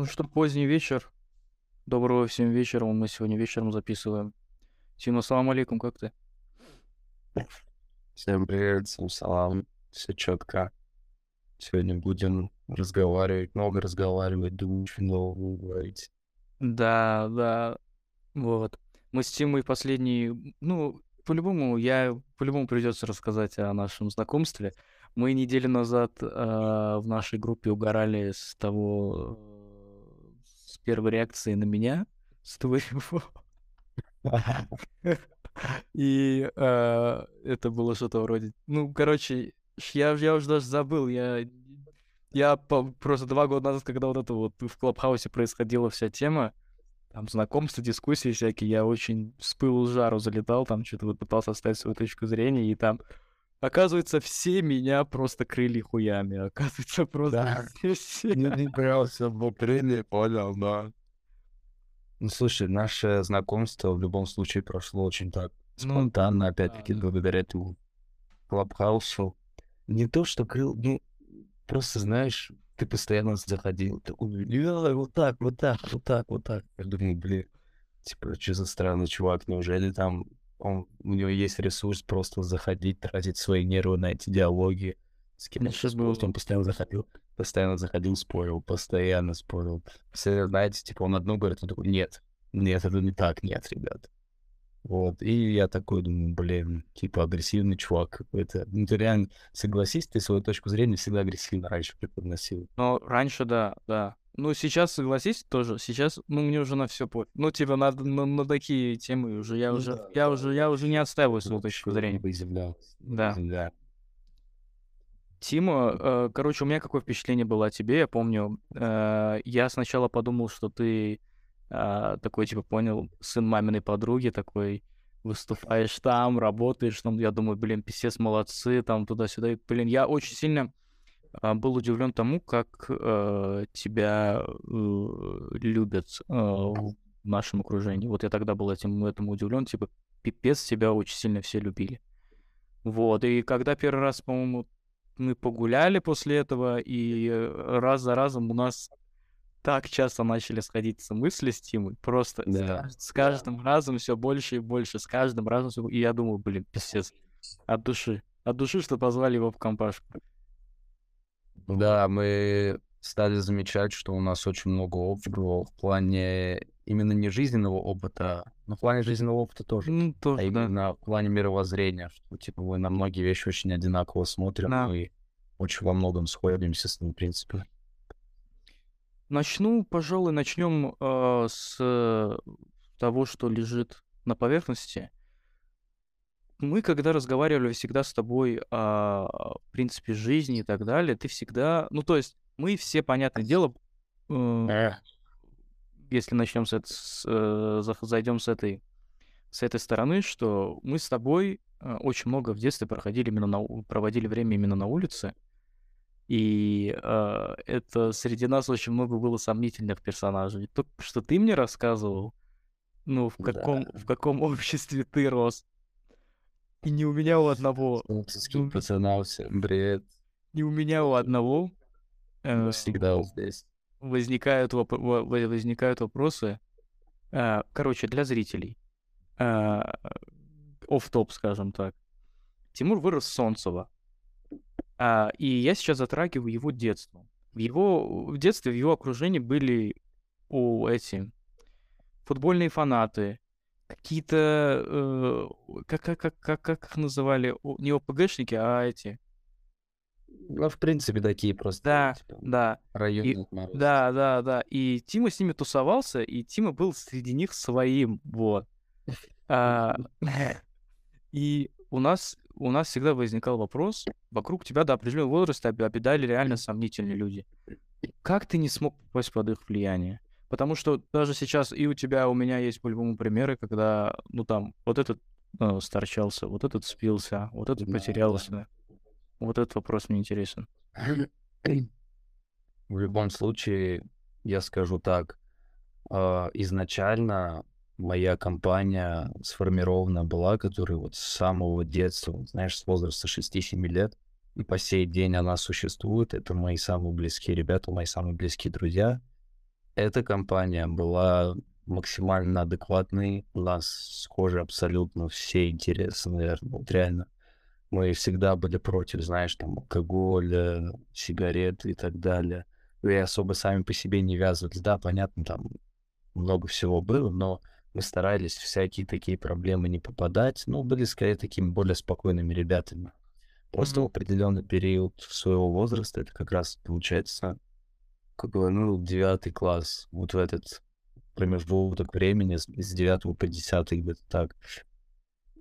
Ну что, поздний вечер. Доброго всем вечера. Мы сегодня вечером записываем. Тима, салам алейкум, как ты? Всем привет, всем салам. Все четко. Сегодня будем разговаривать, много разговаривать, думаю, что нового говорить. Да, да. Вот. Мы с Тимой последний... Ну, по-любому, я... По-любому придется рассказать о нашем знакомстве. Мы неделю назад э, в нашей группе угорали с того... С первой реакции на меня, с твоего. И э, это было что-то вроде... Ну, короче, я, я уже даже забыл. Я, я по, просто два года назад, когда вот это вот в Клабхаусе происходила вся тема, там знакомства, дискуссии всякие, я очень с пылу жару залетал, там что-то вот пытался оставить свою точку зрения, и там Оказывается, все меня просто крыли хуями. Оказывается, просто Да. все. Не, не прям все покрыли, понял, да. Ну, слушай, наше знакомство в любом случае прошло очень так Ну, спонтанно, опять-таки, да. благодаря этому Клабхаусу. Не то, что крыл, ну, просто, знаешь, ты постоянно заходил, такой, «Ля, вот так, вот так, вот так, вот так. Я думаю, блин, типа, что за странный чувак, неужели там он, у него есть ресурс просто заходить, тратить свои нервы на эти диалоги, с кем-то Это спорить, было. он постоянно заходил, постоянно заходил, спорил, постоянно спорил. Все, знаете, типа, он одно говорит, он такой, нет, нет, это не так, нет, ребят. Вот, и я такой думаю, блин, типа агрессивный чувак какой-то. Ну, ты реально, согласись, ты свою точку зрения всегда агрессивно раньше преподносил. Но раньше, да, да. Ну, сейчас, согласись, тоже. Сейчас, ну, мне уже на все по. Ну, типа, на, на, на такие темы уже, я Ну уже, да, я да. уже, я уже не отстаиваю свою точку зрения. изъявлялся. Да. Да. Тима, э, короче, у меня какое впечатление было о тебе, я помню. э, я сначала подумал, что ты а, такой, типа, понял, сын маминой подруги такой, выступаешь там, работаешь там. Я думаю, блин, писец, молодцы, там, туда-сюда. И, блин, я очень сильно был удивлен тому, как э, тебя э, любят э, в нашем окружении. Вот я тогда был этим, этому удивлен, типа, пипец, тебя очень сильно все любили. Вот, и когда первый раз, по-моему, мы погуляли после этого, и э, раз за разом у нас так часто начали сходиться мысли с Тимой, просто с, Да. кажд- с каждым разом все больше и больше, с каждым разом все... И я думаю, блин, писец, от души, от души, что позвали его в компашку. Да, мы стали замечать, что у нас очень много общего в плане именно не жизненного опыта, но в плане жизненного опыта тоже, Ну, а тоже, да. именно в плане мировоззрения, что типа мы на многие вещи очень одинаково смотрим Да. и очень во многом сходимся с ним, в принципе. Начну, пожалуй, начнем э, с того, что лежит на поверхности. Мы, когда разговаривали всегда с тобой о принципе жизни и так далее, ты всегда, ну то есть мы все, понятное дело, э, Э, если начнем с, с, э, зайдем с этой с этой стороны, что мы с тобой э, очень много в детстве проходили именно на, проводили время именно на улице, и э, это среди нас очень много было сомнительных персонажей. То, что ты мне рассказывал, ну, в Да. каком, в каком обществе ты рос, и не у меня у одного, Французским Ну, привет. не у меня у одного э, всегда вот здесь. возникают, воп- во- во- возникают вопросы. А, Короче, для зрителей. Оф-топ, скажем так. Тимур вырос в Солнцево. А, И я сейчас затрагиваю его детство. В его в детстве, в его окружении были у эти футбольные фанаты, какие-то, э, как, как, как, как, как их называли, О, не ОПГшники, а эти, Ну, в принципе, такие просто да, типа, да, районные отморозки. Да, да, да. И Тима с ними тусовался, и Тима был среди них своим, вот. А, И у нас, у нас всегда возникал вопрос, вокруг тебя до определенного возраста оби- обитали реально сомнительные люди. Как ты не смог попасть под их влияние? Потому что даже сейчас и у тебя, у меня есть по-любому примеры, когда, ну там, вот этот э, сторчался, вот этот спился, вот этот Да, потерялся. Вот этот вопрос мне интересен. В любом случае, я скажу так, а, изначально моя компания сформирована была, которая вот с самого детства, знаешь, с возраста 6-7 лет, и по сей день она существует. Это мои самые близкие ребята, мои самые близкие друзья. Эта компания была максимально адекватной. У нас схожи абсолютно все интересы, наверное. Вот реально. Мы всегда были против, знаешь, там, алкоголя, сигарет и так далее. И особо сами по себе не вязывались. Да, понятно, там много всего было, но мы старались всякие такие проблемы не попадать. Ну, были скорее такими более спокойными ребятами. Просто в определенный период своего возраста, это как раз получается, ну, девятый класс, вот в этот промежуток времени с, с 9 по 10 где-то так.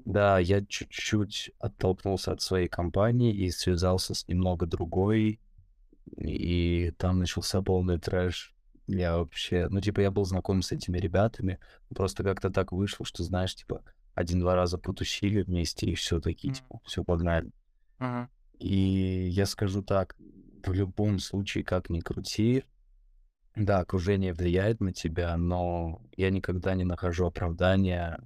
Да, я чуть-чуть оттолкнулся от своей компании и связался с немного другой, и там начался полный трэш. Я вообще, ну, типа, я был знаком с этими ребятами, просто как-то так вышло, что, знаешь, типа, один-два раза потусили вместе, и все таки типа, все погнали. Ага. И я скажу так, в любом случае, как ни крути, да, окружение влияет на тебя, но я никогда не нахожу оправдания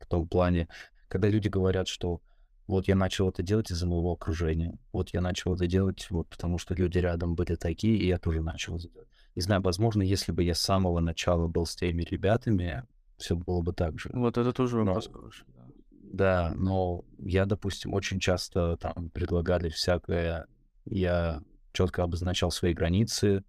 в том плане, когда люди говорят, что вот я начал это делать из-за моего окружения, вот я начал это делать вот потому, что люди рядом были такие, и я тоже начал это делать. Не знаю, возможно, если бы я с самого начала был с теми ребятами, все было бы так же. Вот это тоже Но вопрос хороший. да. да, но я, допустим, очень часто там предлагали всякое, я четко обозначал свои границы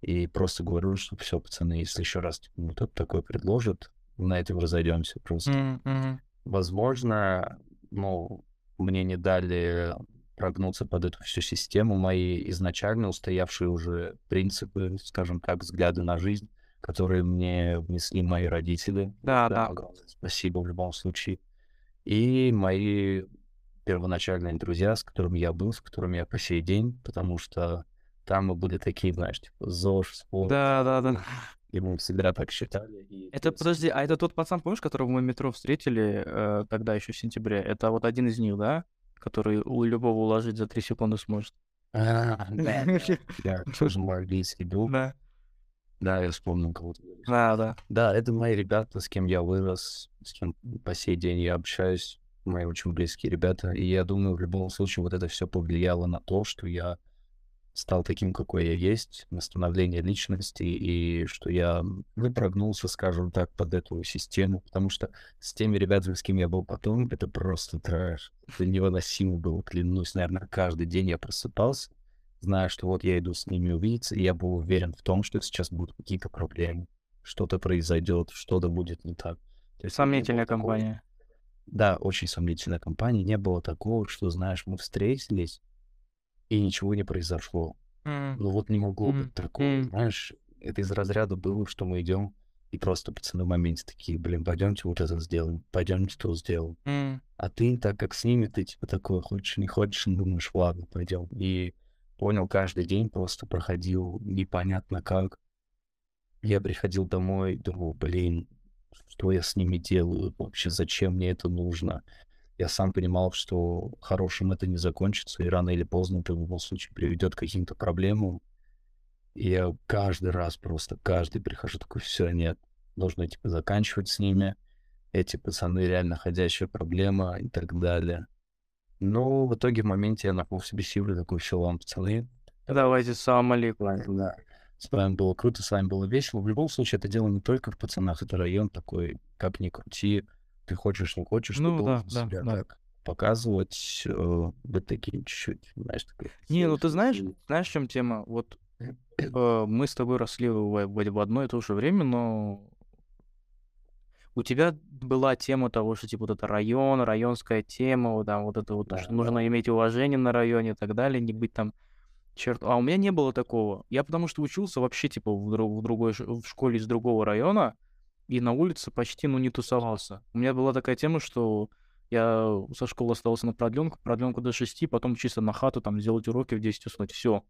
и просто говорю, что все, пацаны, если еще раз вот это такое предложат, на этом разойдемся просто. Мгм. Возможно, ну, мне не дали прогнуться под эту всю систему, мои изначально устоявшие уже принципы, скажем так, взгляды на жизнь, которые мне внесли мои родители. Да, да. огромное спасибо в любом случае. И мои первоначальные друзья, с которыми я был, с которыми я по сей день, потому что там мы были такие, знаешь, типа ЗОЖ, спорт, Да, да, да. и мы всегда так считали. И, Это, подожди, а это тот пацан, помнишь, которого мы в метро встретили э, тогда еще в сентябре? Это вот один из них, да? Который у любого уложить за три секунды сможет. а, да, да, английский друг. Да. Да, я вспомнил кого-то. Да, да. Да, это мои ребята, с кем я вырос, с кем по сей день я общаюсь, мои очень близкие ребята. И я думаю, в любом случае вот это все повлияло на то, что я стал таким, какой я есть, на становление личности, и что я выпрыгнулся, скажем так, под эту систему, потому что с теми ребятами, с кем я был потом, это просто трэш. Это невыносимо было, клянусь. Наверное, каждый день я просыпался, зная, что вот я иду с ними увидеться, и я был уверен в том, что сейчас будут какие-то проблемы, что-то произойдет, что-то будет не так. То есть Сомнительная компания. Да, очень сомнительная компания. Не было такого, что, знаешь, мы встретились, и ничего не произошло. Ну вот не могло быть такого, знаешь, это из разряда было, что мы идем, и просто пацаны в моменте такие, блин, пойдемте вот это сделаем, пойдемте то сделаем. А ты, так как с ними, ты типа такой, хочешь, не хочешь, думаешь, ладно, пойдем. И понял, каждый день просто проходил непонятно как. Я приходил домой, думал, блин, что я с ними делаю, вообще зачем мне это нужно. Я сам понимал, что хорошим это не закончится, и рано или поздно это в любом случае приведет к каким-то проблемам. И я каждый раз просто, каждый прихожу такой, все, нет, нужно типа заканчивать с ними. Эти пацаны реально ходящая проблема и так далее. Но в итоге в моменте я напал в себе силы, такой, все, ладно, пацаны, Давайте салам алейкум. да. С вами было круто, с вами было весело. В любом случае, это дело не только в пацанах, это район такой, как ни крути, ты хочешь, не хочешь, Ну ты да, должен да, себя да. так показывать, э, быть таким чуть-чуть, знаешь, такой... Не, ну ты знаешь, знаешь, в чем тема? Вот э, мы с тобой росли в, в- в одно и то же время, но у тебя была тема того, что типа вот это район, районская тема, вот там вот это вот, то, Да, что нужно иметь уважение на районе и так далее, не быть там черт. А у меня не было такого. Я потому что учился вообще типа в, дру- в другой в школе из другого района и на улице почти ну не тусовался. У меня была такая тема, что я со школы оставался на продленку, продленку до 6, потом чисто на хату там сделать уроки в 10 уснуть. Все.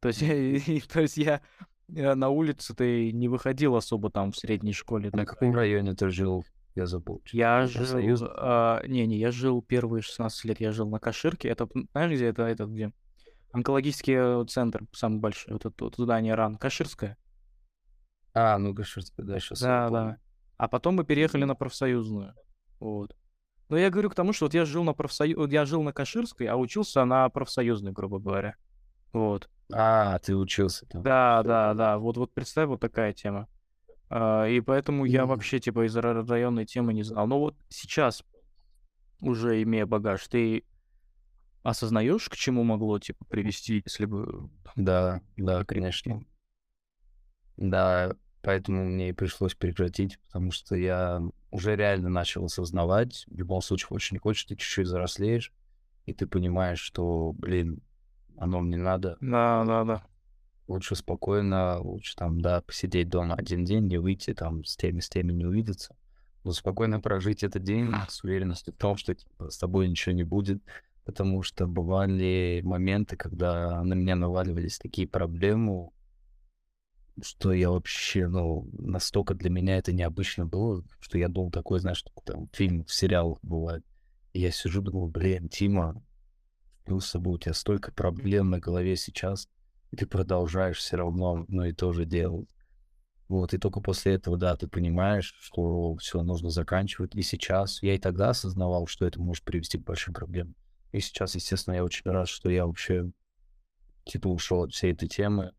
То есть, я, и- то есть я, я на улице-то и не выходил особо там в средней школе. На каком районе ты жил? Я забыл. Я жил... А, не-не, я жил первые 16 лет, я жил на Каширке. Это, знаешь, где это, этот, где? Онкологический э, центр, самый большой, вот это вот здание РАН, Каширская. А, ну, Гаширская, да, сейчас Да, да. А потом мы переехали на профсоюзную. Вот. Но я говорю к тому, что вот я жил на профсоюз, я жил на Каширской, а учился на профсоюзной, грубо говоря. Вот. А, ты учился там. Да, да, да. Вот вот представь, вот такая тема. А, и поэтому я М. вообще типа из ра районной темы не знал. Но вот сейчас, уже имея багаж, ты осознаешь, к чему могло типа привести, если бы Да, да, конечно. Да, поэтому мне и пришлось прекратить, потому что я уже реально начал осознавать. В любом случае, хочешь не хочешь, ты чуть-чуть взрослеешь, и ты понимаешь, что, блин, оно мне надо. Да, да, да. Лучше спокойно, лучше там, да, посидеть дома один день, не выйти там с теми, с теми не увидеться. Но спокойно прожить этот день с уверенностью в том, что типа, с тобой ничего не будет. Потому что бывали моменты, когда на меня наваливались такие проблемы, что я вообще, ну, настолько для меня это необычно было, что я думал такой, знаешь, там в фильмах, в сериалах бывает. И я сижу, думаю, блин, Тима, ну, с собой у тебя столько проблем на голове сейчас, и ты продолжаешь все равно, ну, и тоже делать. Вот, и только после этого, да, ты понимаешь, что все нужно заканчивать. И сейчас я и тогда осознавал, что это может привести к большим проблемам. И сейчас, естественно, я очень рад, что я вообще, типа, ушел от всей этой темы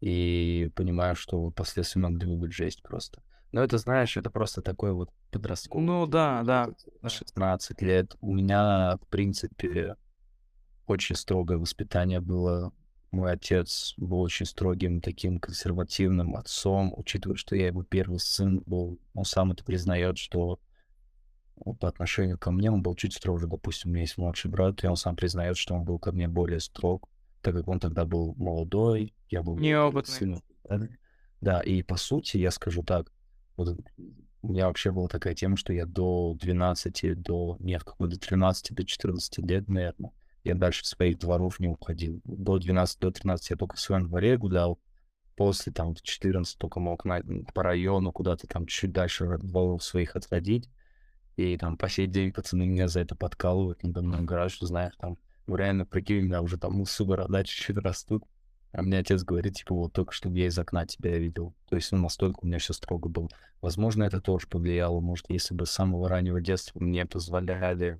и понимаю, что последствия могли бы быть жесть просто. Но это, знаешь, это просто такой вот подростковый. Ну да, да, да. 16 лет. У меня, в принципе, очень строгое воспитание было. Мой отец был очень строгим, таким консервативным отцом, учитывая, что я его первый сын был. Он сам это признает, что по отношению ко мне он был чуть строже. Допустим, у меня есть младший брат, и он сам признает, что он был ко мне более строг, так как он тогда был молодой, я был Неопытный. сын. Да, Да, и по сути, я скажу так, вот у меня вообще была такая тема, что я до 12, до, нет, какой до 13, до 14 лет, наверное, я дальше своих дворов не уходил. До 12, до 13 я только в своем дворе гулял. После, там, в 14 только мог на, по району куда-то там чуть дальше дворов своих отходить. И там по сей день пацаны меня за это подкалывают, надо мной говорят, что, знаешь, там, ну, реально, прикинь, у меня уже там усы, борода чуть-чуть растут. А мне отец говорит, типа, вот только чтобы я из окна тебя видел. То есть, ну, настолько у меня все строго было. Возможно, это тоже повлияло. Может, если бы с самого раннего детства мне позволяли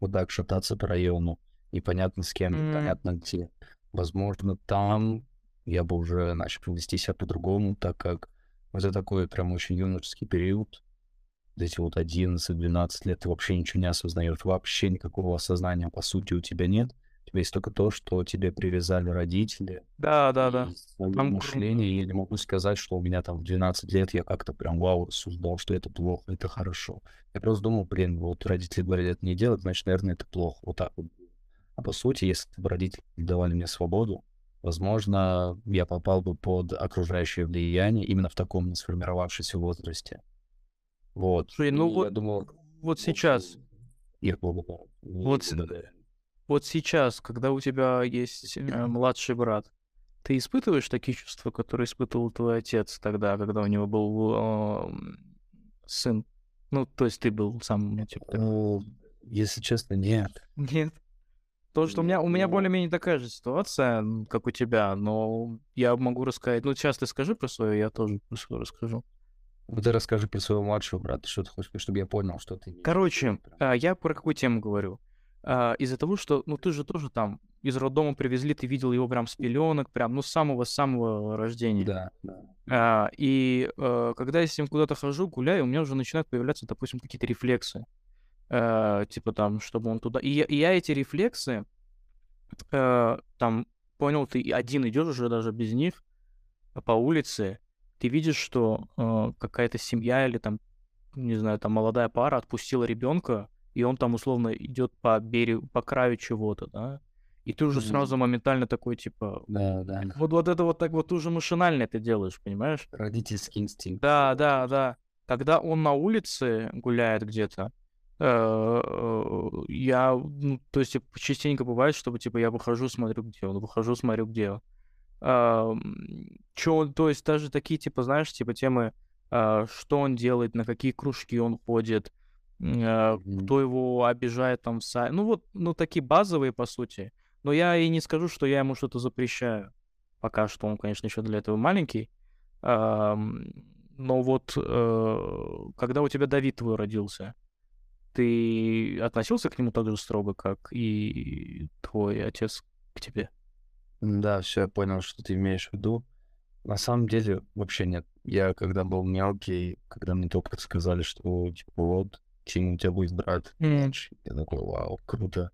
вот так шататься по району, непонятно с кем, М. непонятно где. Возможно, там я бы уже начал вести себя по-другому, так как это такой прям очень юношеский период. Эти вот 11-12 лет ты вообще ничего не осознаешь, вообще никакого осознания по сути у тебя нет. У тебя есть только то, что тебе привязали родители, Да, да, да. Там мышление. Я не могу сказать, что у меня там в 12 лет я как-то прям вау рассуждал, что это плохо, это хорошо. Я просто думал, блин, вот родители говорят это не делать, значит, наверное, это плохо. Вот так вот. А по сути, если бы родители давали мне свободу, возможно, я попал бы под окружающее влияние именно в таком сформировавшемся возрасте. Вот. Слушай, ну вот- я думал, Вот в сейчас, их благодарен. Вот с- вот сейчас, когда у тебя есть э, младший брат, ты испытываешь такие чувства, которые испытывал твой отец тогда, когда у него был э, сын? Ну, то есть ты был сам, ну, типа, Ну, если честно, нет. Нет. То, что у меня, у меня Ну. более-менее такая же ситуация, как у тебя, но я могу рассказать. Ну, сейчас ты скажи про свое, я тоже про свое расскажу. Вот ты расскажи про своего младшего брата, что ты хочешь, чтобы я понял, что ты Короче, а, я про какую тему говорю? А, Из-за того, что, ну, ты же тоже там из роддома привезли, ты видел его прям с пеленок, прям, ну, с самого-самого рождения. Да, да. А, И когда я с ним куда-то хожу, гуляю, у меня уже начинают появляться, допустим, какие-то рефлексы. Типа там, чтобы он туда... И я, и я эти рефлексы, там, понял, ты один идешь уже даже без них по улице, ты видишь, что э, какая-то семья или там, не знаю, там молодая пара отпустила ребенка, и он там условно идет по берегу, по краю чего-то, да, и ты уже сразу моментально такой, типа, Да, да. вот, вот это вот так вот ты уже машинально это делаешь, понимаешь? Родительский инстинкт. Да, да, да. Когда он на улице гуляет где-то, э, э, я, ну, то есть, типа, частенько бывает, чтобы, типа, я выхожу, смотрю, где он, выхожу, смотрю, где он. Че он, то есть, даже такие, типа, знаешь, типа, темы, а, что он делает, на какие кружки он ходит, а, кто его обижает там в са- Ну, вот, ну, такие базовые, по сути. Но я и не скажу, что я ему что-то запрещаю. Пока что он, конечно, еще для этого маленький. Но вот э, когда у тебя Давид твой родился, ты относился к нему так же строго, как и твой отец к тебе? Да, все, я понял, что ты имеешь в виду. На самом деле, вообще нет. Я когда был мелкий, когда мне только сказали, что, типа, вот, Тим, у тебя будет брат М. я такой, вау, круто.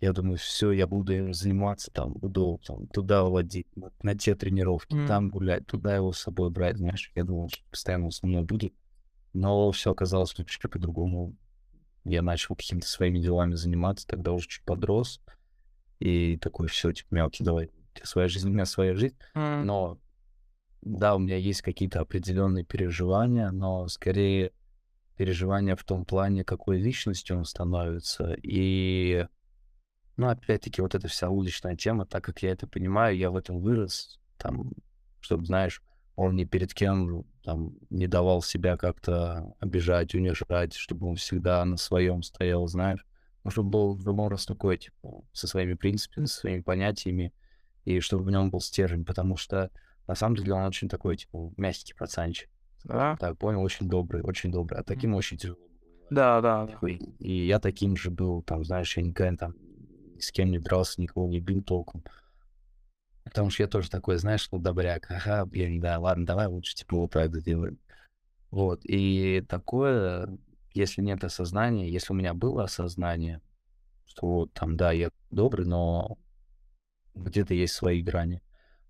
Я думаю, все, я буду им заниматься, там, буду там, туда водить, на, на те тренировки, М. там гулять, туда его с собой брать, знаешь. Я думал, что постоянно он со мной будет. Но все оказалось вообще по-другому. Я начал какими-то своими делами заниматься, тогда уже чуть подрос. И такой, все, типа, мелкий, давай, своя жизнь, у меня своя жизнь. М. Но да, у меня есть какие-то определенные переживания, но скорее переживания в том плане, какой личностью он становится. И, ну, опять-таки, вот эта вся уличная тема, так как я это понимаю, я в этом вырос, там, чтобы, знаешь, он ни перед кем там не давал себя как-то обижать, унижать, чтобы он всегда на своем стоял, знаешь. Ну, чтобы был Роморос такой, типа, со своими принципами, со своими понятиями, и чтобы в нем был стержень, потому что на самом деле он очень такой, типа, мягкий пацанчик. Да? Так, понял, очень добрый, очень добрый. А таким очень тяжело. Да, да. Такой, И я таким же был, там, знаешь, я никогда там ни с кем не дрался, никого не бил толком. Потому что я тоже такой, знаешь, ну, добряк. Ага, блин, да, ладно, давай лучше, типа, вот правда делаем. Вот, и такое, если нет осознания, если у меня было осознание, что вот там, да, я добрый, но где-то есть свои грани,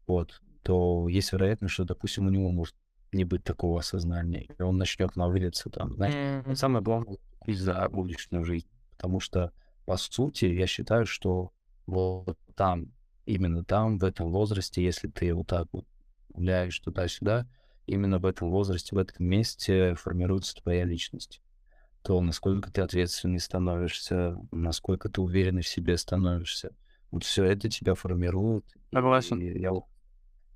вот, то есть вероятность, что, допустим, у него может не быть такого осознания, и он начнет навалиться там, знаешь, вот самое главное — за уличную жизнь. Потому что, по сути, я считаю, что вот там, именно там, в этом возрасте, если ты вот так вот гуляешь туда-сюда, именно в этом возрасте, в этом месте формируется твоя личность. То, насколько ты ответственный становишься, насколько ты уверенный в себе становишься. Вот все это тебя формирует. Согласен. И я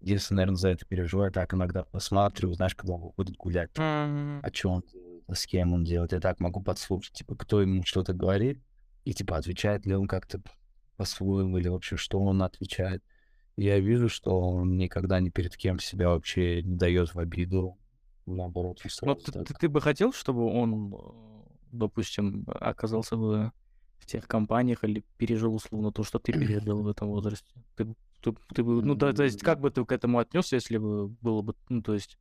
единственное, наверное, за это переживаю. Так иногда посматриваю, знаешь, когда он выходит гулять, М. о чем он делает, с кем он делает. Я так могу подслушать, типа, кто ему что-то говорит, и, типа, отвечает ли он как-то по-своему, или вообще, что он отвечает. И я вижу, что он никогда ни перед кем себя вообще не дает в обиду. Наоборот, ты, ты, ты бы хотел, чтобы он, допустим, оказался бы в тех компаниях или пережил условно то, что ты пережил в этом возрасте? Ты, ты, ты бы, ну, да, то есть, как бы ты к этому отнесся, если бы было бы, ну, то есть,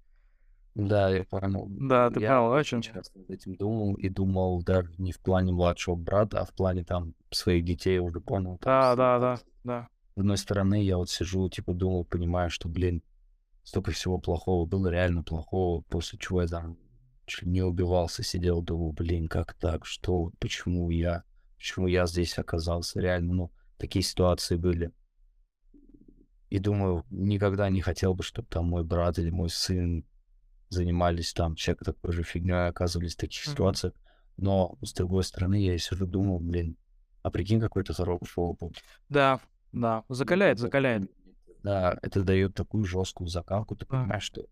Да, я понял. да, ты Я понял, о чем? часто над этим думал, и думал даже не в плане младшего брата, а в плане там своих детей уже понял. Да, да, да, да. С одной стороны, я вот сижу, типа, думал, понимаю, что, блин, столько всего плохого было, реально плохого, после чего я там чуть не убивался, сидел, думал, блин, как так, что, почему я, почему я здесь оказался, реально, ну, такие ситуации были. И думаю, никогда не хотел бы, чтобы там мой брат или мой сын занимались там всякой такой же фигней, оказывались в таких Мгм. ситуациях. Но, с другой стороны, я сижу, думал, блин, а прикинь, какой то хороший опыт. Да, да, закаляет, закаляет. Да, это дает такую жесткую закалку, ты понимаешь, что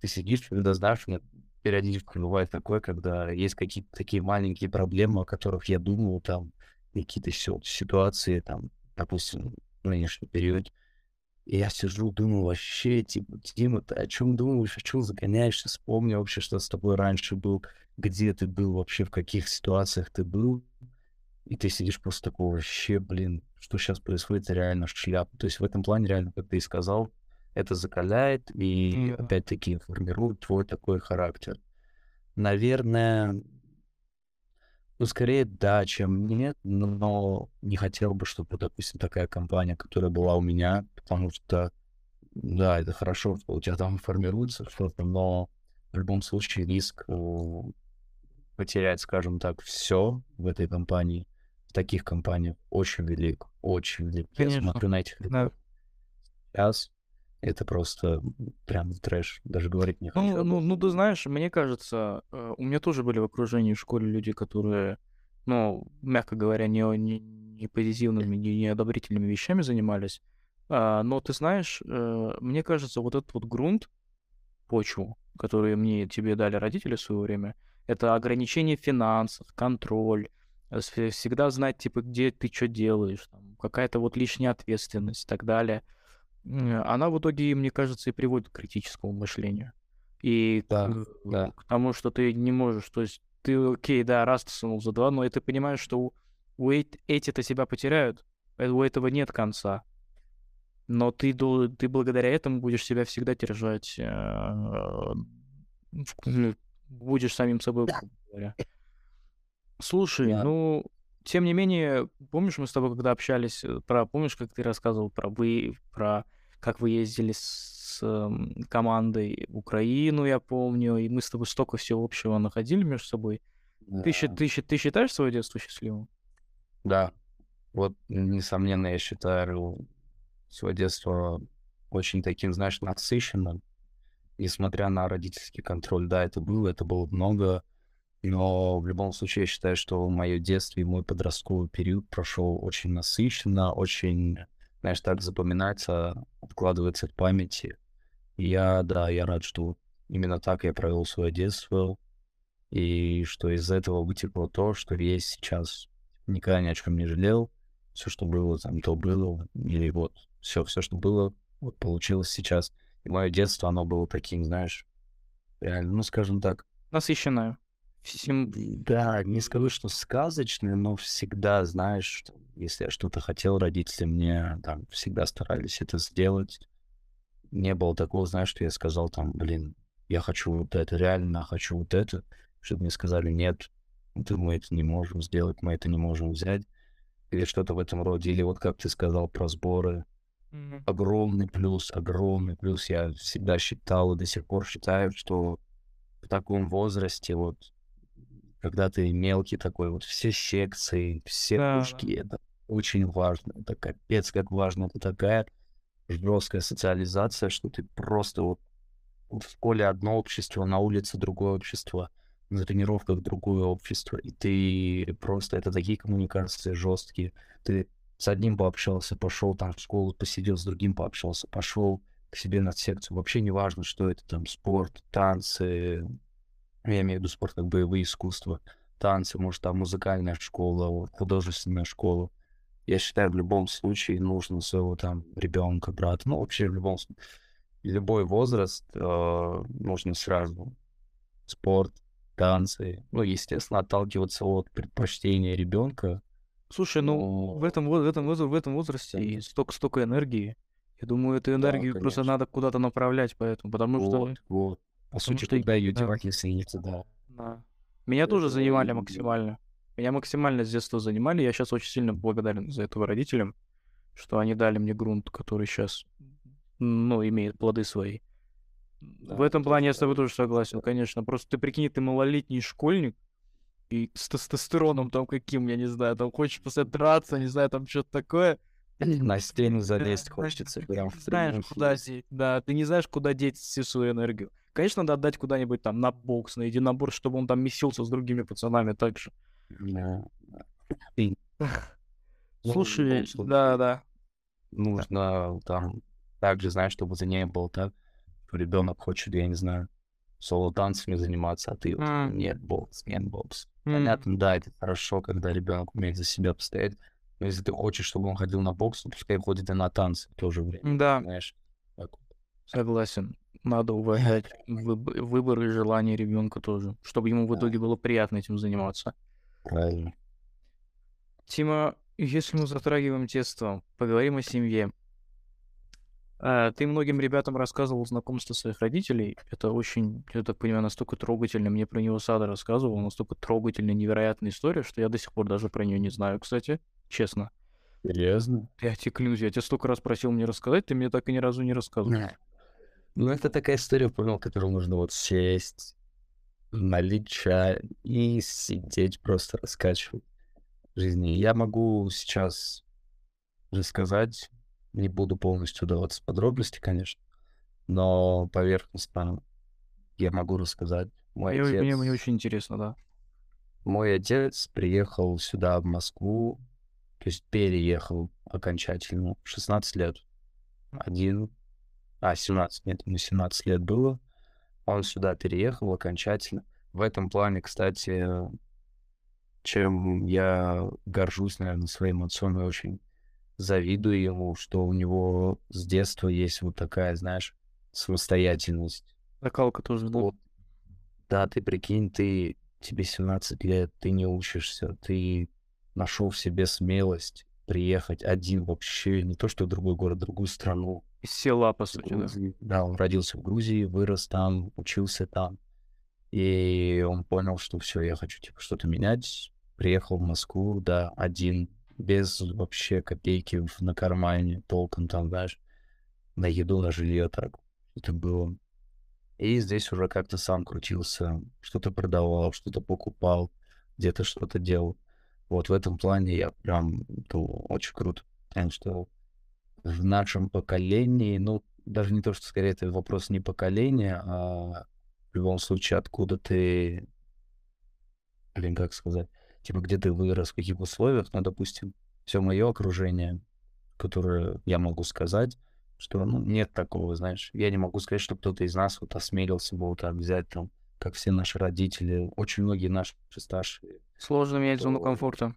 ты сидишь, когда знаешь, меня периодически бывает такое, когда есть какие-то такие маленькие проблемы, о которых я думал, там, какие-то ситуации, там, допустим, в нынешнем периоде. И я сижу, думаю, вообще, типа, Дима, ты о чем думаешь, о чем загоняешься, вспомни вообще, что с тобой раньше был, где ты был вообще, в каких ситуациях ты был. И ты сидишь просто такой, вообще, блин, что сейчас происходит, реально шляпа. То есть в этом плане, реально, как ты и сказал, это закаляет и, Да. опять-таки, формирует твой такой характер. Наверное, ну, скорее да, чем нет, но не хотел бы, чтобы, допустим, такая компания, которая была у меня, потому что, да, это хорошо, что у тебя там формируется что-то, но в любом случае риск э, потерять, скажем так, все в этой компании, в таких компаниях очень велик, очень велик. Я Конечно. смотрю на этих Да. сейчас, это просто прям трэш, даже говорить не Ну, хочу. ну, этом. ну, ты знаешь, мне кажется, э, у меня тоже были в окружении в школе люди, которые, ну, мягко говоря, не, не, не позитивными, не, не одобрительными вещами занимались. А, но ты знаешь, э, мне кажется, вот этот вот грунт, почву, которую мне тебе дали родители в свое время, это ограничение финансов, контроль, э, всегда знать, типа, где ты что делаешь, какая-то вот лишняя ответственность и так далее. Она в итоге, мне кажется, и приводит к критическому мышлению. И Да, к, да. к тому, что ты не можешь, то есть ты, окей, да, раз ты сунул за два, но и ты понимаешь, что у, у эт- эти-то себя потеряют, э, у этого нет конца. но ты, ты благодаря этому будешь себя всегда держать, э, ну, будешь самим собой, говоря. Слушай, да. ну, тем не менее, помнишь, мы с тобой когда общались, э, про, помнишь, как ты рассказывал про вы, про как вы ездили с э, командой в Украину, я помню, и мы с тобой столько всего общего находили между собой. Да. Ты, ты, ты, ты считаешь свое детство счастливым? Да. Вот, несомненно, я считаю свое детство очень таким, знаешь, насыщенным. Несмотря на родительский контроль, да, это было, это было много, но в любом случае я считаю, что мое детство и мой подростковый период прошел очень насыщенно, очень, знаешь, так запоминается, откладывается в памяти. И я, да, я рад, что именно так я провел свое детство, и что из этого вытекло то, что есть сейчас. Никогда ни о чем не жалел. Все, что было, там, то было. Или вот все, все, что было, вот получилось сейчас. И мое детство, оно было таким, знаешь, реально, ну, скажем так. Насыщенное. Всем... Да, не скажу, что сказочное, но всегда, знаешь, если я что-то хотел, родители мне там всегда старались это сделать. Не было такого, знаешь, что я сказал там, блин, я хочу вот это, реально хочу вот это, чтобы мне сказали, нет, мы это не можем сделать, мы это не можем взять, или что-то в этом роде. Или вот как ты сказал про сборы, Mm-hmm. Огромный плюс, огромный плюс. Я всегда считал и до сих пор считаю, что в таком возрасте, вот, когда ты мелкий такой, вот все секции, все да, кружки, это очень важно. Это капец как важно. Это такая жесткая социализация, что ты просто вот в школе одно общество, на улице другое общество, на тренировках другое общество, и ты просто, это такие коммуникации жесткие. Ты с одним пообщался, пошел там в школу, посидел, с другим пообщался, пошел к себе на секцию. Вообще не важно, что это там спорт, танцы, я имею в виду спорт как боевые искусства, танцы, может там музыкальная школа, художественная школа. Я считаю, в любом случае нужно своего там ребенка, брата, ну вообще в любом случае, любой возраст э, нужно сразу спорт, танцы, ну, естественно, отталкиваться от предпочтения ребенка, Слушай, ну в этом, в этом, в этом возрасте и столько, столько энергии. Я думаю, эту энергию да, просто надо куда-то направлять, поэтому, потому вот, что... Вот, По сути, что... куда ее девать, если нет, да. да. Меня это... тоже занимали максимально. Меня максимально с детства занимали. Я сейчас очень сильно благодарен за этого родителям, что они дали мне грунт, который сейчас, ну, имеет плоды свои. Да, в этом плане я с тобой тоже согласен, конечно. Просто ты прикинь, ты малолетний школьник, и с тестостероном там каким, я не знаю, там хочешь после драться, не знаю, там что-то такое. На стену залезть хочется. Прям знаешь, куда деть, да, ты не знаешь, куда деть всю свою энергию. Конечно, надо отдать куда-нибудь там на бокс, на единобор, чтобы он там месился с другими пацанами так же. Да. Слушай, да, да. Нужно там также, знаешь, чтобы за ней был так, ребенок хочет, я не знаю, соло-танцами заниматься, а ты вот, mm. нет, бокс, нет, бокс. Mm. Понятно, да, это хорошо, когда ребенок умеет за себя постоять. Но если ты хочешь, чтобы он ходил на бокс, то пускай ходит и на танцы в то же время. Да. Знаешь, так вот. Согласен. Надо уважать выбор, выбор и желание ребенка тоже, чтобы ему в итоге было приятно этим заниматься. Правильно. Тима, если мы затрагиваем детство, поговорим о семье. А, ты многим ребятам рассказывал знакомство своих родителей. Это очень, я так понимаю, настолько трогательно. Мне про него Сада рассказывал. Настолько трогательная, невероятная история, что я до сих пор даже про нее не знаю, кстати. Честно. Серьезно? Я тебе клянусь, я тебя столько раз просил мне рассказать, ты мне так и ни разу не рассказывал. Ну, это такая история, понял, которую нужно вот сесть, налить чай и сидеть, просто раскачивать жизни. Я могу сейчас рассказать не буду полностью даваться подробности, конечно, но поверхностно я могу рассказать. Мой мне, отец... мне, мне очень интересно, да. Мой отец приехал сюда, в Москву, то есть переехал окончательно 16 лет. Один, а, 17, нет, ему 17 лет было. Он сюда переехал окончательно. В этом плане, кстати, чем я горжусь, наверное, своим отцом и очень завидую ему, что у него с детства есть вот такая, знаешь, самостоятельность. Закалка тоже? Вот. Да, ты прикинь, ты, тебе 17 лет, ты не учишься, ты нашел в себе смелость приехать один вообще, не то что в другой город, в другую страну. Из села, по сути, да. Грузии. Да, он родился в Грузии, вырос там, учился там. И он понял, что все, я хочу типа что-то менять. Приехал в Москву, да, один, без вообще копейки на кармане, толком там, знаешь, на еду, на жилье так. Это было. И здесь уже как-то сам крутился, что-то продавал, что-то покупал, где-то что-то делал. Вот в этом плане я прям ну, очень круто. Что в нашем поколении, ну, даже не то, что скорее это вопрос не поколения, а в любом случае, откуда ты, блин, как сказать, типа, где ты вырос, в каких условиях, ну, допустим, все мое окружение, которое я могу сказать, что, ну, нет такого, знаешь, я не могу сказать, что кто-то из нас вот осмелился бы вот так взять там, как все наши родители, очень многие наши старшие. Сложно менять зону комфорта.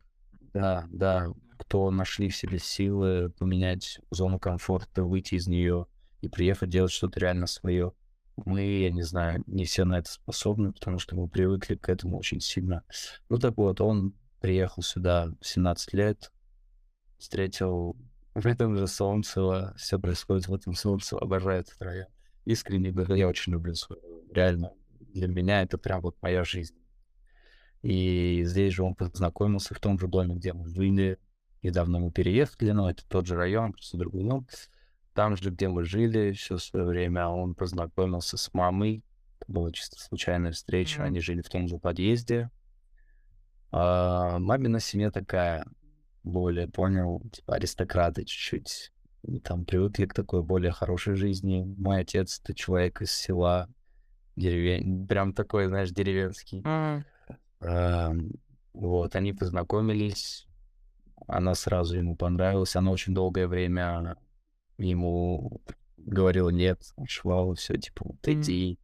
Да, да, кто нашли в себе силы поменять зону комфорта, выйти из нее и приехать делать что-то реально свое. Мы, я не знаю, не все на это способны, потому что мы привыкли к этому очень сильно. Ну так вот, он приехал сюда в 17 лет, встретил в этом же Солнцево, все происходит в этом Солнцево, обожаю этот район. Искренне говорю, я очень люблю свой. Реально, для меня это прям вот моя жизнь. И здесь же он познакомился в том же доме, где мы жили. Недавно мы переехали, но это тот же район, просто другой дом. Там же, где мы жили все свое время, он познакомился с мамой. Это была чисто случайная встреча. Мгм. Они жили в том же подъезде. А, мамина семья такая, более, понял, типа аристократы чуть-чуть. Там привыкли к такой более хорошей жизни. Мой отец — это человек из села, деревень, прям такой, знаешь, деревенский. М, Ам, Вот, они познакомились, она сразу ему понравилась, она очень долгое время ему говорила нет, швала, все, типа, вот иди,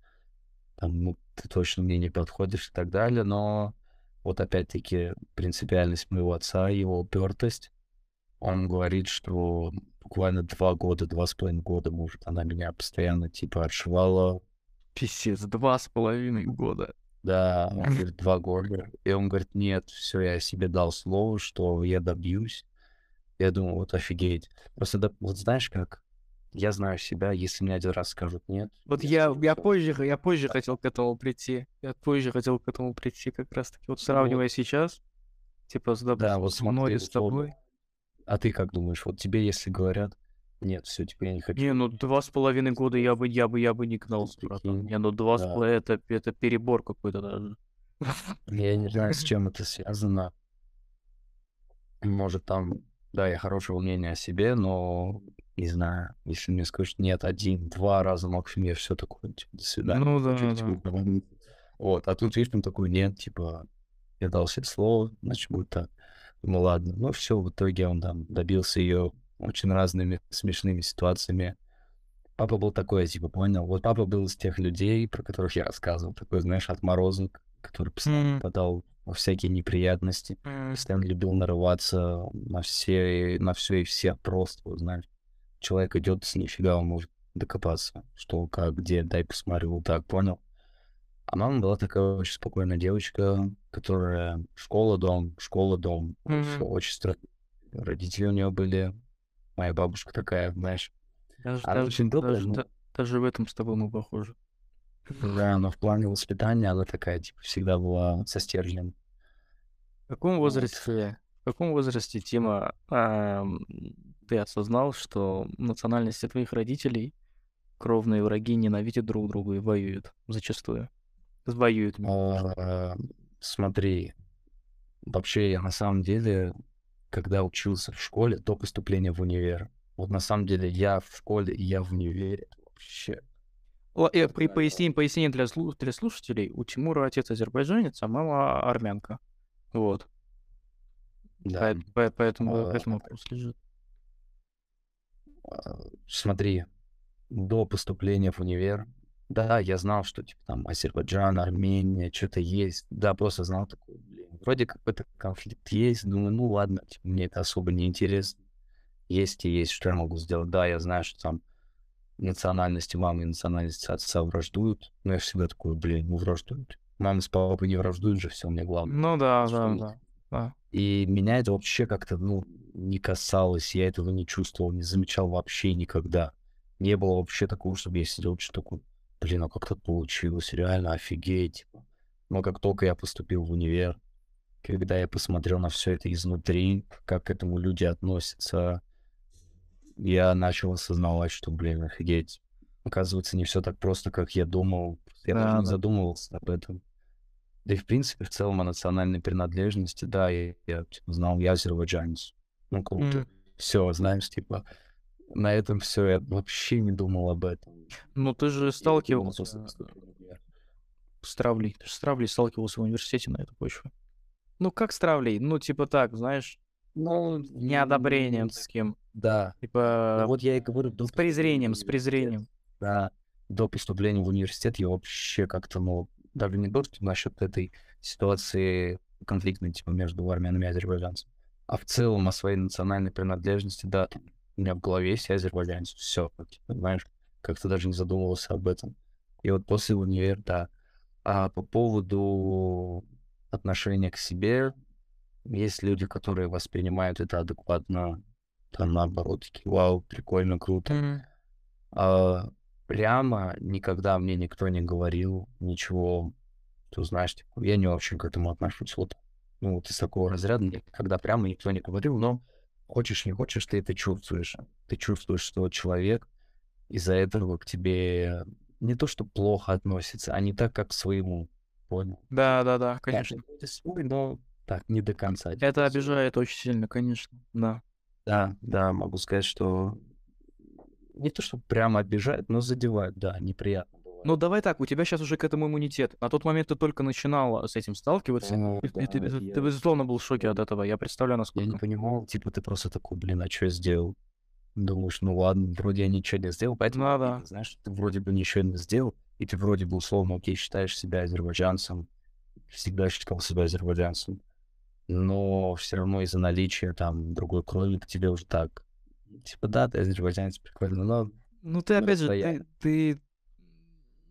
там, ну, ты точно мне не подходишь и так далее, но вот опять-таки принципиальность моего отца, его упертость, он говорит, что буквально два года, два с половиной года, может, она меня постоянно, типа, отшивала, Писец, два с половиной года. Да, он говорит, два года. И он говорит, нет, все, я себе дал слово, что я добьюсь. Я думаю, вот офигеть. Просто, да, вот знаешь как, я знаю себя, если мне один раз скажут нет. Вот я я, я позже, я позже хотел к этому прийти. Я позже хотел к этому прийти, как раз таки. Вот сравнивая сейчас, типа, с, Да, вот с и смотри, с тобой. условно. А ты как думаешь, вот тебе если говорят, нет, все, теперь я не хочу. Не, ну два с половиной года я бы, я бы, я бы не Прикинь, братан. Не, ну два с да. половиной, это, это перебор какой-то даже. Я не знаю, с чем это связано. Может, там, да, я хорошего мнения о себе, но не знаю, если мне скажут нет, один, два раза максимум, я все такое, типа, до свидания. Ну хочу, да, типа, да. уговорить. Вот, а тут видишь, там такой нет, типа, я дал себе слово, значит, будет так. Ну ладно, ну все, в итоге он там добился ее очень разными смешными ситуациями. Папа был такой, я типа, понял. Вот папа был из тех людей, про которых я рассказывал, такой, знаешь, отморозок, который постоянно попадал во всякие неприятности, М, постоянно любил нарываться на все, на все и все просто, вот, знаешь. Человек идет, с нифига он может докопаться, что, как, где, дай посмотрю, вот так, понял? А мама была такая очень спокойная девочка, которая школа, дом, школа, дом, Мгм. все очень странно. Родители у нее были, моя бабушка такая, знаешь, Даже, она даже, очень добрая, даже, но- да- даже в этом с тобой мы похожи. Да, но в плане воспитания она такая, типа, всегда была со стержнем. В каком возрасте, в каком возрасте, Тима, ам, ты осознал, что национальности твоих родителей кровные враги ненавидят друг друга и воюют зачастую? Воюют. А, Смотри, вообще я на самом деле, когда учился в школе, до поступления в универ, вот на самом деле я в школе и я в универе вообще. Ла- э, при- Да, Поясним, поясним для, слу- для слушателей. У Тимура отец азербайджанец, а мама армянка. Вот. Да. Поэт- по- Поэтому, А, поэтому вопрос лежит. Смотри, до поступления в универ, да, я знал, что типа там Азербайджан, Армения, что-то есть. Да, просто знал такой, блин, вроде какой-то конфликт есть. Думаю, ну ладно, типа, мне это особо не интересно. Есть и есть, что я могу сделать. Да, я знаю, что там национальности мамы и национальности отца враждуют, но я всегда такой, блин, ну враждуют. Мама с папой не враждуют же, все, мне главное. Ну да, да, да. да. И меня это вообще как-то, ну, не касалось, я этого не чувствовал, не замечал вообще никогда. Не было вообще такого, чтобы я сидел, что такое, блин, а как так получилось, реально офигеть. Типа. Но как только я поступил в универ, когда я посмотрел на все это изнутри, как к этому люди относятся, я начал осознавать, что, блин, офигеть. Оказывается, не все так просто, как я думал. Я Да, даже не да. задумывался об этом. Да и, в принципе, в целом о национальной принадлежности, да, я, я типа, знал, я азербайджанец. Ну, круто. М. Все, знаешь, типа, на этом все, я вообще не думал об этом. Ну, ты же сталкивался универ. с травлей. Ты же с травлей сталкивался в университете на эту почву. Ну, как с травлей? Ну, типа так, знаешь, Ну, неодобрением м, таким. Да. Ну, Типа вот я и говорю, до с презрением, с презрением. да, до поступления в университет я вообще как-то, ну, даже не то, что насчет этой ситуации конфликтной, типа, между армянами и азербайджанцами, а в целом о своей национальной принадлежности, да, у меня в голове есть азербайджанец, все, понимаешь, как-то даже не задумывался об этом. И вот после универа, да. А по поводу отношения к себе, есть люди, которые воспринимают это адекватно, там наоборот, такие, вау, прикольно, круто. М. А, прямо никогда мне никто не говорил ничего, что, знаешь, типа, я не очень к этому отношусь. Вот, ну, вот из такого разряда, никогда прямо никто не говорил, но хочешь, не хочешь, ты это чувствуешь. Ты чувствуешь, что человек из-за этого к тебе не то, что плохо относится, а не так, как к своему. Понял? Да, да, да, Конечно, конечно. вроде свой, но так, не до конца. Это обижает очень сильно, конечно. Да. Да, да, могу сказать, что не то, что прямо обижает, но задевает, да, неприятно. Ну, давай так, у тебя сейчас уже к этому иммунитет. На тот момент ты только начинал с этим сталкиваться. Ну, И да, ты- я- ты, безусловно, был в шоке от этого. Я представляю, Я не насколько. понимал, типа, ты просто такой, блин, а что я сделал? Думаешь, ну ладно, вроде я ничего не сделал, поэтому, Ну да. знаешь, ты вроде бы ничего не сделал, и ты вроде бы условно, окей, считаешь себя азербайджанцем, всегда считал себя азербайджанцем, но все равно из-за наличия там другой крови к тебе уже так, типа, да, ты азербайджанец, прикольно, но Ну, ты на опять же, ты, ты,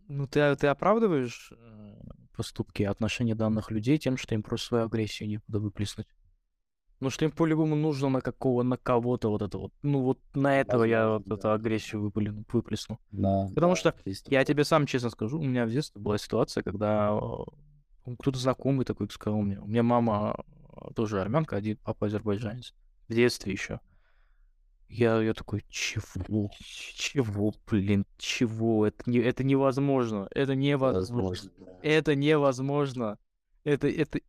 ну, ты, ты оправдываешь э, поступки, отношения данных людей тем, что им просто свою агрессию некуда выплеснуть. Ну, что им по-любому нужно на какого, на кого-то вот это вот. Ну, вот на этого я вот Возможно, эту да. агрессию выплю- выплесну. Да, Потому да, что есть Я тебе сам честно скажу, у меня в детстве была ситуация, когда кто-то знакомый такой сказал мне, у меня мама тоже армянка, один папа азербайджанец. В детстве еще. Я, я такой, чего? Чего, блин, чего? Это, не, это невозможно. Это невозможно. Возможно. Это невозможно. Это, это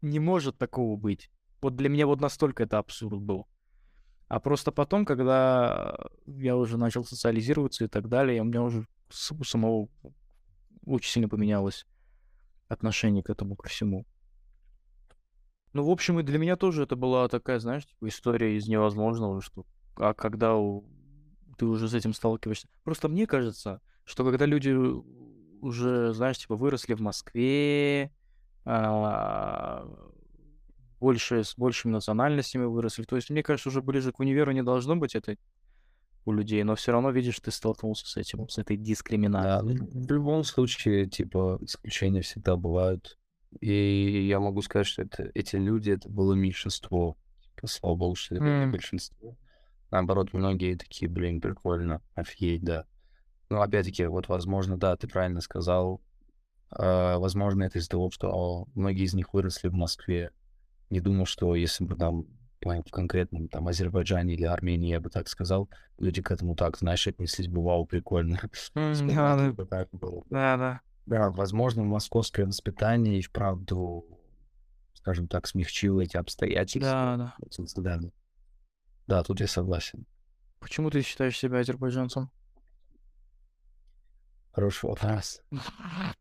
не может такого быть. Вот для меня вот настолько это абсурд был. А просто потом, когда я уже начал социализироваться и так далее, у меня уже у самого очень сильно поменялось отношение к этому, ко всему. Ну, в общем, и для меня тоже это была такая, знаешь, типа история из невозможного, что а когда у- ты уже с этим сталкиваешься. Просто мне кажется, что когда люди уже, знаешь, типа выросли в Москве, а, больше, с большими национальностями выросли. То есть, мне кажется, уже ближе к универу не должно быть это у людей, но все равно, видишь, ты столкнулся с этим, с этой Да, дискриминацией. ну, в любом случае, типа, исключения всегда бывают. И я могу сказать, что это, эти люди, это было меньшинство. Типа, слава богу, что это М. большинство. Наоборот, многие такие, блин, прикольно, офигеть, да. Ну, опять-таки, вот, возможно, да, ты правильно сказал. а, возможно, это из-за того, что о, многие из них выросли в Москве. Не думаю, что если бы там в конкретном там Азербайджане или Армении, я бы так сказал, люди к этому так, знаешь, отнеслись бы, вау, прикольно. Да, да, да, да. Да, возможно, московское воспитание и вправду, скажем так, смягчило эти обстоятельства. Да, да. Вот, Да, да. Да, тут я согласен. Почему ты считаешь себя азербайджанцем? Хороший вопрос.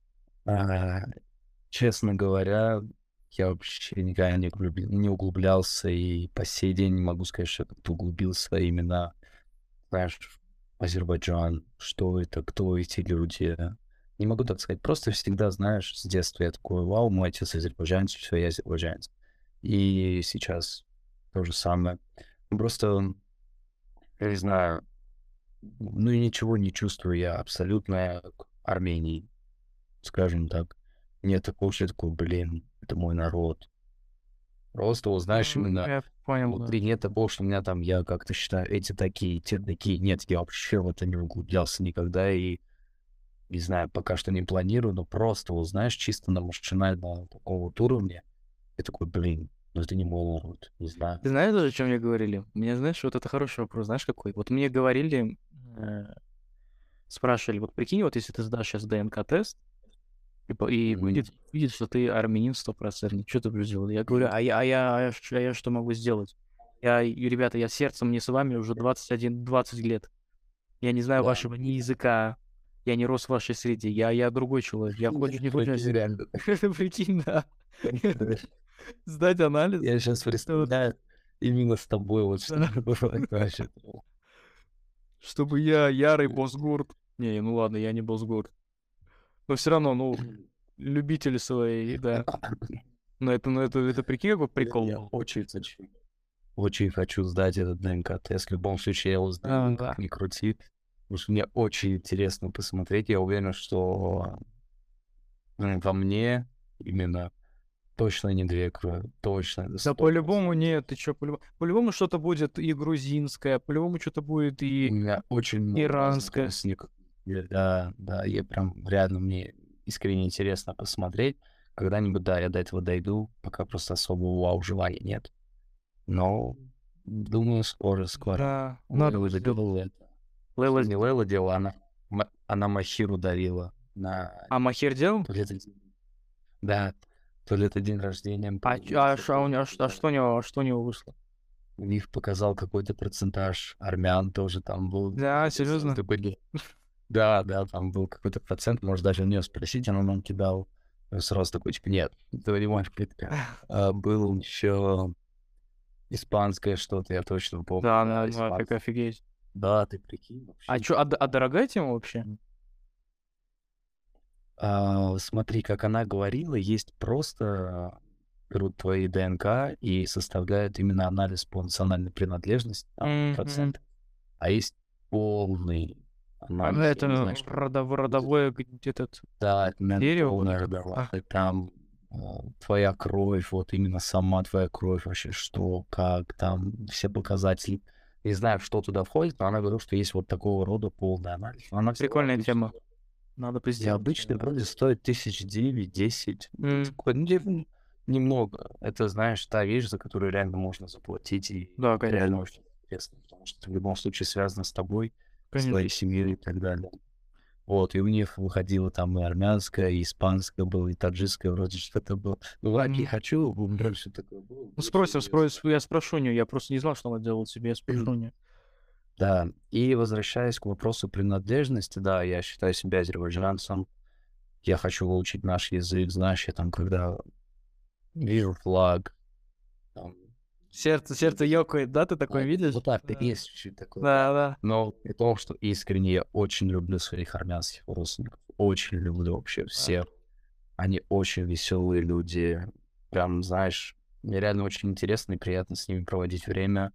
А, Честно говоря, я вообще никогда не, углубля- не углублялся и по сей день не могу сказать, что я как-то углубился именно, знаешь, Азербайджан, что это, кто эти люди. Не могу так сказать. Просто всегда, знаешь, с детства я такой, вау, мой отец азербайджанец, все, я азербайджанец. И сейчас то же самое. Просто, я не знаю, ну и ничего не чувствую я абсолютно к Армении, скажем так. Нет такого, что такой, блин, это мой народ. Просто узнаешь М, именно Я понял, да. внутри нет того, что у меня там, я как-то считаю, эти такие, те такие. Нет, я вообще в это не углублялся никогда и, не знаю, пока что не планирую, но просто узнаешь чисто на машинальном таком вот уровне. И такой, блин, ну это не мой народ, не знаю. Ты знаешь, даже, о чем мне говорили? Мне, знаешь, вот это хороший вопрос, знаешь, какой? Вот мне говорили, э, спрашивали, вот прикинь, вот если ты сдашь сейчас ДНК-тест, и, и Мгм. выйдет, видит, что ты армянин стопроцентный, что ты будешь делать? Я говорю, а я, а я, а я, а я что могу сделать? Я, ребята, я сердцем не с вами уже 21-20 лет. Я не знаю Да. вашего ни языка, я не рос в вашей среде, я, я другой человек, я хочешь не реально. Прикинь, да. Сдать анализ. Я сейчас представляю именно с тобой вот что вообще. Чтобы я ярый Босгурт. Не, ну ладно, я не Босгурт. Но все равно, ну, любители свои, да. Но это, ну это, это прикинь, какой прикол. Я очень хочу. Очень хочу сдать этот ДНК-тест. В любом случае я его А, сдаю, да. ни крути. Потому что мне очень интересно посмотреть. Я уверен, что во мне именно точно не две крови. Точно. Да 100%. по-любому нет, ты чё, по-любому, по-любому что-то будет и грузинское, по-любому что-то будет У и... меня очень много. Я- Да, да, я прям реально мне искренне интересно посмотреть. Когда-нибудь, да, я до этого дойду, пока просто особого вау желания нет. Но думаю, скоро, скоро. Да, Лейла надо сделать. делала это. Лейла Не Лейла делала, она, она Махиру дарила на А Махер делал? Да, то ли это день рождения. А, а, а у него, а а что у него, а что у него вышло? У них показал какой-то процентаж. Армян тоже там был. Да, серьезно? Такой, Да, да, там был какой-то процент. Может, даже у нее спросить, она нам кидал. Я Сразу такой, типа, нет, этого не может быть. А, был еще испанское что-то, я точно помню. Да, да, испанское. как офигеть. Да, ты прикинь. вообще. А чё, а, а дорогая тема вообще? А, смотри, как она говорила, есть просто берут твои ДНК и составляют именно анализ по национальной принадлежности, там, Мгм. процент. А есть полный А, анализ. ну, я это не знаю, что родов- родовое где-то... Да, это Дерево вот это. родовая. Там а, твоя кровь, вот именно сама твоя кровь, вообще что, как, там все показатели. Не знаю, что туда входит, но она говорила, что есть вот такого рода полный анализ. Она Прикольная тема. Надо И обычный вроде стоит тысяч девять, десять. М. Такой, ну, типа, немного. Это, знаешь, та вещь, за которую реально можно заплатить. И Да, конечно. реально очень интересно, потому что это в любом случае связано с тобой, с Конечно. твоей семьей и так далее. Вот, и у них выходило там и армянское, и испанское было, и таджикское вроде что-то было. Ну, ладно, не Мгм. хочу, больше такое было. Ну, было спросим, интересно. спросим, я спрошу у нее, я просто не знал, что она делает себе, я спрошу у нее. Да, и возвращаясь к вопросу принадлежности, да, я считаю себя азербайджанцем. Я хочу выучить наш язык, знаешь, я там, когда вижу флаг, там, Сердце, сердце ёкает, да, ты такое а, видишь? Вот так, Да. есть чуть-чуть такое. Да, да. Но при том, что искренне я очень люблю своих армянских родственников. Очень люблю вообще всех. Они очень веселые люди. Прям, знаешь, мне реально очень интересно и приятно с ними проводить время.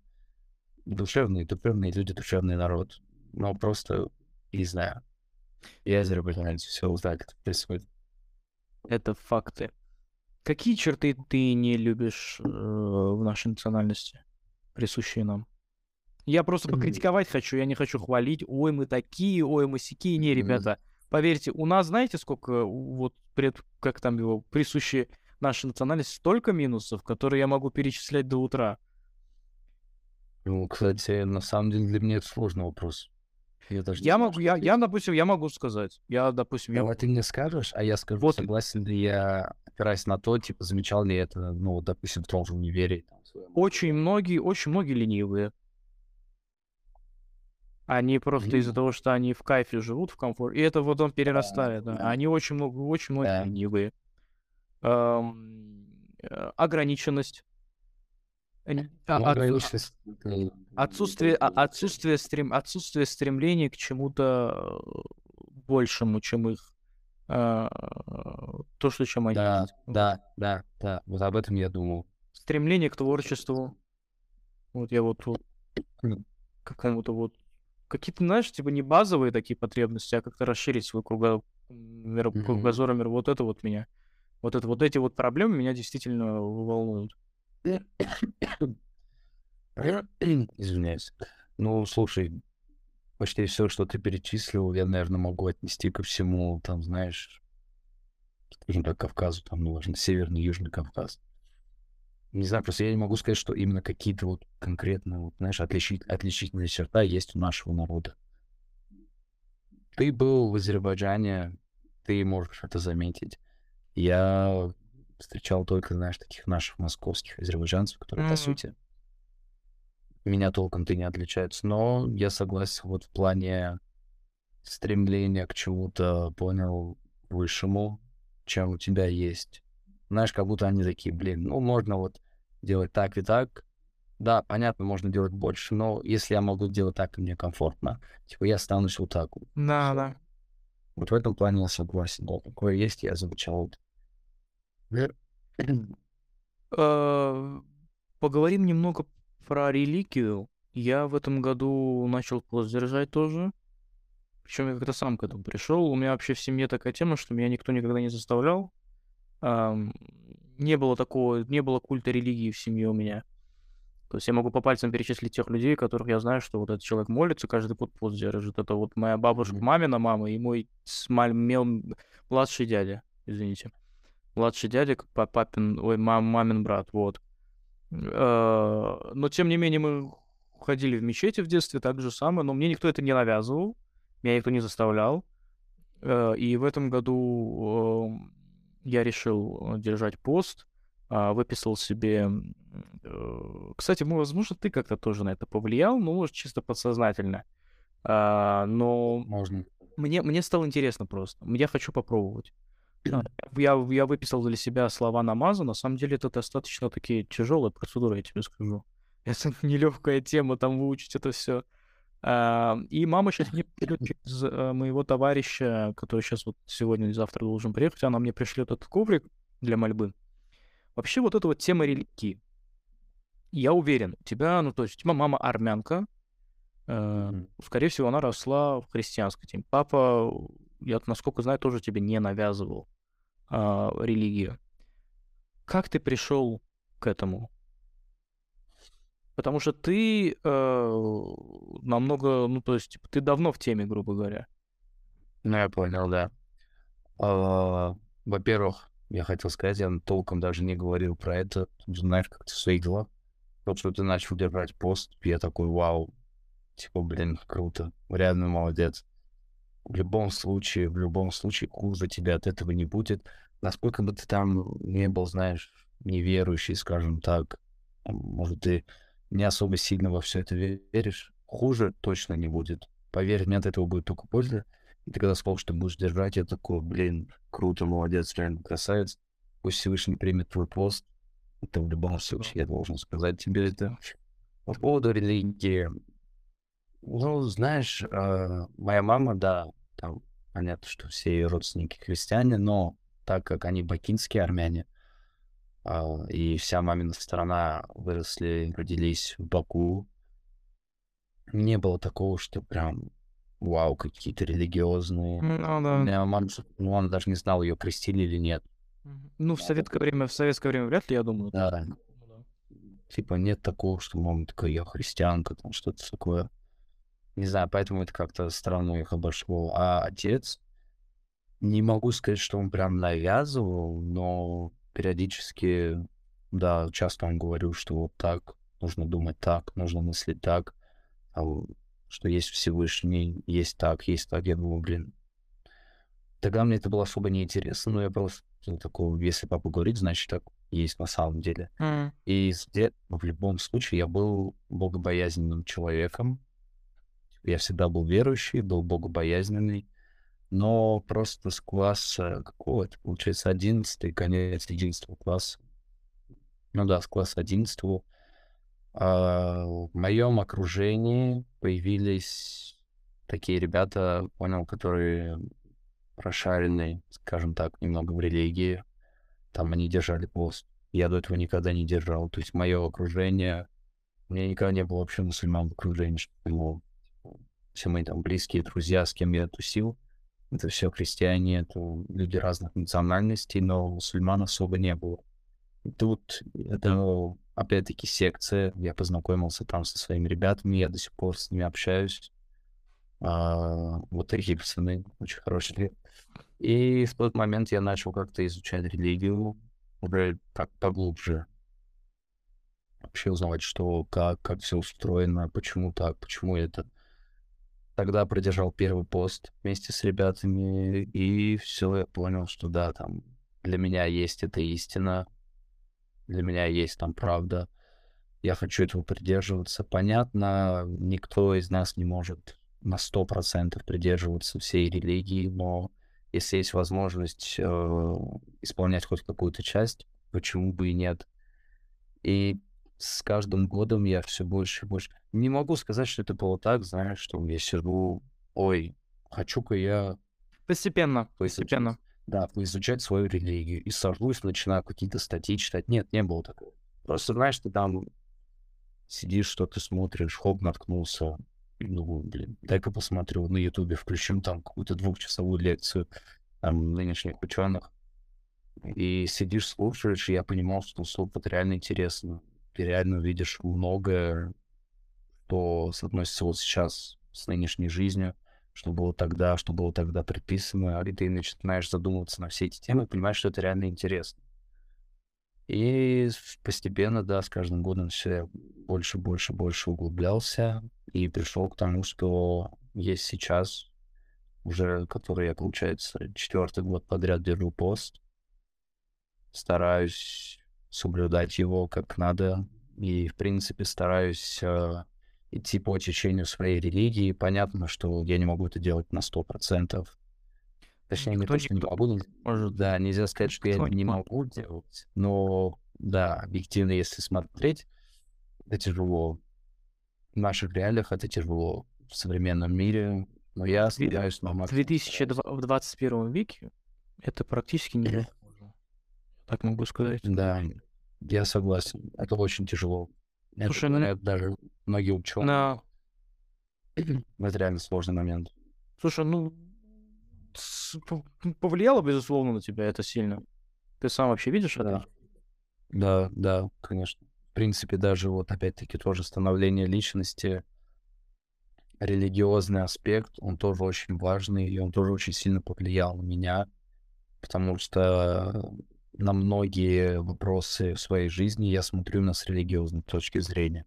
Душевные, душевные люди, душевный народ. Но просто, не знаю. Я азербайджанец, все узнать, как это происходит. Это факты. Какие черты ты не любишь э, в нашей национальности, присущие нам? Я просто покритиковать хочу, я не хочу хвалить. Ой, мы такие, ой, мы сякие. Не, ребята, поверьте, у нас, знаете, сколько вот пред, как там его, присущие нашей национальности, столько минусов, которые я могу перечислять до утра. Ну, кстати, на самом деле для меня это сложный вопрос. Я даже Я могу, я, я, допустим, я могу сказать. Я, допустим, я... Давай ты мне скажешь, а я скажу, Вот. согласен ли я, опираясь на то, типа, замечал ли это, ну, допустим, в том же универе. Очень многие, очень многие ленивые. Они просто из-за Ленивые? того, что они в кайфе живут, в комфорте. И это вот он перерастает. да. да. Они очень много, очень многие Да. ленивые. Эм, ограниченность. Они- а- Ну, отсу- ограниченность, э, Отсутствие, а- отсутствие, стрем, отсутствие стремления к чему-то э, большему, чем их то, что чем они Да, да, да, да. Вот об этом я думал. Стремление к творчеству. Вот я вот, какому-то вот какие-то, знаешь, типа не базовые такие потребности, а как-то расширить свой круго... миро- Мгм. кругозор, мир. Вот это вот меня. Вот это вот эти вот проблемы меня действительно волнуют. Извиняюсь. Ну, слушай, почти все, что ты перечислил, я, наверное, могу отнести ко всему, там, знаешь, скажем так, Кавказу, там, ну, важно, Северный, Южный Кавказ. Не знаю, просто я не могу сказать, что именно какие-то вот конкретно, вот, знаешь, отличить, отличительные черта есть у нашего народа. Ты был в Азербайджане, ты можешь это заметить. Я встречал только, знаешь, таких наших московских азербайджанцев, которые, по Мгм. сути, меня толком-то не отличаются. Но я согласен вот в плане стремления к чему-то, понял, высшему, чем у тебя есть. Знаешь, как будто они такие, блин, ну, можно вот делать так и так. Да, понятно, можно делать больше, но если я могу делать так, и мне комфортно, типа, я останусь вот так. Да, да. Вот в этом плане я согласен. Да, такое есть, я замечал Поговорим немного про религию. Я в этом году начал пост держать тоже. Причем я как-то сам к этому пришел. У меня вообще в семье такая тема, что меня никто никогда не заставлял. Не было такого, не было культа религии в семье у меня. То есть я могу по пальцам перечислить тех людей, которых я знаю, что вот этот человек молится, каждый год пост держит. Это вот моя бабушка, мамина мама и мой младший дядя, извините. Младший дядя, папин, ой, мам, мамин брат, вот. Э, Но, тем не менее, мы ходили в мечети в детстве, так же самое, но мне никто это не навязывал, меня никто не заставлял. Э, И в этом году э, я решил держать пост, а, выписал себе... Кстати, ну, возможно, ты как-то тоже на это повлиял, ну, может, чисто подсознательно. А, Но Можно. мне, мне стало интересно просто. Я хочу попробовать. А, Я, я выписал для себя слова намаза. На самом деле это достаточно такие тяжелые процедуры, я тебе скажу. Это нелегкая тема, там выучить это все. И мама сейчас мне пришлет через э, моего товарища, который сейчас вот сегодня или завтра должен приехать, она мне пришлет этот коврик для мольбы. Вообще вот эта вот тема религии. Я уверен, у тебя, ну то есть мама армянка, Мгм. скорее всего, она росла в христианской теме. Папа, я насколько знаю, тоже тебе не навязывал а, религию. Как ты пришел к этому? Потому что ты э, намного, ну то есть типа, ты давно в теме, грубо говоря. Ну, я понял, да. А, Во-первых, я хотел сказать, я толком даже не говорил про это. Знаешь, как ты в своих делах. Вот что ты начал держать пост, я такой, вау, типа, блин, круто, реально молодец. В любом случае, в любом случае, хуже тебя от этого не будет. Насколько бы ты там не был, знаешь, неверующий, скажем так, может, ты не особо сильно во все это веришь, хуже точно не будет. Поверь, мне от этого будет только польза. И ты когда сказал, что будешь держать, я такой, блин, круто, молодец, реально красавец. Пусть Всевышний примет твой пост. Это в любом случае, я должен сказать тебе это. По поводу религии. Ну, знаешь, э, моя мама, да, там понятно, что все ее родственники христиане, но так как они бакинские армяне, а, и вся мамина сторона выросли, родились в Баку, не было такого, что прям, вау, какие-то религиозные. Ну У да. меня мама, ну, она даже не знала, ее крестили или нет. Ну, в советское время, в советское время вряд ли, я думаю. Да, Ну да. типа нет такого, что мама такая, я христианка, там что-то такое. Не знаю, поэтому это как-то странно их обошло. А отец, не могу сказать, что он прям навязывал, но периодически, да, часто он говорил, что вот так, нужно думать так, нужно мыслить так, а что есть Всевышний, есть так, есть так. Я думаю, блин, тогда мне это было особо неинтересно, но я просто такого, если папа говорит, значит так есть на самом деле. М, И в любом случае я был богобоязненным человеком. Я всегда был верующий, был богобоязненный. Но просто с класса какого это, получается, 11 конец 11 класса. Ну да, с класса 11 а, в моем окружении появились такие ребята, понял, которые прошаренные, скажем так, немного в религии. Там они держали пост. Я до этого никогда не держал. То есть мое окружение... У меня никогда не было вообще мусульман в окружении. что, все мои там близкие друзья, с кем я тусил, это все христиане, это люди разных национальностей, но мусульман особо не было. И тут это опять-таки, секция. Я познакомился там со своими ребятами, я до сих пор с ними общаюсь. А, вот такие пацаны, очень хорошие. И в тот момент я начал как-то изучать религию, уже так поглубже. Вообще узнавать, что, как, как все устроено, почему так, почему это. Тогда продержал первый пост вместе с ребятами, и все, я понял, что да, там для меня есть эта истина, для меня есть там правда. Я хочу этого придерживаться. Понятно, никто из нас не может на сто процентов придерживаться всей религии, но если есть возможность э, исполнять хоть какую-то часть, почему бы и нет? И с каждым годом я все больше и больше... Не могу сказать, что это было так, знаешь, что я сижу, ой, хочу-ка я... Постепенно, постепенно. Да, изучать свою религию. И сажусь, начинаю какие-то статьи читать. Нет, не было такого. Просто, знаешь, ты там сидишь, что-то смотришь, хоп, наткнулся. Ну, блин, дай-ка посмотрю на Ютубе, включим там какую-то двухчасовую лекцию там, нынешних ученых. И сидишь, слушаешь, и я понимал, что слух это реально интересно. Ты реально видишь многое, что соотносится вот сейчас с нынешней жизнью что было тогда, что было тогда предписано, и ты начинаешь задумываться на все эти темы, понимаешь, что это реально интересно. И постепенно, да, с каждым годом все больше, больше, больше углублялся и пришел к тому, что есть сейчас, уже который я, получается, четвертый год подряд держу пост. Стараюсь соблюдать его как надо. И, в принципе, стараюсь э, идти по течению своей религии. Понятно, что я не могу это делать на сто процентов. Точнее, не то, что не могу, может, да, нельзя сказать, что я не могу делать, но, да, объективно, если смотреть, это тяжело. В наших реалиях это тяжело в современном мире, но я стараюсь на максимум. В 2021 веке это практически невозможно. Так могу сказать. Да, я согласен. Это очень тяжело. Слушай, это, ну... это даже многие ученые. Но... Это реально сложный момент. Слушай, ну, повлияло, безусловно, на тебя это сильно. Ты сам вообще видишь это? Да, да, конечно. В принципе, даже вот опять-таки тоже становление личности, религиозный аспект, он тоже очень важный, и он тоже очень сильно повлиял на меня, потому что на многие вопросы в своей жизни я смотрю на с религиозной точки зрения.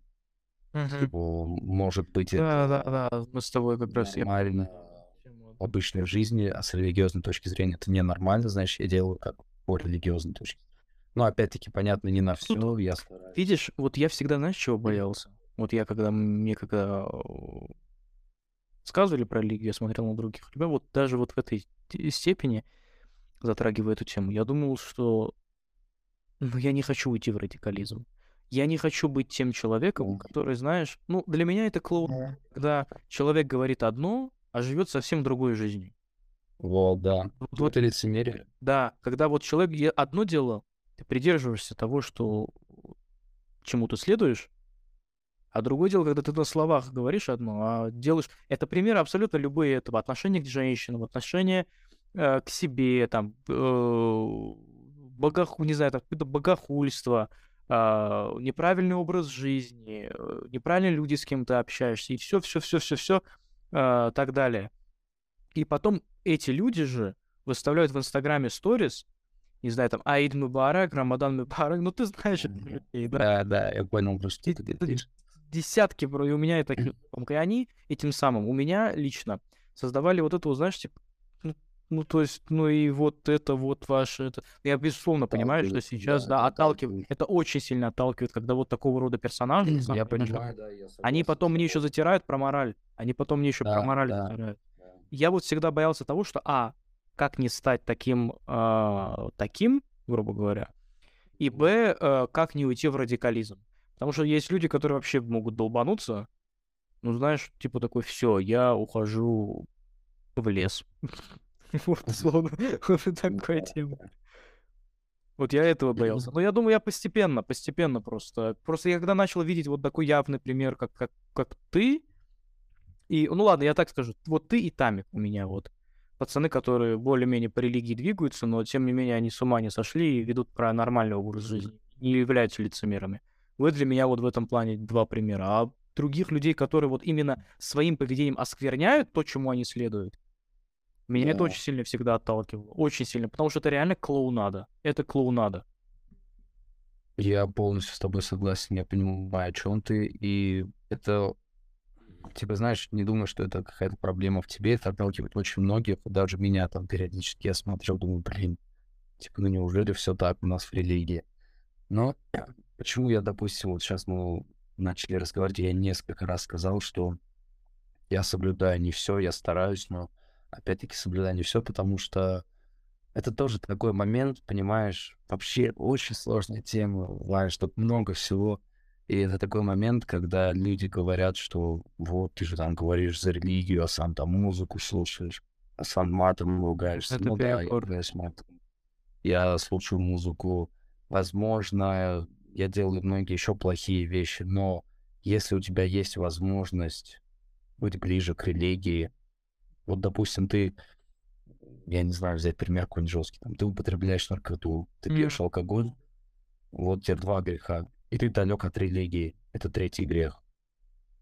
Угу. Может быть, да, это да, да, мы с тобой как раз нормально в обычной жизни, а с религиозной точки зрения это ненормально, значит, я делаю как по религиозной точке. Но опять-таки, понятно, не на все, Тут, я стараюсь. Видишь, вот я всегда, знаешь, чего боялся? Вот я когда, мне когда сказывали про религию, я смотрел на других ребят, вот даже вот в этой степени, затрагивая эту тему, я думал, что ну, я не хочу уйти в радикализм. Я не хочу быть тем человеком, который, знаешь, ну, для меня это клоун, когда человек говорит одно, а живет совсем другой жизнью. Вот, да. Вот, вот это лицемерие. Да, когда вот человек одно дело, ты придерживаешься того, что чему ты следуешь, а другое дело, когда ты на словах говоришь одно, а делаешь... Это примеры абсолютно любые этого. Отношения к женщинам, отношения э, к себе, там, э, богоху, не знаю, там, какое-то богохульство, э, неправильный образ жизни, э, неправильные люди, с кем ты общаешься, и все, все, все, все, все, э, так далее. И потом эти люди же выставляют в Инстаграме сторис, не знаю, там, Аид Мубарак, Рамадан Мубарак, ну ты знаешь этих людей, да? Да, да, я понял, просто Десятки, и у меня это, и они этим самым, у меня лично создавали вот это, знаешь, типа, ну, то есть, ну и вот это вот ваше... Это... Я безусловно понимаю, что сейчас, да, да отталкивает. Это очень сильно отталкивает, когда вот такого рода персонажи... Я понимаю, да, я Они потом мне еще затирают про мораль. Они потом мне еще да, про мораль да, затирают. Да. Я вот всегда боялся того, что, а, как не стать таким, э, таким, грубо говоря, и, б, э, как не уйти в радикализм. Потому что есть люди, которые вообще могут долбануться, ну, знаешь, типа такой, все, я ухожу в лес. Вот, условно, вот такая тема. Вот я этого боялся. Но я думаю, я постепенно, постепенно просто. Просто я когда начал видеть вот такой явный пример, как, как, как ты, и, ну ладно, я так скажу, вот ты и Тамик у меня вот. Пацаны, которые более-менее по религии двигаются, но тем не менее они с ума не сошли и ведут про нормальный образ жизни, не являются лицемерами. Вы для меня вот в этом плане два примера. А других людей, которые вот именно своим поведением оскверняют то, чему они следуют, меня это очень сильно всегда отталкивало. Очень сильно. Потому что это реально клоунада. Это клоунада. Я полностью с тобой согласен, я понимаю, о чем ты, и это, типа, знаешь, не думаю, что это какая-то проблема в тебе, это отталкивает очень многих, даже меня там периодически я смотрел, думаю, блин, типа, ну неужели все так у нас в религии? Но почему я, допустим, вот сейчас мы начали разговаривать, я несколько раз сказал, что я соблюдаю не все, я стараюсь, но опять-таки соблюдаю не все, потому что это тоже такой момент, понимаешь, вообще очень сложная тема, знаешь, тут много всего. И это такой момент, когда люди говорят, что вот ты же там говоришь за религию, а сам там музыку слушаешь, а сам матом ругаешься. Это ну да, я матом. Я слушаю музыку, возможно, я делаю многие еще плохие вещи, но если у тебя есть возможность быть ближе к религии, вот, допустим, ты, я не знаю, взять пример какой-нибудь жесткий, там, ты употребляешь наркоту, ты Мгм. пьешь алкоголь, вот тебе два греха, и ты далек от религии, это третий грех.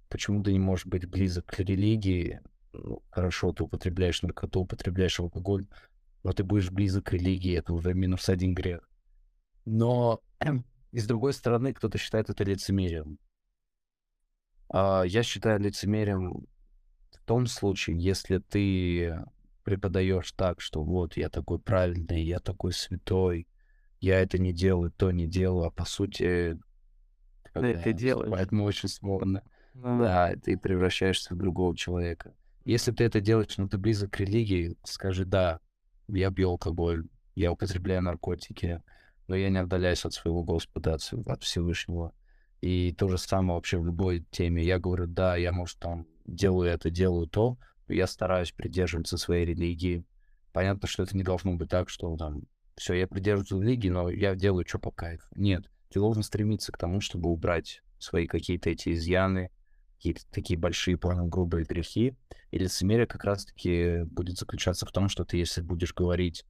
Почему ты не можешь быть близок к религии? Ну, хорошо, ты употребляешь наркоту, употребляешь алкоголь, но ты будешь близок к религии, это уже минус один грех. Но и с другой стороны, кто-то считает это лицемерием. А, я считаю лицемерием в том случае, если ты преподаешь так, что вот я такой правильный, я такой святой, я это не делаю, то не делаю, а по сути, Да, ты делаешь. Поэтому очень сложно. Да. Да, ты превращаешься в другого человека. Если ты это делаешь, но ты близок к религии, скажи, да, я пью алкоголь, я употребляю наркотики, но я не отдаляюсь от своего Господа, от, от Всевышнего. И то же самое вообще в любой теме. Я говорю, да, я, может, там делаю это, делаю то, я стараюсь придерживаться своей религии. Понятно, что это не должно быть так, что там, все, я придерживаюсь религии, но я делаю что по кайфу. Нет, ты должен стремиться к тому, чтобы убрать свои какие-то эти изъяны, какие-то такие большие, понял, грубые грехи. И лицемерие как раз-таки будет заключаться в том, что ты, если будешь говорить,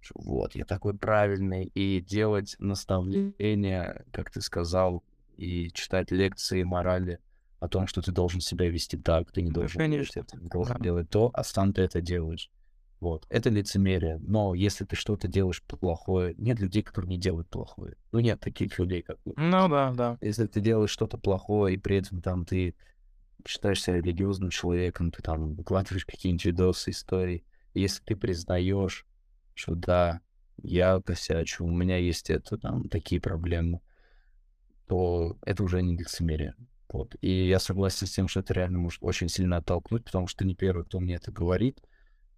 что вот, я такой правильный, и делать наставления, как ты сказал, и читать лекции морали о том, что ты должен себя вести так, ты не должен делать конечно. это, не должен Да. делать то, а сам ты это делаешь. Вот, это лицемерие. Но если ты что-то делаешь плохое, нет людей, которые не делают плохое. Ну, нет таких людей, как вы. Ну да, да. Если ты делаешь что-то плохое, и при этом там ты считаешь себя религиозным человеком, ты там выкладываешь какие-нибудь видосы, истории. Если ты признаешь, что да, я косячу, у меня есть это, там, такие проблемы, то это уже не лицемерие. Вот. И я согласен с тем, что это реально может очень сильно оттолкнуть, потому что ты не первый, кто мне это говорит.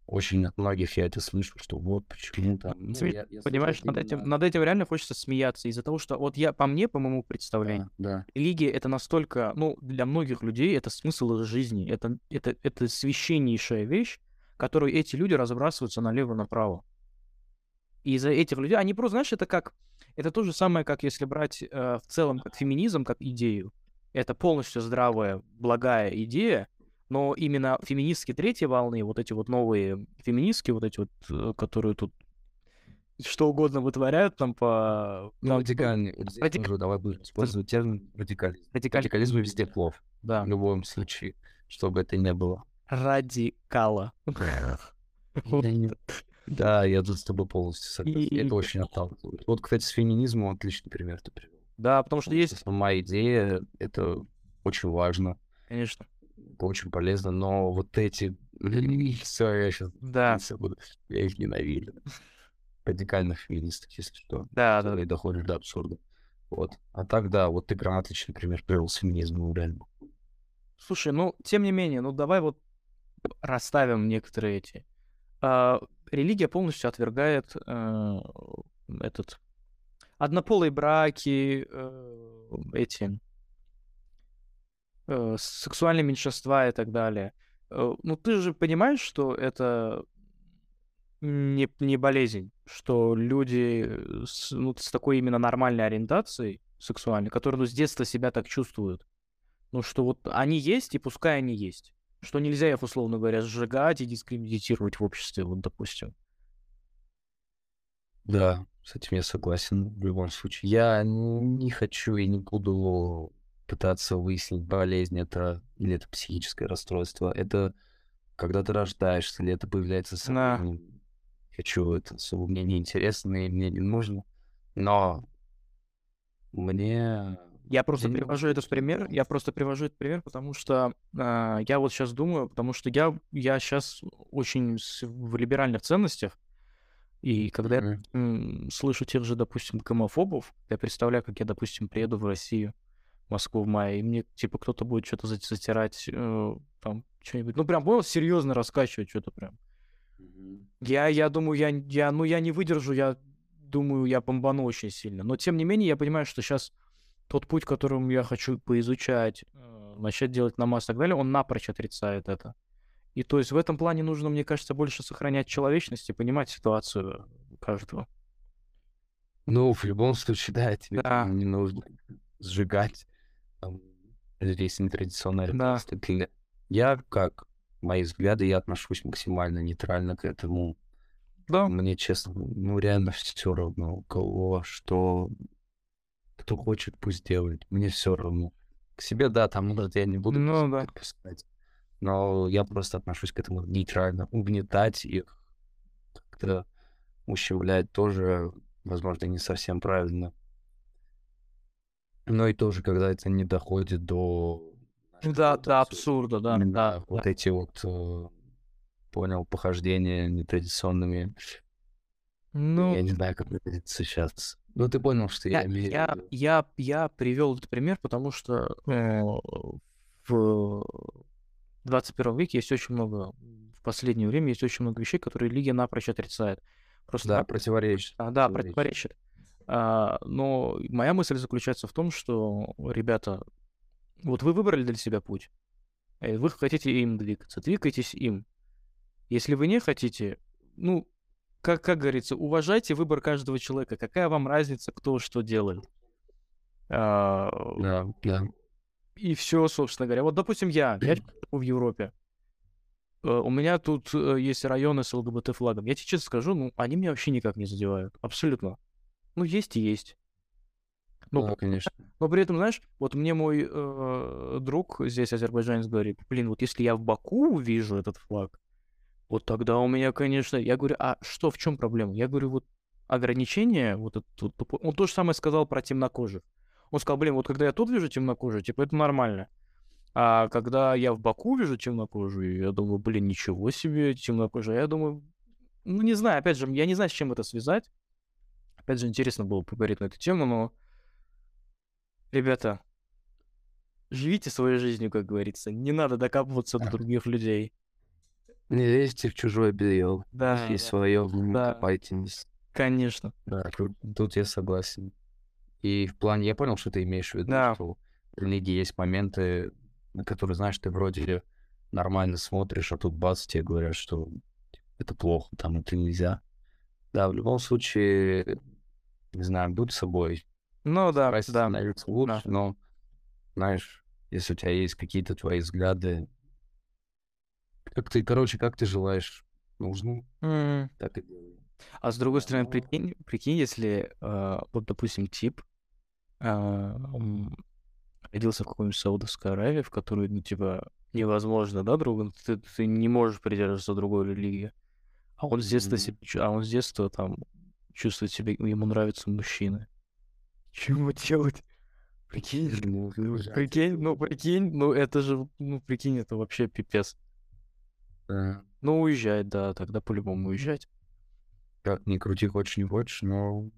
Очень от многих я это слышу, что вот почему там... ну, Сме- я- я Понимаешь, над этим, над этим реально хочется смеяться из-за того, что вот я, по мне, по моему представлению, Да, да. религия это настолько, ну, для многих людей это смысл их жизни, это, это, это священнейшая вещь, которую эти люди разбрасываются налево-направо. И из-за этих людей, они просто, знаешь, это как, это то же самое, как если брать э, в целом как феминизм, как идею. Это полностью здравая, благая идея, но именно феминистки третьей волны, вот эти вот новые феминистки, вот эти вот, э, которые тут что угодно вытворяют там по... Ну, радикальный. Радик- тоже давай будем использовать термин радикализм. Радикаль- Радикализм везде плохо. Да. В любом случае, чтобы это не было. Радикала. Да, я тут с тобой полностью согласен. Это очень отталкивает. Вот, кстати, с феминизмом отличный пример ты привел. Да, потому что Потому есть, Сама идея, это очень важно, конечно, это очень полезно, но вот эти... Все, я сейчас да, буду. Я их ненавижу. Радикальных феминисток, если что. да, да, которые доходят до абсурда. Вот. А так, да, вот ты прям отличный пример привел с феминизмом, реально. Слушай, ну, тем не менее, ну давай вот расставим некоторые эти. А, религия полностью отвергает э, этот однополые браки, э, эти э, сексуальные меньшинства и так далее. Э, ну ты же понимаешь, что это не, не болезнь, что люди с, ну, с такой именно нормальной ориентацией сексуальной, которые ну, с детства себя так чувствуют, ну, что вот они есть, и пускай они есть. Что нельзя их, условно говоря, сжигать и дискредитировать в обществе, вот, допустим. Да, С этим я согласен в любом случае. Я не хочу и не буду пытаться выяснить, болезнь это или это психическое расстройство. Это когда ты рождаешься, или это появляется сам. Да. Хочу это особо мне не интересно и мне не нужно. Но мне Я просто не привожу этот чтобы пример, я просто привожу этот пример, потому что а, я вот сейчас думаю, потому что я, я сейчас очень в либеральных ценностях, и когда я Мгм. м, слышу тех же, допустим, гомофобов, я представляю, как я, допустим, приеду в Россию, в Москву в мае, и мне, типа, кто-то будет что-то затирать, э, там, что-нибудь, ну, прям, понял, серьезно раскачивать что-то прям. Мгм. Я, я думаю, я, я, ну, я не выдержу, я думаю, я бомбану очень сильно. Но, тем не менее, я понимаю, что сейчас тот путь, которым я хочу поизучать, э, начать делать намаз и так далее, он напрочь отрицает это. И то есть в этом плане нужно, мне кажется, больше сохранять человечность и понимать ситуацию каждого. Ну, в любом случае, да, тебе Да. не нужно сжигать там, здесь нетрадиционное Да. Я, как мои взгляды, я отношусь максимально нейтрально к этому. Да. Мне, честно, ну, реально все равно, у кого что, кто хочет, пусть делает. Мне все равно. К себе, да, там, может, я не буду Ну да. писать, но я просто отношусь к этому нейтрально. Угнетать их, как-то ущемлять тоже, возможно, не совсем правильно. Но и тоже, когда это не доходит до... Ну да, до абсурда. абсурда, да, Именно да, вот да. эти вот, э, понял, похождения нетрадиционными. Ну, Я не знаю, как выразиться сейчас. Ну, ты понял, что я Я, имею я, я, я привел этот пример, потому что э, в 21 веке есть очень много, в последнее время есть очень много вещей, которые религия напрочь отрицает. Просто Да, противоречит. а, да, противоречит. противоречит. А, но моя мысль заключается в том, что, ребята, вот вы выбрали для себя путь, э, вы хотите им двигаться, двигайтесь им. Если вы не хотите, ну, как, как говорится, уважайте выбор каждого человека. Какая вам разница, кто что делает? А, Да, да. И все, собственно говоря. Вот, допустим, я, я в Европе. Э, У меня тут э, есть районы с ЛГБТ-флагом. Я тебе честно скажу, ну, они меня вообще никак не задевают. Абсолютно. Ну, есть и есть. Ну, Да, конечно. но при этом, знаешь, вот мне мой э, друг здесь, азербайджанец, говорит, блин, вот если я в Баку увижу этот флаг, вот тогда у меня, конечно... Я говорю, а что, в чем проблема? Я говорю, вот ограничение, вот это, вот, он то же самое сказал про темнокожих. Он сказал, блин, вот когда я тут вижу темнокожих, типа, это нормально. А когда я в Баку вижу темнокожую, я думаю, блин, ничего себе, темнокожая. Я думаю, ну, не знаю, опять же, я не знаю, с чем это связать. Опять же, интересно было поговорить на эту тему, но, ребята, живите своей жизнью, как говорится. Не надо докапываться до других людей. Не лезьте в чужое белье. Да, Есть да, свое, да. копайте. конечно. Да, тут, тут я согласен. И в плане, я понял, что ты имеешь в виду, Да. что в религии есть моменты, на которые, знаешь, ты вроде нормально смотришь, а тут бац, тебе говорят, что это плохо, там это нельзя. Да, в любом случае, не знаю, будь собой, Ну да, старайся да. становиться лучше, но, знаешь, если у тебя есть какие-то твои взгляды, как ты, короче, как ты желаешь нужно, М. так и делай. А с другой стороны, прикинь, прикинь, если, э, вот, допустим, тип родился в какой-нибудь Саудовской Аравии, в которой, ну, типа, невозможно, да, друг, ты, ты не можешь придерживаться другой религии. А он с детства, чу- а он с детства там чувствует себя, ему нравятся мужчины. Чего делать? Прикинь, Ну, уезжать прикинь, ну, прикинь, ну, это же, ну, прикинь, это вообще пипец. Да. Ну, уезжать, да, тогда по-любому уезжать. Как ни крути, хочешь не хочешь, но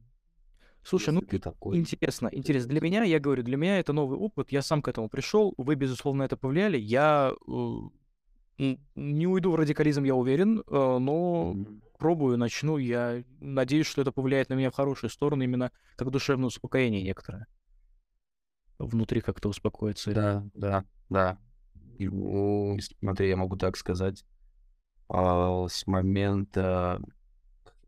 Слушай, ну, если ты такой, Интересно, интересно. Для меня, я говорю, для меня это новый опыт. Я сам к этому пришел. Вы, безусловно, это повлияли. Я э, не уйду в радикализм, я уверен, э, но Мгм. пробую, начну. Я надеюсь, что это повлияет на меня в хорошую сторону, именно как душевное успокоение некоторое. Внутри как-то успокоиться. Да, да, да. И, ну, смотри, я могу так сказать. а, с момента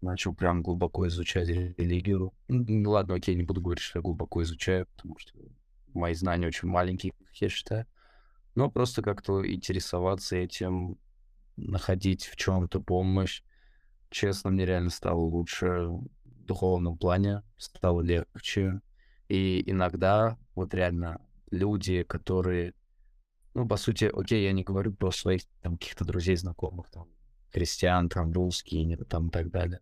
начал прям глубоко изучать ре- религию. Ну, ладно, окей, не буду говорить, что я глубоко изучаю, потому что мои знания очень маленькие, я считаю. Но просто как-то интересоваться этим, находить в чем-то помощь. Честно, мне реально стало лучше. духовном плане стало легче. И иногда вот реально люди, которые, ну, по сути, окей, я не говорю про своих там каких-то друзей, знакомых, там, христиан, там, русские, там, и так далее.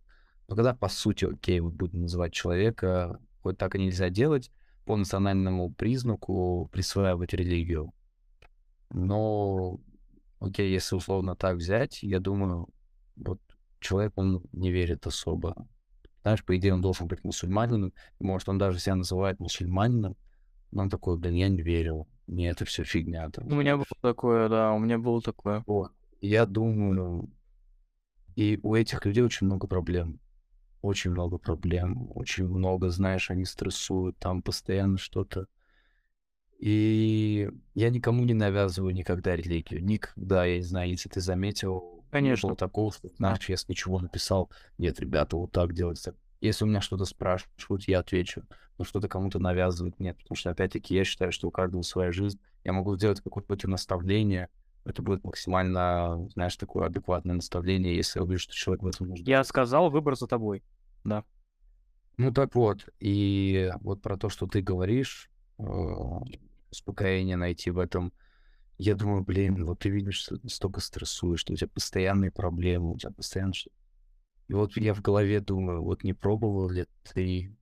Но когда, по сути, окей, вот будем называть человека, вот так и нельзя делать, по национальному признаку присваивать религию. Но, окей, если условно так взять, я думаю, вот человек, он не верит особо. Знаешь, по идее, он должен быть мусульманином. Может, он даже себя называет мусульманином, но он такой, блин, я не верил. Мне это все фигня. Там, у меня было такое, да, у меня было такое. Вот. Я думаю, и у этих людей очень много проблем. Очень много проблем. Очень много, знаешь, они стрессуют, там постоянно что-то. И я никому не навязываю никогда религию. Никогда, я не знаю, если ты заметил, Конечно. было такого, что, знаешь, я ничего написал, нет, ребята, вот так делается. Если у меня что-то спрашивают, я отвечу. Но что-то кому-то навязывать нет. Потому что, опять-таки, я считаю, что у каждого своя жизнь. Я могу сделать какое-то наставление, это будет максимально, знаешь, такое адекватное наставление, если я увижу, что человек в этом нужен. Я сказал, выбор за тобой, да. Ну так вот, и вот про то, что ты говоришь, э, успокоение найти в этом. Я думаю, блин, вот ты видишь, что ты столько стрессуешь, что у тебя постоянные проблемы, у тебя постоянно что И вот я в голове думаю, вот не пробовал ли ты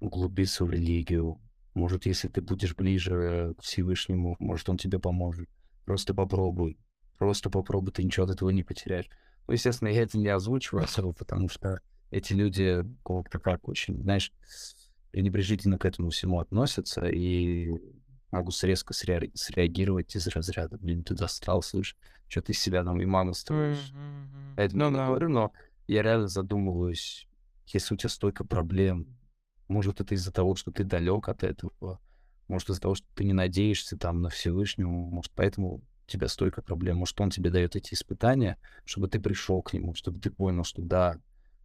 углубиться в религию? Может, если ты будешь ближе к Всевышнему, может, он тебе поможет. Просто попробуй. Просто попробуй, ты ничего от этого не потеряешь. Ну, естественно, я это не озвучиваю особо, потому что эти люди как-то как очень, знаешь, пренебрежительно к этому всему относятся, и могу резко сре- среагировать из разряда, блин, ты достал, слышь, что ты себя там имама строишь. Mm-hmm. Это ну, no. говорю, но я реально задумываюсь, если у тебя столько проблем, может, это из-за того, что ты далек от этого, может, из-за того, что ты не надеешься там на Всевышнего, может, поэтому у тебя столько проблем, может, он тебе дает эти испытания, чтобы ты пришел к нему, чтобы ты понял, что да,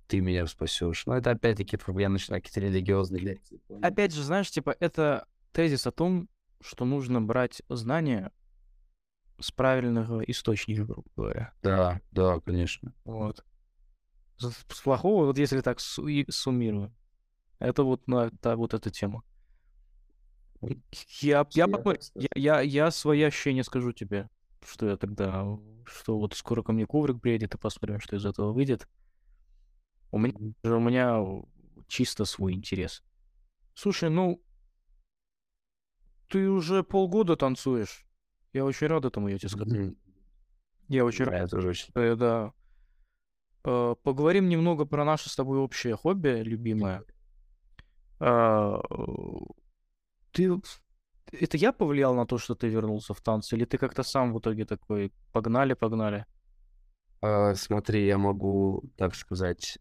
ты меня спасешь. Но это опять-таки я начинаю какие-то религиозные лекции. Опять же, знаешь, типа, это тезис о том, что нужно брать знания с правильного источника, грубо говоря. Да, да, конечно. Вот. С плохого, вот если так су- суммирую, это вот, на, это, вот эта тема. Я, я, я, я, я, я свои ощущения скажу тебе, что я тогда, что вот скоро ко мне коврик приедет, и посмотрим, что из этого выйдет. У меня, у меня чисто свой интерес. Слушай, ну, ты уже полгода танцуешь. Я очень рад этому, я тебе скажу. Я очень рад. Я тоже очень. Э, да. Э, поговорим немного про наше с тобой общее хобби, любимое. Э, ты... Это я повлиял на то, что ты вернулся в танцы, или ты как-то сам в итоге такой, погнали, погнали? А, смотри, я могу так сказать,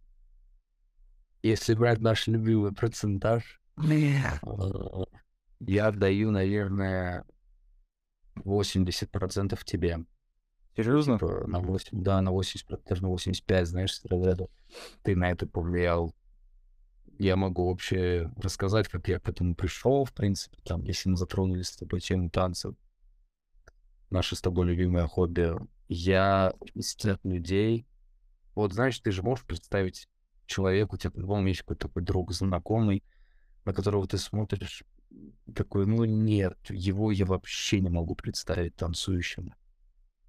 если брать наш любимый процентаж, а, я отдаю, наверное, 80% тебе. Серьезно? Типа на 8, да, на 80, даже на 85, знаешь, ты на это повлиял я могу вообще рассказать, как я к этому пришел, в принципе, там, если мы затронули с тобой тему танцев, наше с тобой любимое хобби. Я из тех людей, вот знаешь, ты же можешь представить человека, у тебя по-любому есть какой-то такой друг, знакомый, на которого ты смотришь, такой, ну нет, его я вообще не могу представить танцующим.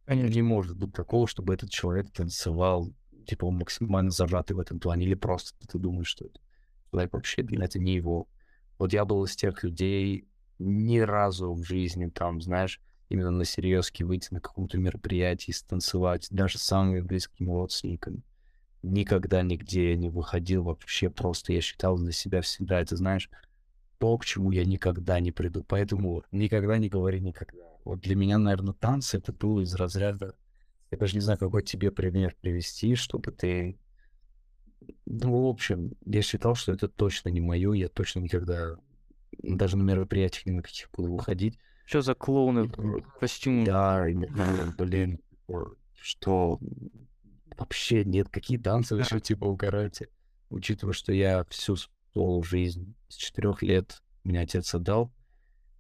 Конечно. Не может быть такого, чтобы этот человек танцевал, типа, он максимально зажатый в этом плане, или просто ты думаешь, что это человек вообще, это не его. Вот я был из тех людей, ни разу в жизни там, знаешь, именно на серьезке выйти на каком-то мероприятии, станцевать, даже с самыми близкими родственниками. Никогда нигде не выходил вообще просто. Я считал для себя всегда, это знаешь, то, к чему я никогда не приду. Поэтому никогда не говори никогда. Вот для меня, наверное, танцы это было из разряда... Я даже не знаю, какой тебе пример привести, чтобы ты ну, в общем, я считал, что это точно не мое, я точно никогда даже на мероприятиях ни на каких буду выходить. Что за клоуны в костюме? Да, блин, что вообще нет, какие танцы еще типа угорайте. Учитывая, что я всю свою жизнь с четырех лет меня отец отдал,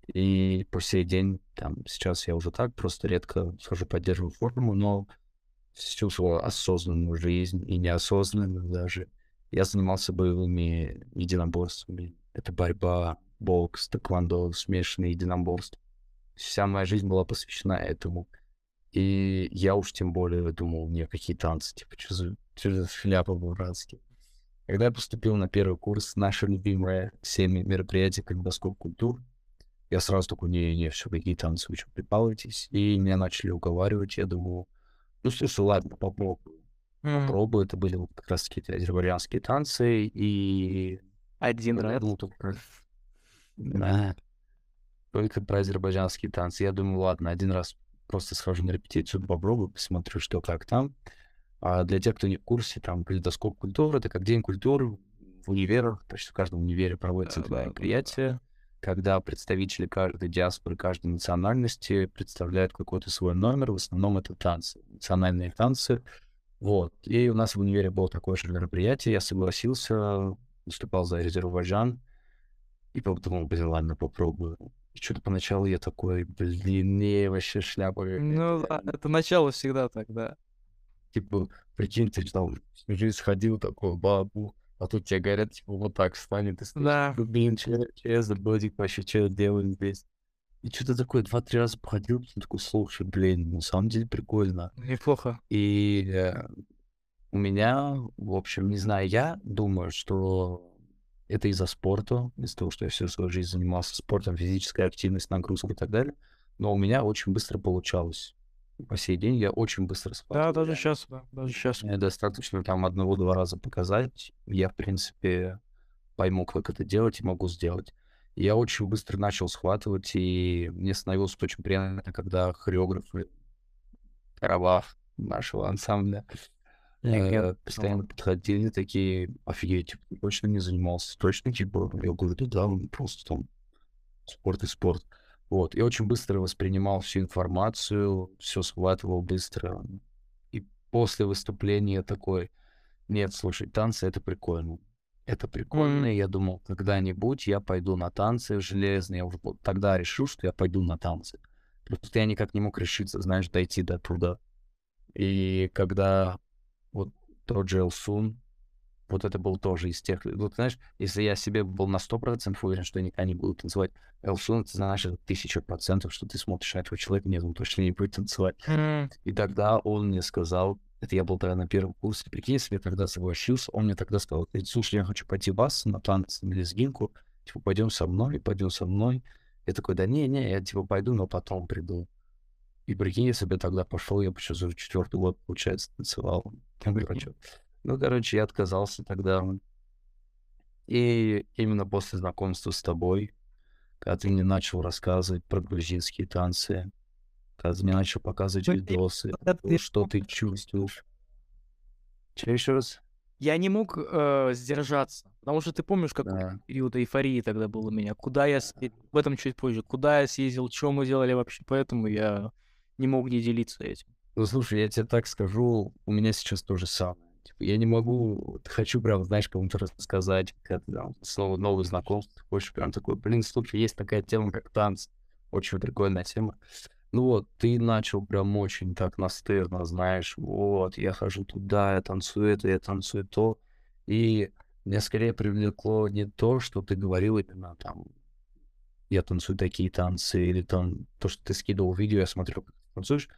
и по сей день, там, сейчас я уже так, просто редко схожу поддерживаю форму, но всю свою осознанную жизнь и неосознанную даже. Я занимался боевыми единоборствами. Это борьба, бокс, тэквондо, смешанные единоборства. Вся моя жизнь была посвящена этому. И я уж тем более думал, не, какие танцы, типа, что за, что за шляпа братские. Когда я поступил на первый курс, наше любимое всеми мероприятие калейдоскоп культур, я сразу такой, не-не, все, какие танцы, вы что, прикалываетесь? И меня начали уговаривать, я думаю, ну, слушай, ладно, попробую. М, Попробую, это были как раз таки азербайджанские танцы, и... Один я раз. думал, только... Да, только про азербайджанские танцы. Я думаю, ладно, один раз просто схожу на репетицию, попробую, посмотрю, что как там. А для тех, кто не в курсе, там калейдоскоп культуры, это как день культуры в универах, почти в каждом универе проводится Да, это да, да, мероприятие, когда представители каждой диаспоры, каждой национальности представляют какой-то свой номер, в основном это танцы, национальные танцы. Вот. И у нас в универе было такое же мероприятие, я согласился, выступал за Азербайджан, и подумал, блин, ладно, попробую. И что-то поначалу я такой, блин, не, вообще шляпа Ну это начало всегда так, да. Типа, прикинь, ты там всю жизнь сходил такой, бабу, а тут тебе говорят, типа, вот так встань, и Да. такой, блин, че я за бодик вообще, что я делаю здесь? И что-то такое, два-три раза походил, такой, слушай, блин, на самом деле прикольно. Неплохо. И э, у меня, в общем, не знаю, я думаю, что это из-за спорта, из-за того, что я всю свою жизнь занимался спортом, физическая активность, нагрузка и так далее. Но у меня очень быстро получалось. По сей день я очень быстро Да, схватываю. даже реально. сейчас, да, даже сейчас. Мне достаточно там одного-два раза показать. Я, в принципе, пойму, как это делать и могу сделать. Я очень быстро начал схватывать, и мне становилось очень приятно, когда хореографы Карабах нашего ансамбля э, постоянно подходили такие, офигеть, типа, точно не занимался, точно, типа, я говорю, да, да, просто там спорт и спорт. Вот, я очень быстро воспринимал всю информацию, все схватывал быстро. И после выступления такой, нет, слушай, танцы — это прикольно. Это прикольно, и я думал, когда-нибудь я пойду на танцы железные. Я уже тогда решил, что я пойду на танцы. Просто я никак не мог решиться, знаешь, дойти до туда. И когда вот тот же Элсун, вот это был тоже из тех... Вот знаешь, если я себе был на 100% уверен, что я никогда не буду танцевать, Элсун, это значит тысяча процентов, что ты смотришь на этого человека, нет, он точно не будет танцевать. М, И тогда он мне сказал, это я был тогда на первом курсе, прикинь, если я тогда согласился, он мне тогда сказал, «Ты, слушай, я хочу пойти в бас на танцы, на лезгинку, типа, пойдем со мной, пойдем со мной. Я такой, да не-не, я типа пойду, но потом приду. И прикинь, если бы я тогда пошел, я бы сейчас уже четвертый год, получается, танцевал. Ну, короче, ну, короче, я отказался тогда. И именно после знакомства с тобой, когда ты мне начал рассказывать про грузинские танцы, когда ты мне начал показывать видосы, что ты чувствуешь. Че еще раз? Я не мог э, сдержаться, потому что ты помнишь, какой Да. период эйфории тогда был у меня, куда я съездил, в этом чуть позже, куда я съездил, что мы делали вообще, поэтому я не мог не делиться этим. Ну, слушай, я тебе так скажу, у меня сейчас то же самое. Типа, я не могу, хочу прям, знаешь, кому-то рассказать, ты там снова новый знакомство, хочешь прям такой, блин, слушай, есть такая тема, как танцы, очень прикольная тема. Ну вот, ты начал прям очень так настырно, знаешь, вот, я хожу туда, я танцую это, я танцую то. И меня скорее привлекло не то, что ты говорил именно там, я танцую такие танцы, или там то, что ты скидывал видео, я смотрел, как ты танцуешь,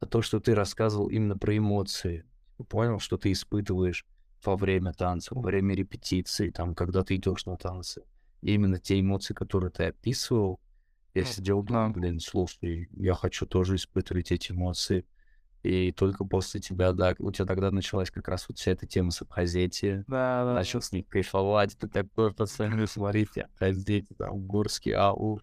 а то, что ты рассказывал именно про эмоции. Понял, что ты испытываешь во время танца, во время репетиции, там, когда ты идешь на танцы. И именно те эмоции, которые ты описывал, я сидел, да. блин, слушай, я хочу тоже испытывать эти эмоции. И только после тебя, да, у тебя тогда началась как раз вот вся эта тема с Абхазетии. Да, да, Начал с них кайфовать, ты такой, пацаны, смотрите, Абхазетия, там, Горский АУ.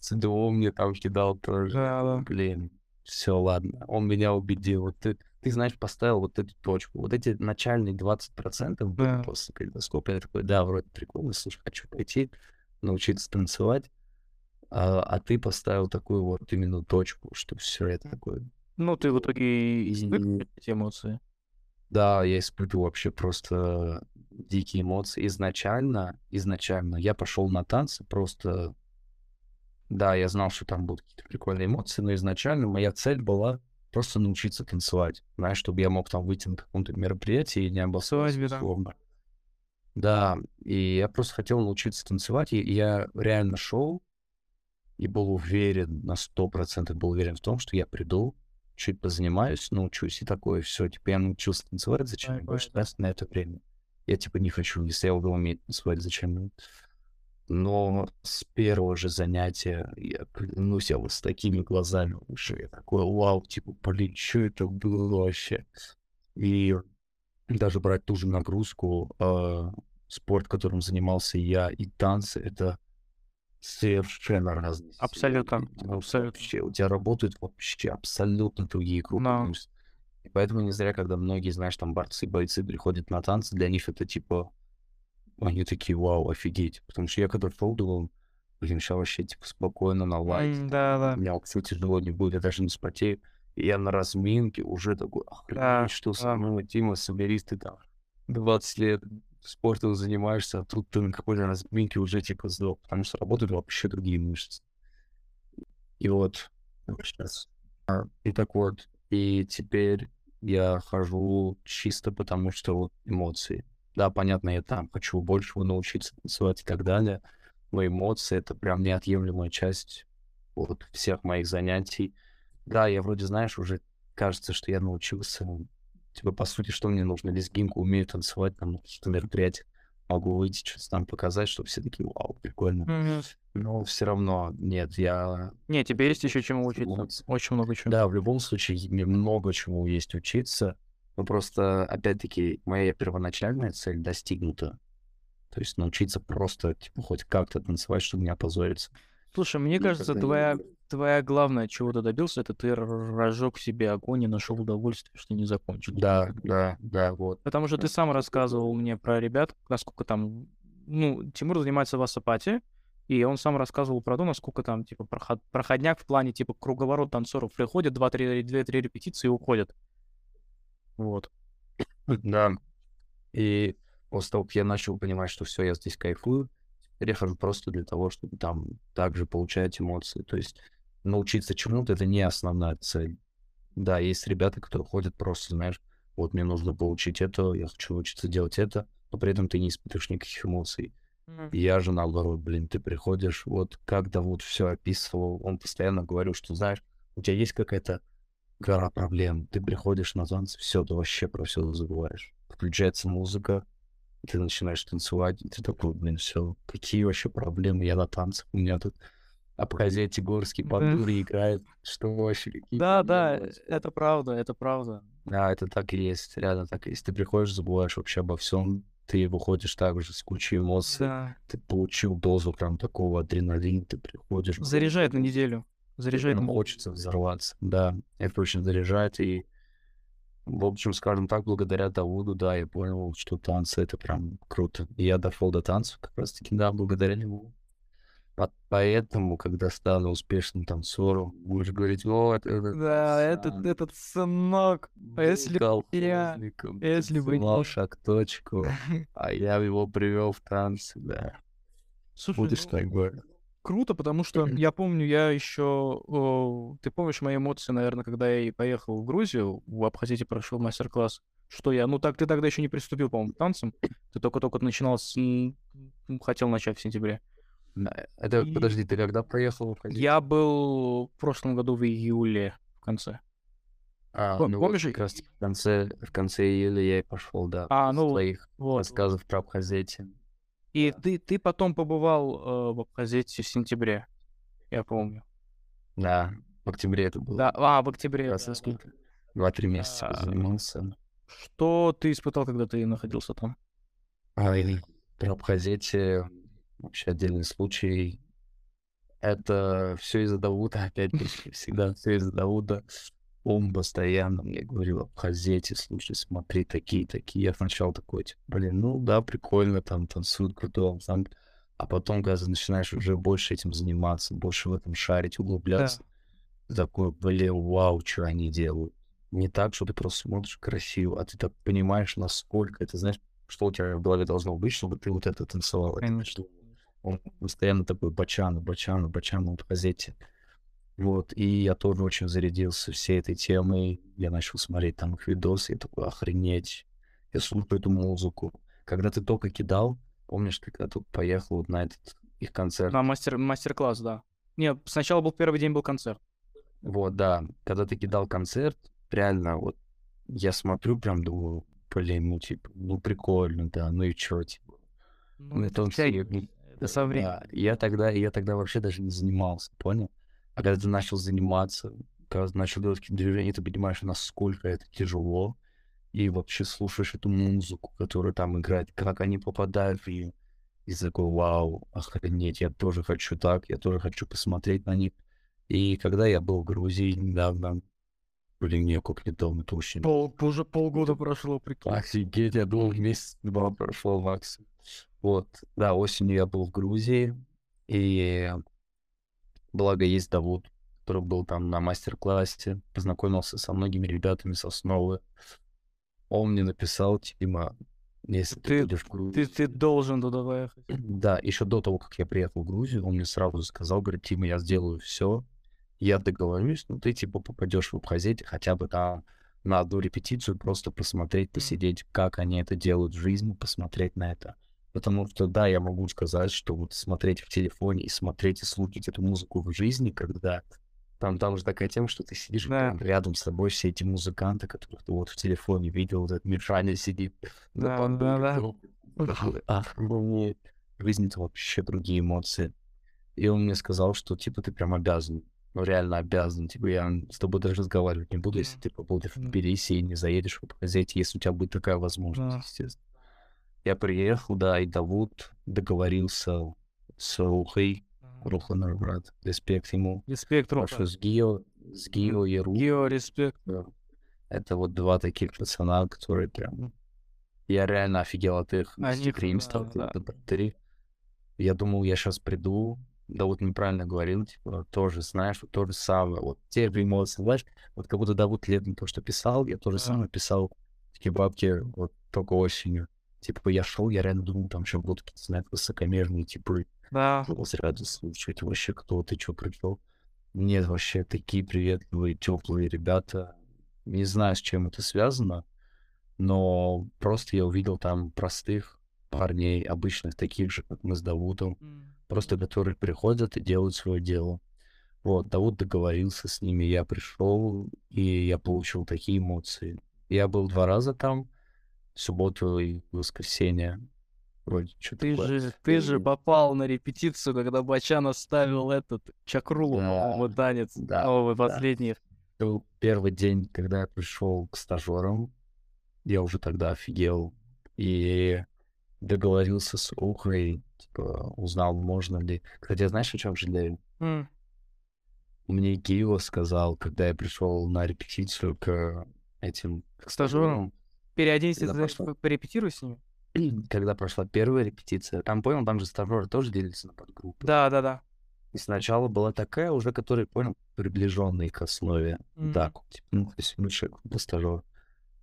ЦДО мне там кидал тоже. да, да. Блин, все, ладно, он меня убедил. Вот ты, ты, знаешь, поставил вот эту точку. Вот эти начальные 20% были Да. после калейдоскопа. Я такой, да, вроде прикольно, слушай, хочу пойти, научиться танцевать. А, а ты поставил такую вот именно точку, что все это такое. Ну, ты в итоге испытываешь И- эти эмоции. Да, я испытываю вообще просто дикие эмоции. Изначально, изначально я пошел на танцы просто... Да, я знал, что там будут какие-то прикольные эмоции, но изначально моя цель была просто научиться танцевать. Знаешь, чтобы я мог там выйти на каком-то мероприятии и не обоссываться Свадьбе, да. и я просто хотел научиться танцевать, и я реально шел и был уверен, на сто процентов был уверен в том, что я приду, чуть позанимаюсь, научусь, и такое все. Типа я научился танцевать, зачем мне больше тратить на это время? Я типа не хочу, если я уже умею танцевать, зачем мне? Но с первого же занятия, я клянусь, я вот с такими глазами уже, я такой, вау, типа, блин, что это было вообще? И даже брать ту же нагрузку, э, спорт, которым занимался я, и танцы, это совершенно разные. Абсолютно, Ну, абсолютно. Вообще, у тебя работают вообще абсолютно другие группы мышц. И поэтому не зря, когда многие, знаешь, там борцы, бойцы приходят на танцы, для них это типа, они такие, вау, офигеть. Потому что я когда шел, думал, блин, сейчас вообще типа спокойно на лайте. М, Да, да. У меня вообще тяжело не будет, я даже не спотею. И я на разминке уже такой, Да, охренеть, что со да. мной, Тима, соберись, ты там 20 лет спортом занимаешься, а тут ты на какой-то разминке уже типа сдох, потому что работают вообще другие мышцы. И вот, сейчас. И так вот, и теперь я хожу чисто потому, что вот эмоции. Да, понятно, я там хочу большего научиться танцевать и так далее, но эмоции — это прям неотъемлемая часть вот всех моих занятий. Да, я вроде, знаешь, уже кажется, что я научился, типа, по сути, что мне нужно, лезгинку, умею танцевать, там, на каких-то мероприятиях, могу выйти, что-то там показать, чтобы все такие, вау, прикольно. Мгм. Но все равно, нет, я... Не, тебе есть еще чему учиться. Вот. Очень много чего. Да, в любом случае, мне много чему есть учиться, но просто, опять-таки, моя первоначальная цель достигнута. То есть научиться просто, типа, хоть как-то танцевать, чтобы не опозориться. Слушай, мне Ну, кажется, твоя, уже- твоя главное, чего ты добился, это ты разжег в себе огонь и нашел удовольствие, что не закончил. Да, да, да, вот. Потому что ты сам рассказывал мне про ребят, насколько там, ну, Тимур занимается в Асапате, и он сам рассказывал про то, насколько там, типа, проход- проходняк в плане, типа, круговорот танцоров приходят, 2-3 репетиции и уходят. Вот. Да. И после того, как я начал понимать, что все, я здесь кайфую, я хожу просто для того, чтобы там также получать эмоции. То есть научиться чему-то — это не основная цель. Да, есть ребята, которые ходят просто, знаешь, вот мне нужно получить это, я хочу научиться делать это, но при этом ты не испытываешь никаких эмоций. И Я же наоборот, блин, ты приходишь, вот как Давуд все описывал, он постоянно говорил, что, знаешь, у тебя есть какая-то гора проблем, ты приходишь на танцы, все, ты вообще про все забываешь. Включается музыка, ты начинаешь танцевать, и ты такой, блин, все, какие вообще проблемы, я на танцах, у меня тут Абхазия Тигорский бандури играет, что вообще, какие Да, да, проблемы? это правда, это правда. Да, это так и есть, реально так и есть. Ты приходишь, забываешь вообще обо всем, ты выходишь также с кучей эмоций, Да. ты получил дозу прям такого адреналина, ты приходишь. Заряжает на неделю. Заряжает на Прям хочется взорваться, да, это очень заряжает, и, в общем, скажем так, благодаря Давуду, да, я понял, что танцы — это прям круто. И я дошел до танцев как раз-таки, да, благодаря нему. По- Поэтому, когда стану успешным танцором, будешь говорить, о, это, этот Да, этот, этот сынок. А если бы я- колхозником, если бы не- шаг-точку, а я его привел в танцы, да. Слушай, Будешь ну, такой. Круто, потому что я помню, я еще... Ты помнишь мои эмоции, наверное, когда я и поехал в Грузию, в Абхазите прошел мастер-класс, что я... Ну, так ты тогда еще не приступил, по-моему, к танцам. Ты только-только начинал с... Хотел начать в сентябре. Да, Это, И- подожди, ты когда проехал? в Хазин? Я был в прошлом году в июле в конце. А, Пом- ну вот помнишь, как раз в конце, в конце июля я и пошел, да, А, ну, твоих Вот. рассказов про Абхазете. И ты, ты потом побывал э, в Абхазете в сентябре, я помню. Да, в октябре это было. Да, а, в октябре. Да, да. сколько? Два-три месяца А, занимался. Что ты испытал, когда ты находился там? А, и про Абхазете вообще отдельный случай. Это все из-за Давуда, опять-таки, всегда все из-за Давуда. Он постоянно мне говорил Абхазете, слушай, смотри, такие-такие. Я сначала такой, типа, блин, ну да, прикольно, там танцуют крутой ансамбль. А потом, когда ты начинаешь уже больше этим заниматься, больше в этом шарить, углубляться, ты такой, блин, вау, что они делают. Не так, что ты просто смотришь красиво, а ты так понимаешь, насколько это, знаешь, что у тебя в голове должно быть, чтобы ты вот это танцевал. Конечно. Он постоянно такой бачану, бачану, бачану в газете. Вот, и я тоже очень зарядился всей этой темой. Я начал смотреть там их видосы, я такой, охренеть. Я слушаю эту музыку. когда ты только кидал, помнишь, ты когда тут поехал вот на этот их концерт? На мастер, мастер-класс, да. Не, сначала был первый день был концерт. Вот, да. Когда ты кидал концерт, реально, вот, я смотрю, прям думаю, блин, ну, типа, ну, прикольно, да, ну и чё, типа. Ну, это он все, это. Да, я тогда, я тогда вообще даже не занимался, понял? А когда ты начал заниматься, когда ты начал делать какие-то движения, ты понимаешь, насколько это тяжело, и вообще слушаешь эту музыку, которая там играет, как они попадают в нее, и такой, вау, охренеть, я тоже хочу так, я тоже хочу посмотреть на них. И когда я был в Грузии недавно, блин, мне как недавно, это очень... Пол, уже полгода прошло, прикинь. Офигеть, я был месяц-два прошло максимум. Вот, да, осенью я был в Грузии, и благо есть Давуд, который был там на мастер-классе, познакомился со многими ребятами с основы. Он мне написал, Тима, если ты, ты будешь. Ты, ты должен туда поехать. Да, еще до того, как я приехал в Грузию, он мне сразу сказал, говорит, Тима, я сделаю все, я договорюсь, ну ты типа попадешь в Абхазете хотя бы там на одну репетицию, просто посмотреть, посидеть, как они это делают в жизни, посмотреть на это. Потому что, да, я могу сказать, что вот смотреть в телефоне и смотреть и слушать эту музыку в жизни, когда там, там же такая тема, что ты сидишь да. там, рядом с тобой, все эти музыканты, которых ты вот в телефоне видел, вот этот Мишаня сидит. Да, да, да. Ах, ну, мне это вообще другие эмоции. И он мне сказал, что, типа, ты прям обязан ну, реально обязан. Типа, я с тобой даже разговаривать не буду, если ты побудешь в Тбилиси и не заедешь в Абхазете, если у тебя будет такая возможность, да. естественно. Я приехал, да, и Давуд договорился с Рухой, Руха наш брат, респект ему. Респект, Руха. Потому с Гио, с Гио и Руха. Гио, респект. Это вот два таких пацана, которые прям... Я реально офигел от их стримстов, да, да. три. Я думал, я сейчас приду, да вот неправильно говорил, типа, тоже, знаешь, вот то же самое, вот те же эмоции, знаешь, вот как будто Давуд Летом то, что писал, я тоже самое писал, такие бабки, вот только осенью. Типа, я шел, я реально думал, там еще будут какие-то, знаешь, высокомерные, типа, да. рядом слушать, вообще, кто ты, что пришел. Нет, вообще, такие приветливые, теплые ребята. Не знаю, с чем это связано, но просто я увидел там простых парней, обычных, таких же, как мы с Давудом, mm просто которые приходят и делают свое дело. Вот, Давуд договорился с ними, я пришел, и я получил такие эмоции. Я был два раза там, субботу и воскресенье. Вроде что ты же, ты же попал на репетицию, когда Бачан оставил этот Чакрулу, да, по танец. Да, О, последний. Да. был первый день, когда я пришел к стажерам. Я уже тогда офигел. И договорился с Ухой, типа, узнал, можно ли... Кстати, знаешь, о чем жалею? Mm. Мне Кио сказал, когда я пришел на репетицию к этим... К стажерам? Переоденься, ты прошла... порепетируй с ними? Когда прошла первая репетиция, там, понял, там же стажеры тоже делились на подгруппы. Да, да, да. И сначала была такая уже, которая, понял, приближенная к основе. Mm-hmm. Так, типа, ну, то есть лучше стажер.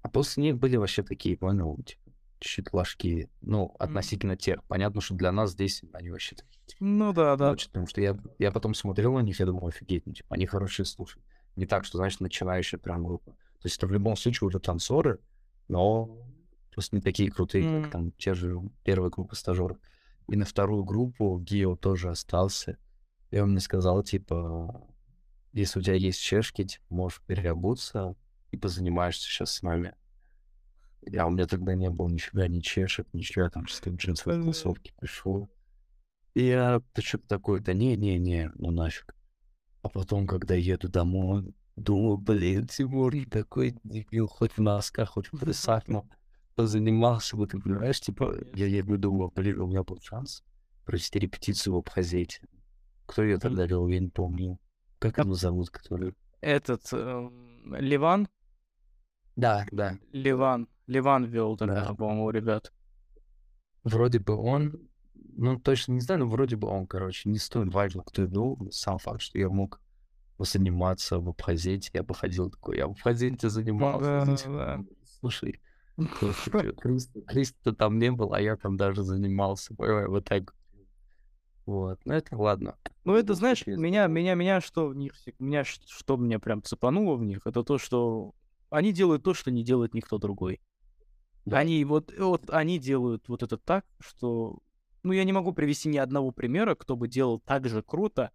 А после них были вообще такие, понял, типа, чуть-чуть ложки, ну, относительно mm. тех. Понятно, что для нас здесь они вообще такие. Типа, ну да, да. Очень, потому что я, я потом смотрел на них, я думал, офигеть, ну, типа, они хорошие слушают. Не так, что, знаешь, начинающая прям группа. То есть это в любом случае уже танцоры, но просто не такие крутые, mm. как там те же первые группы стажеров. И на вторую группу Гио тоже остался. И он мне сказал, типа, если у тебя есть чешки, типа, можешь переобуться и позанимаешься сейчас с нами. А у меня тогда не было нифига, ни чешек, ничего, я там чисто в джинсовой кроссовке пришел. И я то что-то такое-то, не-не-не, ну нафиг. А потом, когда еду домой, думаю, блин, Тимур, такой дебил, хоть в носках, хоть в трусах, но позанимался бы, ты понимаешь, типа, я, я думал, блин, у меня был шанс провести репетицию в Абхазете. Кто ее тогда вел, я не помню. Как его зовут, который... Этот, э, Ливан? Да, да. Ливан. Ливан вел тогда, да. по-моему, ребят. Вроде бы он, ну, точно не знаю, но вроде бы он, короче, не стоит важно, кто вел. Сам факт, что я мог заниматься в Абхазете, я бы ходил такой, я в Абхазете занимался. Да, да. Слушай, Криста там не было, а я там даже занимался, вот так. Вот, ну это ладно. Ну это, знаешь, меня, меня, меня что в них, меня что меня прям цепануло в них, это то, что они делают то, что не делает никто другой. Да. Они вот, вот они делают вот это так, что... Ну, я не могу привести ни одного примера, кто бы делал так же круто,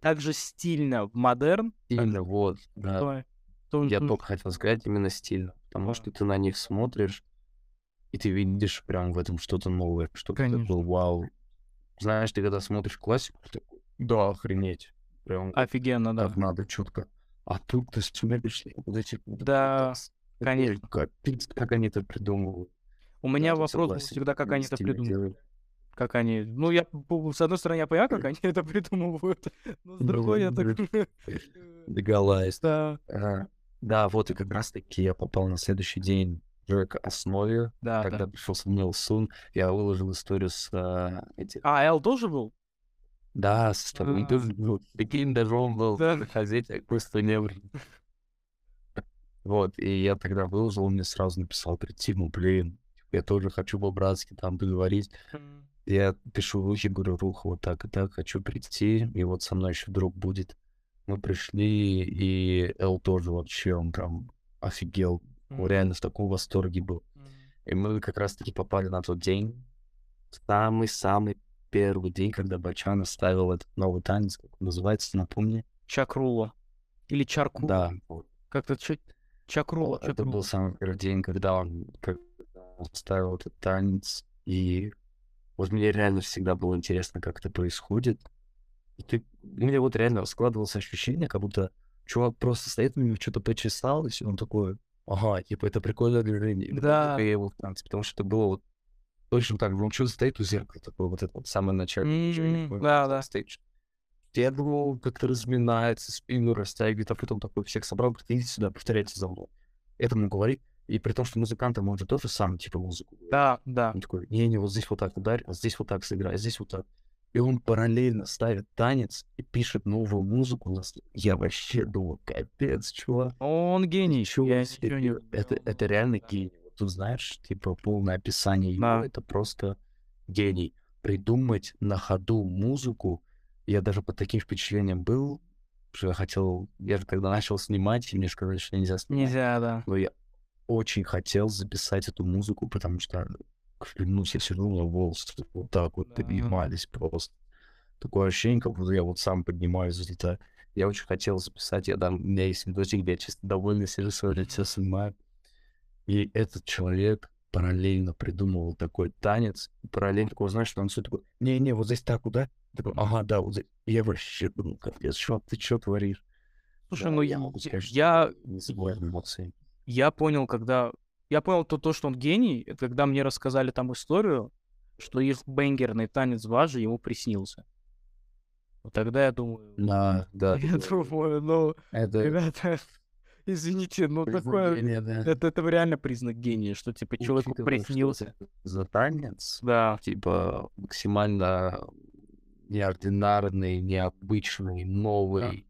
так же стильно в модерн. Именно, вот, да. то- то- Я только хотел сказать именно стильно, потому Да. что ты на них смотришь, и ты видишь прям в этом что-то новое, что-то такое, вау. Знаешь, ты когда смотришь классику, ты такой, да, охренеть. Прям Офигенно, да. так надо, четко. А тут ты смотришь, вот эти... Да, конечно. Капец, как они это придумывают. У меня Да, вопрос был всегда, как они это стильно придумали. делают. Как они... Ну, я, с одной стороны, я понимаю, как они это придумывают, но с другой я так... Доголась. Да, А, Да, вот и как раз таки я попал на следующий день уже к основе, да, когда да. пришел Самуил Сун, я выложил историю с а, этим. А, Эл тоже был? Да, с тобой А. был. Прикинь, даже он был Да. газете, а просто не. Вот, и я тогда выложил, он мне сразу написал, говорит, Тиму, блин, я тоже хочу по-братски там поговорить. Я пишу Рухе, говорю, Рух, вот так и так, хочу прийти, и вот со мной еще друг будет. Мы пришли, и Эл тоже вообще, он там офигел, он реально в таком восторге был. И мы как раз-таки попали на тот день, самый-самый первый день, когда Бачан ставил этот новый танец, как он называется, напомни. Чакрула. Или Чарку. Да. Как-то ча- Чакрула. это Чакрула. был самый первый день, когда он, когда он ставил этот танец, и вот мне реально всегда было интересно, как это происходит. И ты, у меня вот реально складывалось ощущение, как будто чувак просто стоит, у него что-то почесалось, и он такой, ага, типа, это прикольное движение. И Да. я его в танце, потому что это было вот точно так же. Он что стоит у зеркала, такой вот это вот самое начало. такой да, да. стоит. Я думал, как-то разминается, спину растягивает, а потом такой всех собрал, говорит, идите сюда, повторяйте за мной. Это ему говорит, и при том, что музыкантам он же тоже сам, типа, музыку. Да, да. Он такой, не-не, вот здесь вот так ударь, а здесь вот так сыграй, а здесь вот так. И он параллельно ставит танец и пишет новую музыку. Я вообще думал, капец, чувак. Он гений. Ничего Я не... Это, это реально гений. Тут знаешь, типа полное описание его, Да. это просто гений. Придумать на ходу музыку. Я даже под таким впечатлением был, что я хотел, я же когда начал снимать, и мне сказали, что нельзя снимать. Нельзя, да. Но я очень хотел записать эту музыку, потому что, клянусь, я сижу на волосы, вот так вот Да. поднимались просто. Такое ощущение, как будто я вот сам поднимаюсь где-то. Я очень хотел записать, я там, у меня есть видосик, где я чисто довольно сижу, свое лицо снимаю. И этот человек параллельно придумывал такой танец, параллельно такой, знаешь, танцует такой, не-не, вот здесь так, куда? Такой, ага, да, вот здесь. И я вообще думал, капец, чувак, ты что творишь? Слушай, Да, ну я я, что я, Незабываемые эмоции. я понял, когда... Я понял то, то, что он гений, это когда мне рассказали там историю, что их бенгерный танец Важи ему приснился. Вот тогда я думаю... Да, да. Я думаю, ну, Это ребята, извините, ну такое... произведение, да. Это, это реально признак гения, что типа человеку Учитывая, приснился. За танец, Да, типа, максимально неординарный, необычный, новый.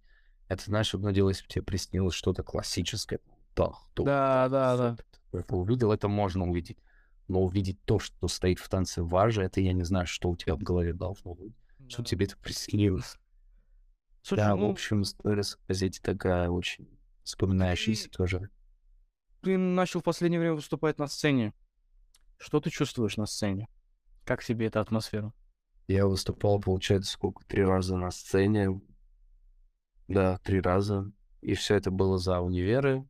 Это, знаешь, одно дело, если бы тебе приснилось что-то классическое. Да, то- да, да, да. это увидел, это можно увидеть. Но увидеть то, что стоит в танце важно, это я не знаю, что у тебя в голове должно быть. Что Да. тебе это приснилось. Слушай, да, в ну, общем, история с газете такая очень вспоминающаяся тоже. ты начал в последнее время выступать на сцене. Что ты чувствуешь на сцене? Как тебе эта атмосфера? Я выступал, получается, сколько? Три раза на сцене. Да, три раза. И все это было за универы.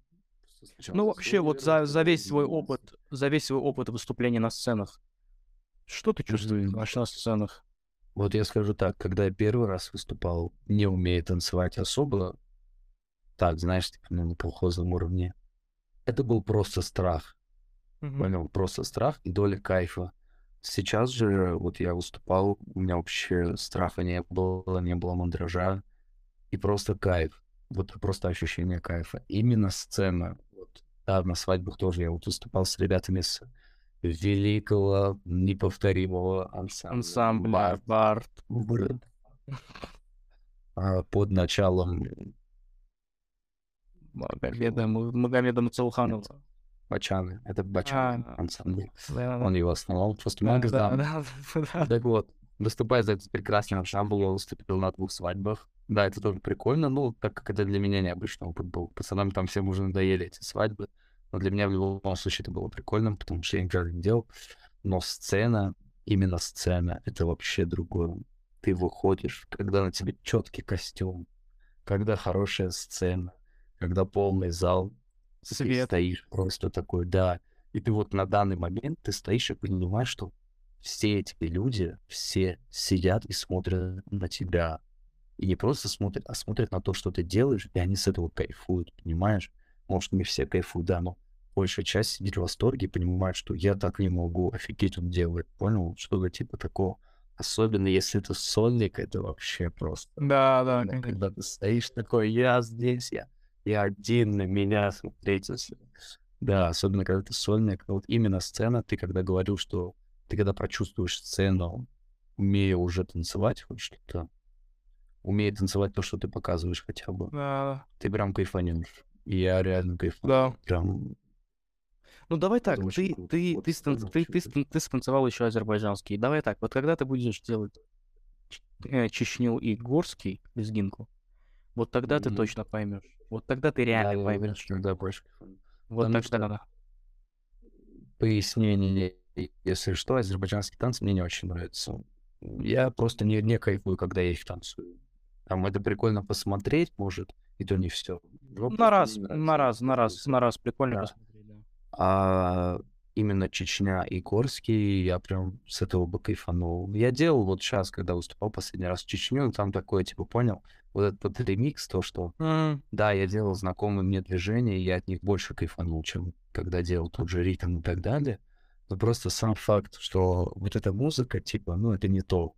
Ну, вообще, вот за, за весь свой опыт, за весь свой опыт выступления на сценах, что ты чувствуешь вообще на сценах? Вот я скажу так, когда я первый раз выступал, не умея танцевать особо, так, знаешь, типа, ну, на колхозном уровне, это был просто страх. Понял? Просто страх и доля кайфа. Сейчас же, вот я выступал, у меня вообще страха не было, не было мандража, и просто кайф. Вот просто ощущение кайфа. Именно сцена. Да, на свадьбах тоже я вот выступал с ребятами с великого, неповторимого ансамбля. Ансамбля, Бар- Барт. Бар- А, под началом Магомеда, Магомеда Мацалханова. Бачаны. Это Бачаны А, ансамбль. Да, Он его основал. Просто да, да, да, да. Так вот, выступая за этот прекрасный ансамбль, я выступил на двух свадьбах. Да, это тоже прикольно, ну, так как это для меня необычный опыт был. Пацанам там всем уже надоели эти свадьбы. Но для меня в любом случае это было прикольно, потому что я никогда не делал. Но сцена, именно сцена, это вообще другое. Ты выходишь, когда на тебе четкий костюм, когда хорошая сцена, когда полный зал, ты Свет. стоишь просто такой, да. И ты вот на данный момент ты стоишь и понимаешь, что все эти люди, все сидят и смотрят на тебя. И не просто смотрят, а смотрят на то, что ты делаешь, и они с этого кайфуют, понимаешь? Может, не все кайфуют, да, но большая часть сидит в восторге и понимает, что я так не могу, офигеть он делает, понял? Что-то типа такого. Особенно если это сольник, это вообще просто... Да, да, Да, конечно. Когда ты стоишь такой, я здесь, я, я один на меня смотрите. все». Да, особенно когда ты сольник. Вот именно сцена, ты когда говорил, что ты когда прочувствуешь сцену, умея уже танцевать хоть что-то, умея танцевать то, что ты показываешь хотя бы, Да, ты прям кайфанешь. И я реально кайфую. да. Прям Ну давай так, ты, круто. ты, Вот ты, стан- ты, ты, стан- ты станцевал еще азербайджанский. Давай так, вот когда ты будешь делать э, Чечню и Горский, лезгинку, вот тогда ты Мгм. точно поймешь. Вот тогда ты реально да, поймешь. да, больше. Вот потому тогда. пояснение, если что, азербайджанские танцы мне не очень нравятся. Я просто не, не кайфую, когда я их танцую. Там это прикольно посмотреть, может, и то не все. На раз, на раз, на раз, на раз прикольно Да. А именно Чечня и Горский, я прям с этого бы кайфанул. Я делал вот сейчас, когда выступал последний раз в Чечню, там такое, типа, понял, вот этот вот ремикс, то, что М, да, я делал знакомые мне движения, и я от них больше кайфанул, чем когда делал тот же ритм и так далее. Но просто сам факт, что вот эта музыка, типа, ну, это не то.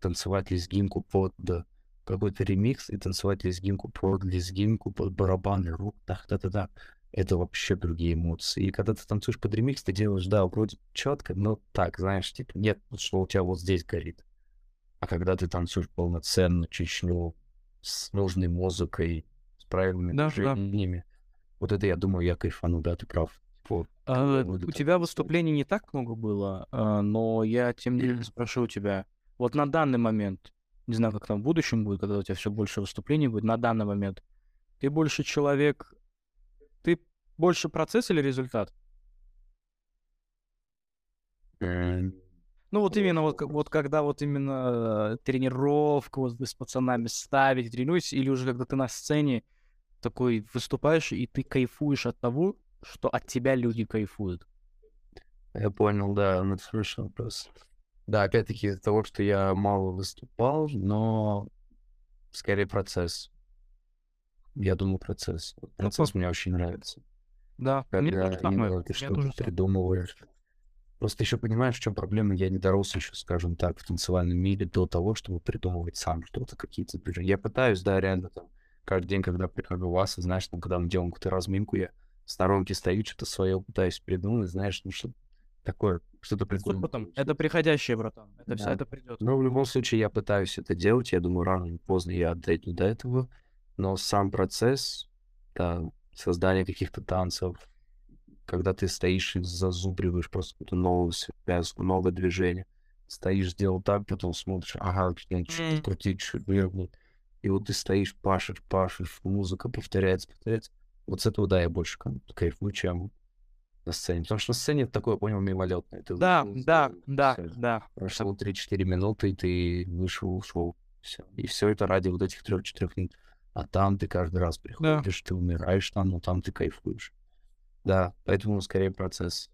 Танцевать лезгинку под да, какой-то ремикс и танцевать лезгинку под лезгинку, под барабаны, рук, так, да, да, да. Это вообще другие эмоции. И когда ты танцуешь под ремикс, ты делаешь, да, вроде четко, но так, знаешь, типа, нет, что у тебя вот здесь горит. А когда ты танцуешь полноценно Чечню с нужной музыкой, с правильными Да, да. движениями, вот это, я думаю, я кайфану, да, ты прав. Вот. а, у это тебя выступлений не так много было, а, но я тем не менее спрошу у тебя. Вот на данный момент, не знаю, как там в будущем будет, когда у тебя все больше выступлений будет, на данный момент ты больше человек, ты больше процесс или результат? Эм, Ну вот именно вот, вот когда вот именно э, тренировка, вот вы с пацанами ставите, тренируетесь, или уже когда ты на сцене такой выступаешь, и ты кайфуешь от того, что от тебя люди кайфуют. Я понял, да, это хороший вопрос. Да, опять-таки из-за того, что я мало выступал, но скорее процесс. Я думаю, процесс. Ну, Процесс мне очень нравится. Да, мне Когда тоже самое, именно ты мне что-то тоже придумываешь. Просто еще понимаешь, в чем проблема? Я не дорос еще, скажем так, в танцевальном мире до того, чтобы придумывать сам что-то, какие-то движения. Я пытаюсь, да, реально там, каждый день, когда прихожу вас, знаешь, там, когда мы делаем какую-то разминку, я в сторонке стою, что-то свое пытаюсь придумать, знаешь, ну что такое, что-то прикольное. получится. Это приходящее, братан. Это все, Да. это придет. Но в любом случае я пытаюсь это делать. Я думаю, рано или поздно я дойду до этого. Но сам процесс да, создания каких-то танцев, когда ты стоишь и зазубриваешь просто какую-то новую связку, новое движение, стоишь, сделал так, потом смотришь, ага, он что-то М. крутит, чуть вернул. И вот ты стоишь, пашешь, пашешь, музыка повторяется, повторяется. Вот с этого, да, я больше кайф- кайфую, чем на сцене. Потому что на сцене это такое, понял, мимолетное. Ты Да, вышел, да, сделал, да, всё. да. Прошло 3-4 минуты, и ты вышел, ушел. Все. И все это ради вот этих трех-четырех минут. А там ты каждый раз приходишь, ты умираешь там, но там ты кайфуешь. Да, поэтому скорее процесс.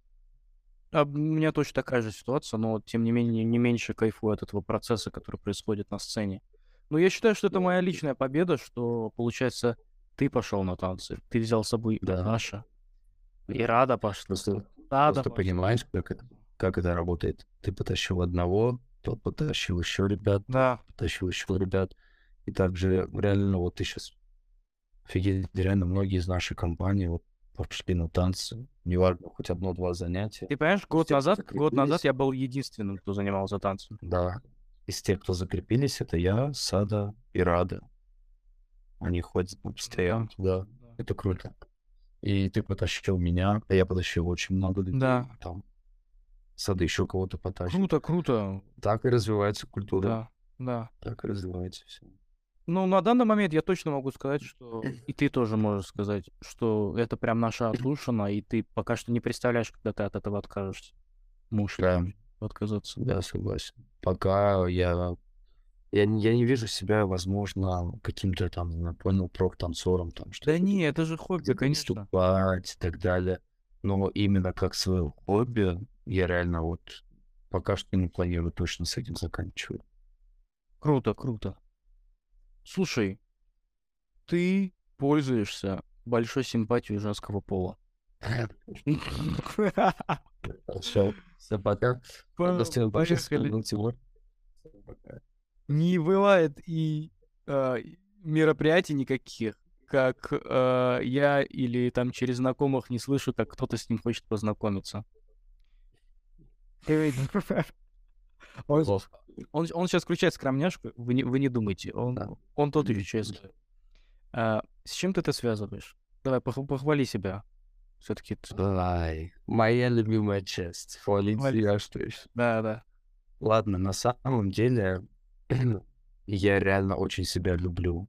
А, у меня точно такая же ситуация, но тем не менее не меньше кайфую от этого процесса, который происходит на сцене. Но я считаю, что это Да. моя личная победа, что, получается, ты пошел на танцы, ты взял с собой Да. Наша, и Рада пошла. Просто, Рада просто пошла. понимаешь, как это, как это работает. Ты потащил одного, тот потащил еще ребят, Да, потащил еще ребят. И также реально вот ты сейчас офигеть, реально многие из нашей компании вот пошли на танцы. Неважно, хоть одно-два занятия. ты понимаешь, год Все назад, год назад я был единственным, кто занимался танцем. Да. Из тех, кто закрепились, это я, Сада и Рада. Они ходят постоянно туда. Это круто. И ты потащил меня, а я потащил очень много людей. Да. Там. Сада еще кого-то потащит. Круто, круто. Так и развивается культура. Да, да. Так и развивается все. Ну, на данный момент я точно могу сказать, что и ты тоже можешь сказать, что это прям наша отдушина, и ты пока что не представляешь, когда ты от этого откажешься. Ли Да, отказаться. да, согласен. Пока я, я, не- я не вижу себя, возможно, каким-то там, понял, проф-танцором, там, что Да не, это же хобби, конечно. выступать и так далее. Но именно как свое хобби, я реально вот пока что не планирую точно с этим заканчивать. Круто, круто. Слушай, ты пользуешься большой симпатией женского пола. Все, все, пока. Поехали. Тимур. Всё, пока. Не бывает и а, мероприятий никаких, как а, я или там через знакомых не слышу, как кто-то с ним хочет познакомиться. Он, он, он сейчас включает скромняшку, вы не, вы не думайте, он, Да. он тот еще честный. А, с чем ты это связываешь? Давай, пох- похвали себя. Все-таки Ай, моя любимая часть. Хвалить. себя, что еще. Да, да. Ладно, на самом деле, я реально очень себя люблю.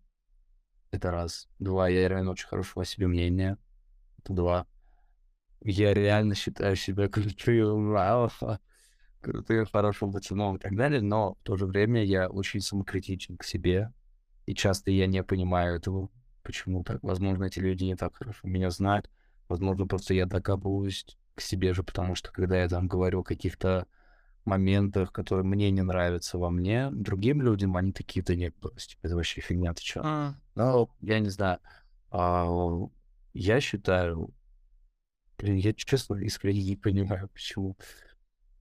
Это раз. Два, я реально очень хорошего о себе мнения. Это два. Я реально считаю себя крутым, крутым, хорошим пацаном и так далее, но в то же время я очень самокритичен к себе, и часто я не понимаю этого, почему так. Возможно, эти люди не так хорошо меня знают, возможно, просто я докапываюсь к себе же, потому что когда я там говорю о каких-то моментах, которые мне не нравятся во мне, другим людям, они такие-то не брось, это вообще фигня, ты чё? А, Ну, я не знаю. А, я считаю... Блин, я честно искренне не понимаю, почему.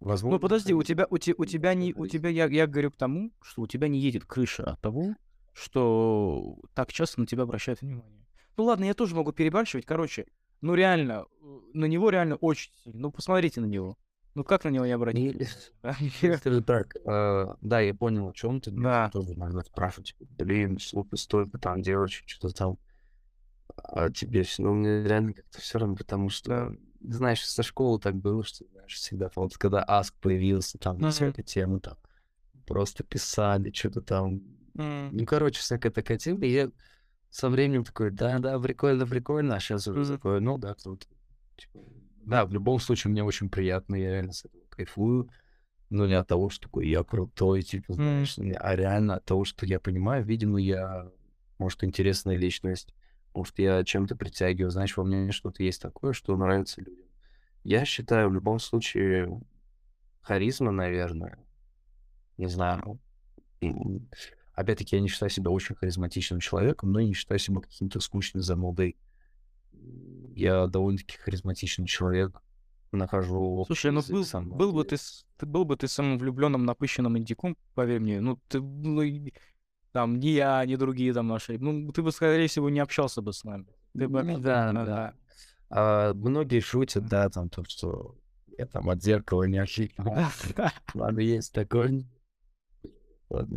Возможно, Ну подожди, у тебя, у, те- у тебя не, у тебя, я, я говорю к тому, что у тебя не едет крыша от того, что так часто на тебя обращают внимание. Ну ладно, я тоже могу перебарщивать, короче, ну реально, э, на него реально очень сильно. Ну посмотрите на него. Ну как на него не обратить? Не- Скажи так, э, да, я понял, о чем ты. Да. Тоже иногда спрашивают, типа, блин, слушай, столько там девочек, что-то там. А тебе все, ну, мне реально как-то все равно, потому что, знаешь, со школы так было, что, знаешь, всегда, вот когда Аск появился, там, вся эта тема, там, просто писали, что-то там, ну, короче, всякая такая тема, и я со временем такой, да-да, прикольно, прикольно, а сейчас уже такой, ну, да, круто. Типа, да, в любом случае, мне очень приятно, я реально с этого кайфую, но не от того, что такой я крутой, типа, знаешь, не- а реально от того, что я понимаю, видимо, я, может, интересная личность, может, я чем-то притягиваю, знаешь, во мне что-то есть такое, что нравится людям. Я считаю, в любом случае, харизма, наверное, не знаю, опять-таки, я не считаю себя очень харизматичным человеком, но и не считаю себя каким-то скучным занудой. Я довольно-таки харизматичный человек, нахожу Слушай, ну был, сам, был бы ты, ты был бы ты самым влюбленным, напыщенным индиком, поверь мне, ну ты, ну, там, ни я, ни другие там наши, ну ты бы, скорее всего, не общался бы с нами. Ты бы, Ну да, да, да. А, многие шутят, да, там, то, что я там от зеркала не отлично. Ладно, есть такой. Ладно.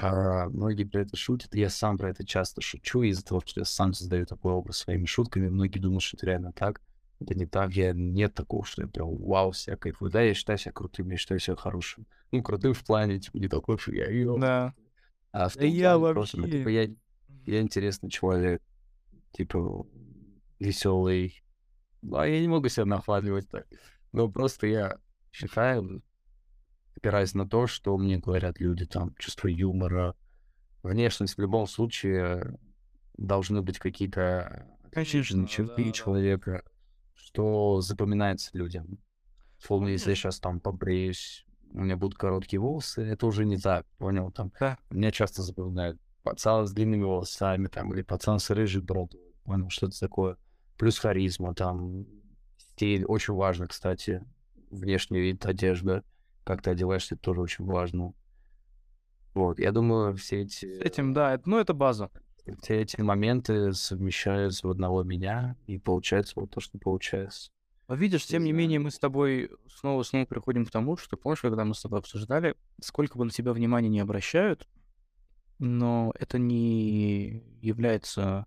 А, многие про это шутят, и я сам про это часто шучу из-за того, что я сам создаю такой образ своими шутками. Многие думают, что это реально так. Это не так, я нет такого, что я прям вау, вся кайфую. Да, я считаю себя крутым, я считаю себя хорошим. Ну, крутым в плане, типа, не такой, что я. Да. А в том я плане просто, ну, вообще- типа, я, я интересный человек, типа, веселый. Ну, а я не могу себя нахваливать так. Но просто я считаю, опираясь на то, что мне говорят люди, там, чувство юмора, внешность в любом случае должны быть какие-то Конечно, черты да, да. человека, что запоминается людям. Словно, если я сейчас там побреюсь, у меня будут короткие волосы, это уже не так, понял? Там Да. меня часто запоминают пацан с длинными волосами, там, или пацан с рыжей бородой, понял, что-то такое. Плюс харизма, там, стиль, очень важно, кстати, внешний вид, одежда, как ты одеваешься, это тоже очень важно. Вот, я думаю, все эти, С этим, да, это, ну это база. все эти моменты совмещаются в одного меня, и получается вот то, что получается. А видишь, тем не менее, мы с тобой снова-снова приходим к тому, что, помнишь, когда мы с тобой обсуждали, сколько бы на тебя внимания не обращают, но это не является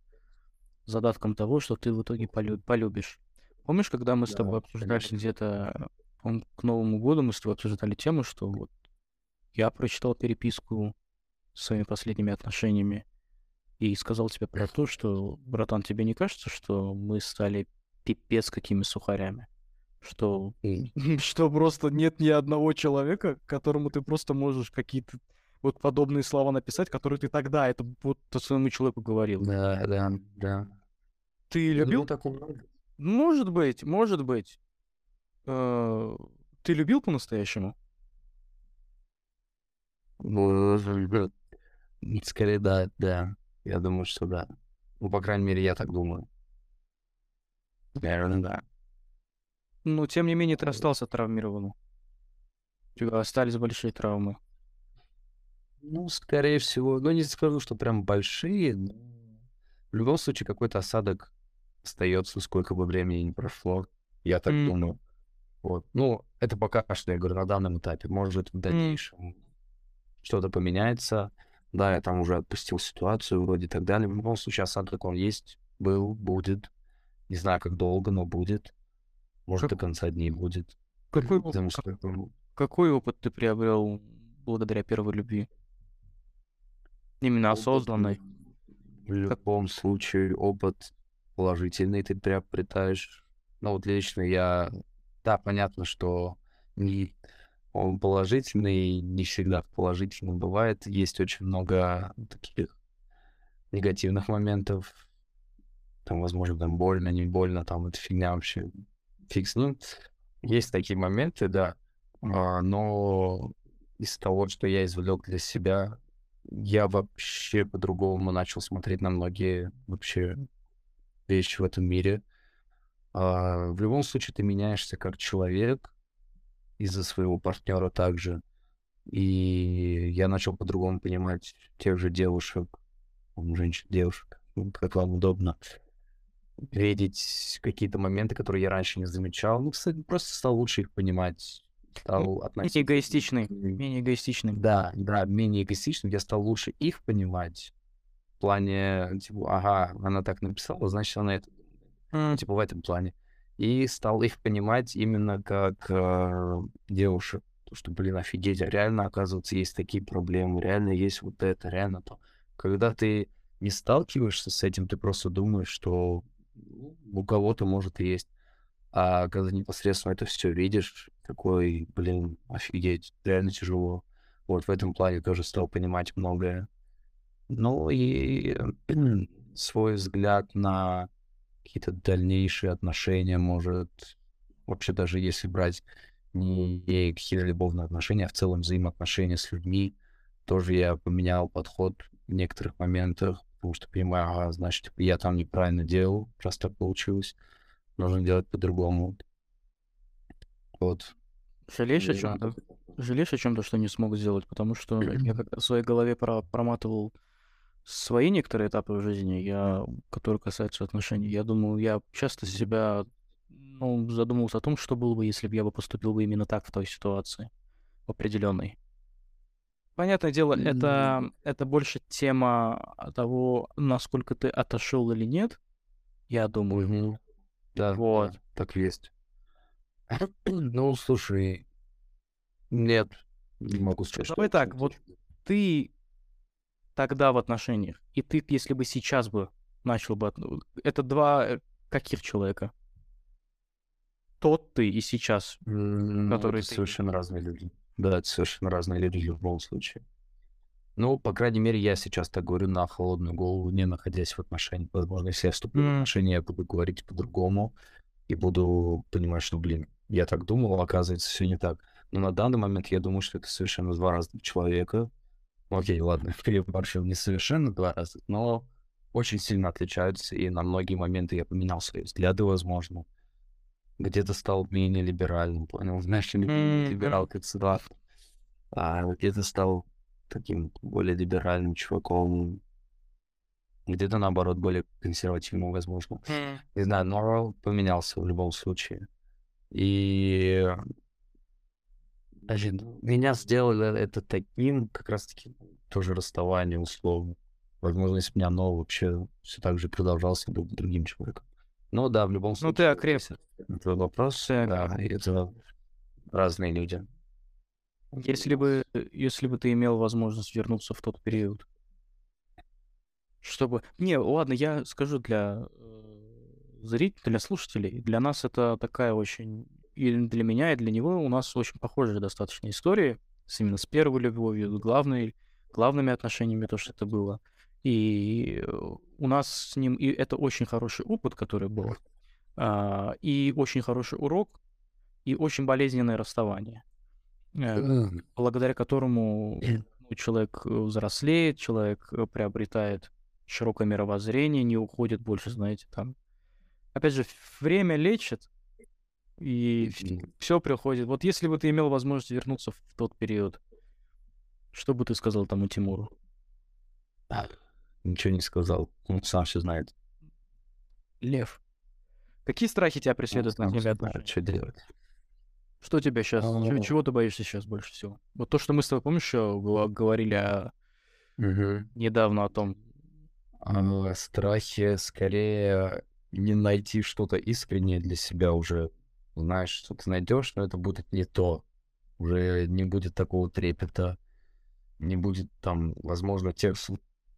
задатком того, что ты в итоге полю- полюбишь. Помнишь, когда мы с тобой обсуждали где-то, к Новому году мы с тобой обсуждали тему, что вот я прочитал переписку своими последними отношениями и сказал тебе про то, что, братан, тебе не кажется, что мы стали пипец какими сухарями? Что, что просто нет ни одного человека, которому ты просто можешь какие-то вот подобные слова написать, которые ты тогда это вот своему человеку говорил. Да, да, да. Ты любил? такого? Может быть, может быть. Э, ты любил по-настоящему? Ну, скорее, да, да. Я думаю, что да. Ну, по крайней мере, я так думаю. Наверное, да. Ну, тем не менее, ты остался травмированным. У тебя остались большие травмы. Ну, скорее всего, ну, не скажу, что прям большие, но в любом случае какой-то осадок остается, сколько бы времени не прошло. Я так mm. думаю. Вот. Ну, это пока что, я говорю, на данном этапе. Может, в дальнейшем mm. что-то поменяется. Да, я там уже отпустил ситуацию вроде и так далее. В любом случае, осадок он есть, был, будет. Не знаю, как долго, но будет. Может, как... до конца дней будет. Какой, Потому что... как... Какой опыт ты приобрел благодаря первой любви? Именно опыт, осознанной. В любом как... случае, опыт положительный ты приобретаешь. Ну, вот лично я... Да, понятно, что не он положительный, не всегда положительным бывает. Есть очень много таких негативных моментов. Там, возможно, там больно, не больно, там это фигня вообще. Фиг с ним. Есть такие моменты, да. А, но из того, что я извлек для себя, я вообще по-другому начал смотреть на многие вообще вещи в этом мире. А, в любом случае ты меняешься как человек, из-за своего партнера также. И я начал по-другому понимать тех же девушек, женщин, девушек, ну, как вам удобно, видеть какие-то моменты, которые я раньше не замечал. Ну, кстати, просто стал лучше их понимать. Стал относиться... Менее эгоистичный. Менее эгоистичный. Да, да, менее эгоистичным. Я стал лучше их понимать. В плане, типа, ага, она так написала, значит, она это... Mm. Типа, в этом плане и стал их понимать именно как э, девушек. То, что, блин, офигеть, а реально, оказывается, есть такие проблемы, реально есть вот это, реально то. Когда ты не сталкиваешься с этим, ты просто думаешь, что ну, у кого-то, может, и есть. А когда непосредственно это все видишь, такой, блин, офигеть, реально тяжело. Вот в этом плане тоже стал понимать многое. Ну и свой взгляд на какие-то дальнейшие отношения, может, вообще даже если брать не какие-то любовные отношения, а в целом взаимоотношения с людьми, тоже я поменял подход в некоторых моментах, потому что понимаю, ага, значит, типа, я там неправильно делал, раз так получилось, нужно делать по-другому. Вот. Жалеешь о чем-то? Жалеешь о чем-то, что не смог сделать? Потому что я как в своей голове про проматывал свои некоторые этапы в жизни, я, которые касаются отношений, я думаю, я часто себя ну, задумывался о том, что было бы, если бы я бы поступил бы именно так в той ситуации определенной. Понятное дело, mm-hmm. это, это больше тема того, насколько ты отошел или нет, я думаю. Mm-hmm. Да, вот. Да, так есть. ну, слушай, нет, не могу сказать. Давай так, вот ты тогда в отношениях, и ты, если бы сейчас бы начал бы... Это два э, каких человека? Тот ты и сейчас, mm, который это ты... совершенно разные люди. Да, это совершенно разные люди в любом случае. Ну, по крайней мере, я сейчас так говорю на холодную голову, не находясь в отношениях. Возможно, если я вступлю mm. в отношения, я буду говорить по-другому и буду понимать, что, блин, я так думал, оказывается, все не так. Но на данный момент я думаю, что это совершенно два разных человека, Окей, ладно, переборщил не совершенно два раза, но очень сильно отличаются, и на многие моменты я поменял свои взгляды, возможно. Где-то стал менее либеральным, понял? Знаешь, mm-hmm. либерал как всегда. А где-то стал таким более либеральным чуваком. Где-то, наоборот, более консервативным, возможно. Mm. Не знаю, но поменялся в любом случае. И Значит, меня сделали это таким, как раз-таки, тоже расставание условно. Возможно, если бы меня оно вообще все так же продолжался, был бы другим человеком. Но да, в любом случае. Ну, ты окреп. Это вопрос, да, и это разные люди. Если бы, если бы ты имел возможность вернуться в тот период, чтобы... Не, ладно, я скажу для э, зрителей, для слушателей. Для нас это такая очень... И для меня, и для него у нас очень похожие достаточно истории. С, именно с первой любовью, главной, главными отношениями, то, что это было. И у нас с ним... И это очень хороший опыт, который был. А, и очень хороший урок, и очень болезненное расставание. Э, благодаря которому ну, человек э, взрослеет, человек э, приобретает широкое мировоззрение, не уходит больше, знаете, там. Опять же, время лечит, и все приходит. Вот если бы ты имел возможность вернуться в тот период, что бы ты сказал тому Тимуру? Ничего не сказал. Он сам все знает. Лев. Какие страхи тебя преследуют на тебя? Что делать? Что тебя сейчас? Чего, чего ты боишься сейчас больше всего? Вот то, что мы с тобой, помнишь, еще говорили о... Угу. недавно о том. А, страхи скорее не найти что-то искреннее для себя уже. Знаешь, что ты найдешь, но это будет не то. Уже не будет такого трепета, не будет там, возможно, тех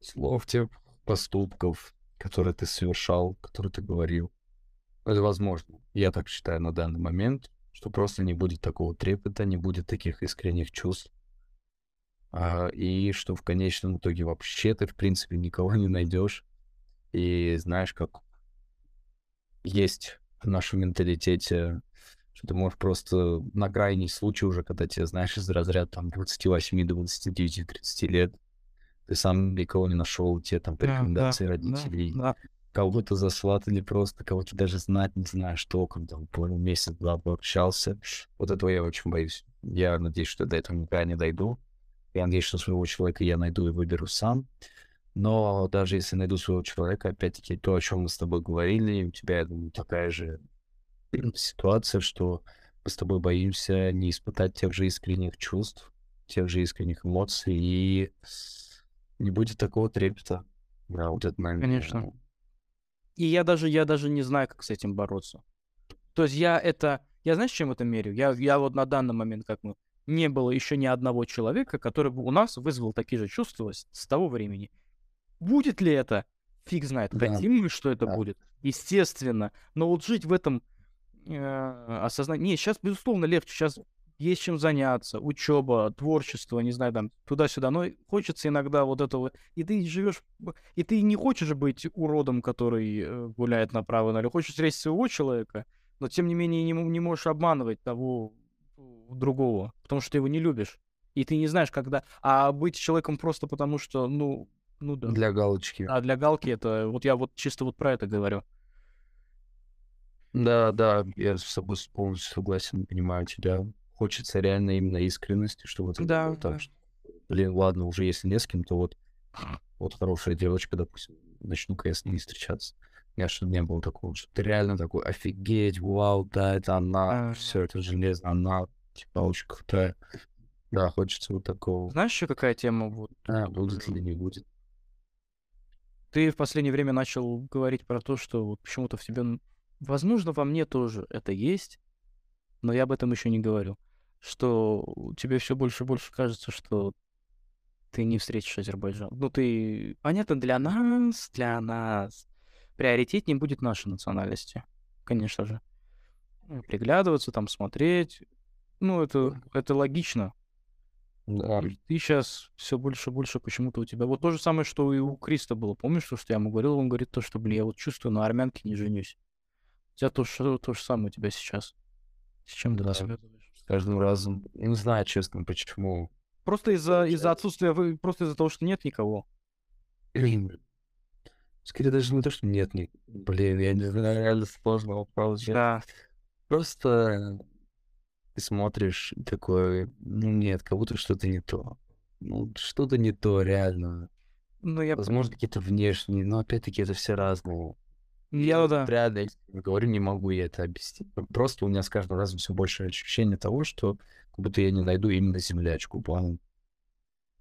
слов, тех поступков, которые ты совершал, которые ты говорил. Это возможно. Я так считаю на данный момент что просто не будет такого трепета, не будет таких искренних чувств. А, и что в конечном итоге вообще ты, в принципе, никого не найдешь. И знаешь, как есть в нашем менталитете, что ты можешь просто на крайний случай уже, когда тебе, знаешь, из разряда там 28, 29, 30 лет, ты сам никого не нашел, тебе там по рекомендации да, родителей, да, да кого-то засватали просто, кого-то даже знать не знаю, что, когда понял, месяц-два пообщался. Вот этого я очень боюсь. Я надеюсь, что до этого никогда не дойду. Я надеюсь, что своего человека я найду и выберу сам. Но даже если найду своего человека, опять-таки, то, о чем мы с тобой говорили, у тебя, я думаю, такая же ситуация, что мы с тобой боимся не испытать тех же искренних чувств, тех же искренних эмоций, и не будет такого трепета. Да, вот это, наверное, Конечно. И я даже, я даже не знаю, как с этим бороться. То есть я это... Я знаешь, чем это мерю? Я, я вот на данный момент, как мы... Не было еще ни одного человека, который бы у нас вызвал такие же чувства с, с того времени. Будет ли это? Фиг знает. Да. Хотим мы, что это да. будет? Естественно. Но вот жить в этом э, осознании... Не, сейчас, безусловно, легче. Сейчас есть чем заняться, учеба, творчество, не знаю, там, туда-сюда. Но хочется иногда вот этого... И ты живешь... И ты не хочешь быть уродом, который э, гуляет направо и налево. Хочешь встретить своего человека, но тем не менее не, не можешь обманывать того другого, потому что ты его не любишь. И ты не знаешь, когда... А быть человеком просто потому, что, ну, ну да. Для галочки. А для галки это... Вот я вот чисто вот про это говорю. Да, да, я с собой полностью согласен, понимаю тебя хочется реально именно искренности, что вот да, так, да. что, блин, ладно, уже если не с кем, то вот, вот хорошая девочка, допустим, начну-ка я с ней встречаться. У меня что не было такого, что ты реально такой, офигеть, вау, да, это она, а... все, это железно, она, типа, очень крутая. Да, хочется вот такого. Знаешь еще какая тема? Вот, а, будет или не будет. Ты в последнее время начал говорить про то, что вот почему-то в тебе, возможно, во мне тоже это есть, но я об этом еще не говорю что тебе все больше и больше кажется, что ты не встретишь Азербайджан. Ну, ты... Понятно, для нас, для нас приоритет не будет нашей национальности, конечно же. Приглядываться, там, смотреть. Ну, это, это логично. Да. Ты сейчас все больше и больше почему-то у тебя. Вот то же самое, что и у Криста было. Помнишь, что я ему говорил? Он говорит то, что, блин, я вот чувствую, на армянке не женюсь. У тебя то, что, то же самое у тебя сейчас. С чем ты да. связываешь? каждым разом. Не знаю, честно, почему. Просто из-за из отсутствия, вы просто из-за того, что нет никого. Скорее даже не то, что нет ни... Блин, я не знаю, реально сложно вопрос. Да. Просто ты смотришь такой, ну нет, как будто что-то не то. Ну, что-то не то, реально. Ну, я... Возможно, какие-то внешние, но опять-таки это все разные. Я, да. Реально, говорю, не могу я это объяснить. Просто у меня с каждым разом все больше ощущение того, что как будто я не найду именно землячку, план.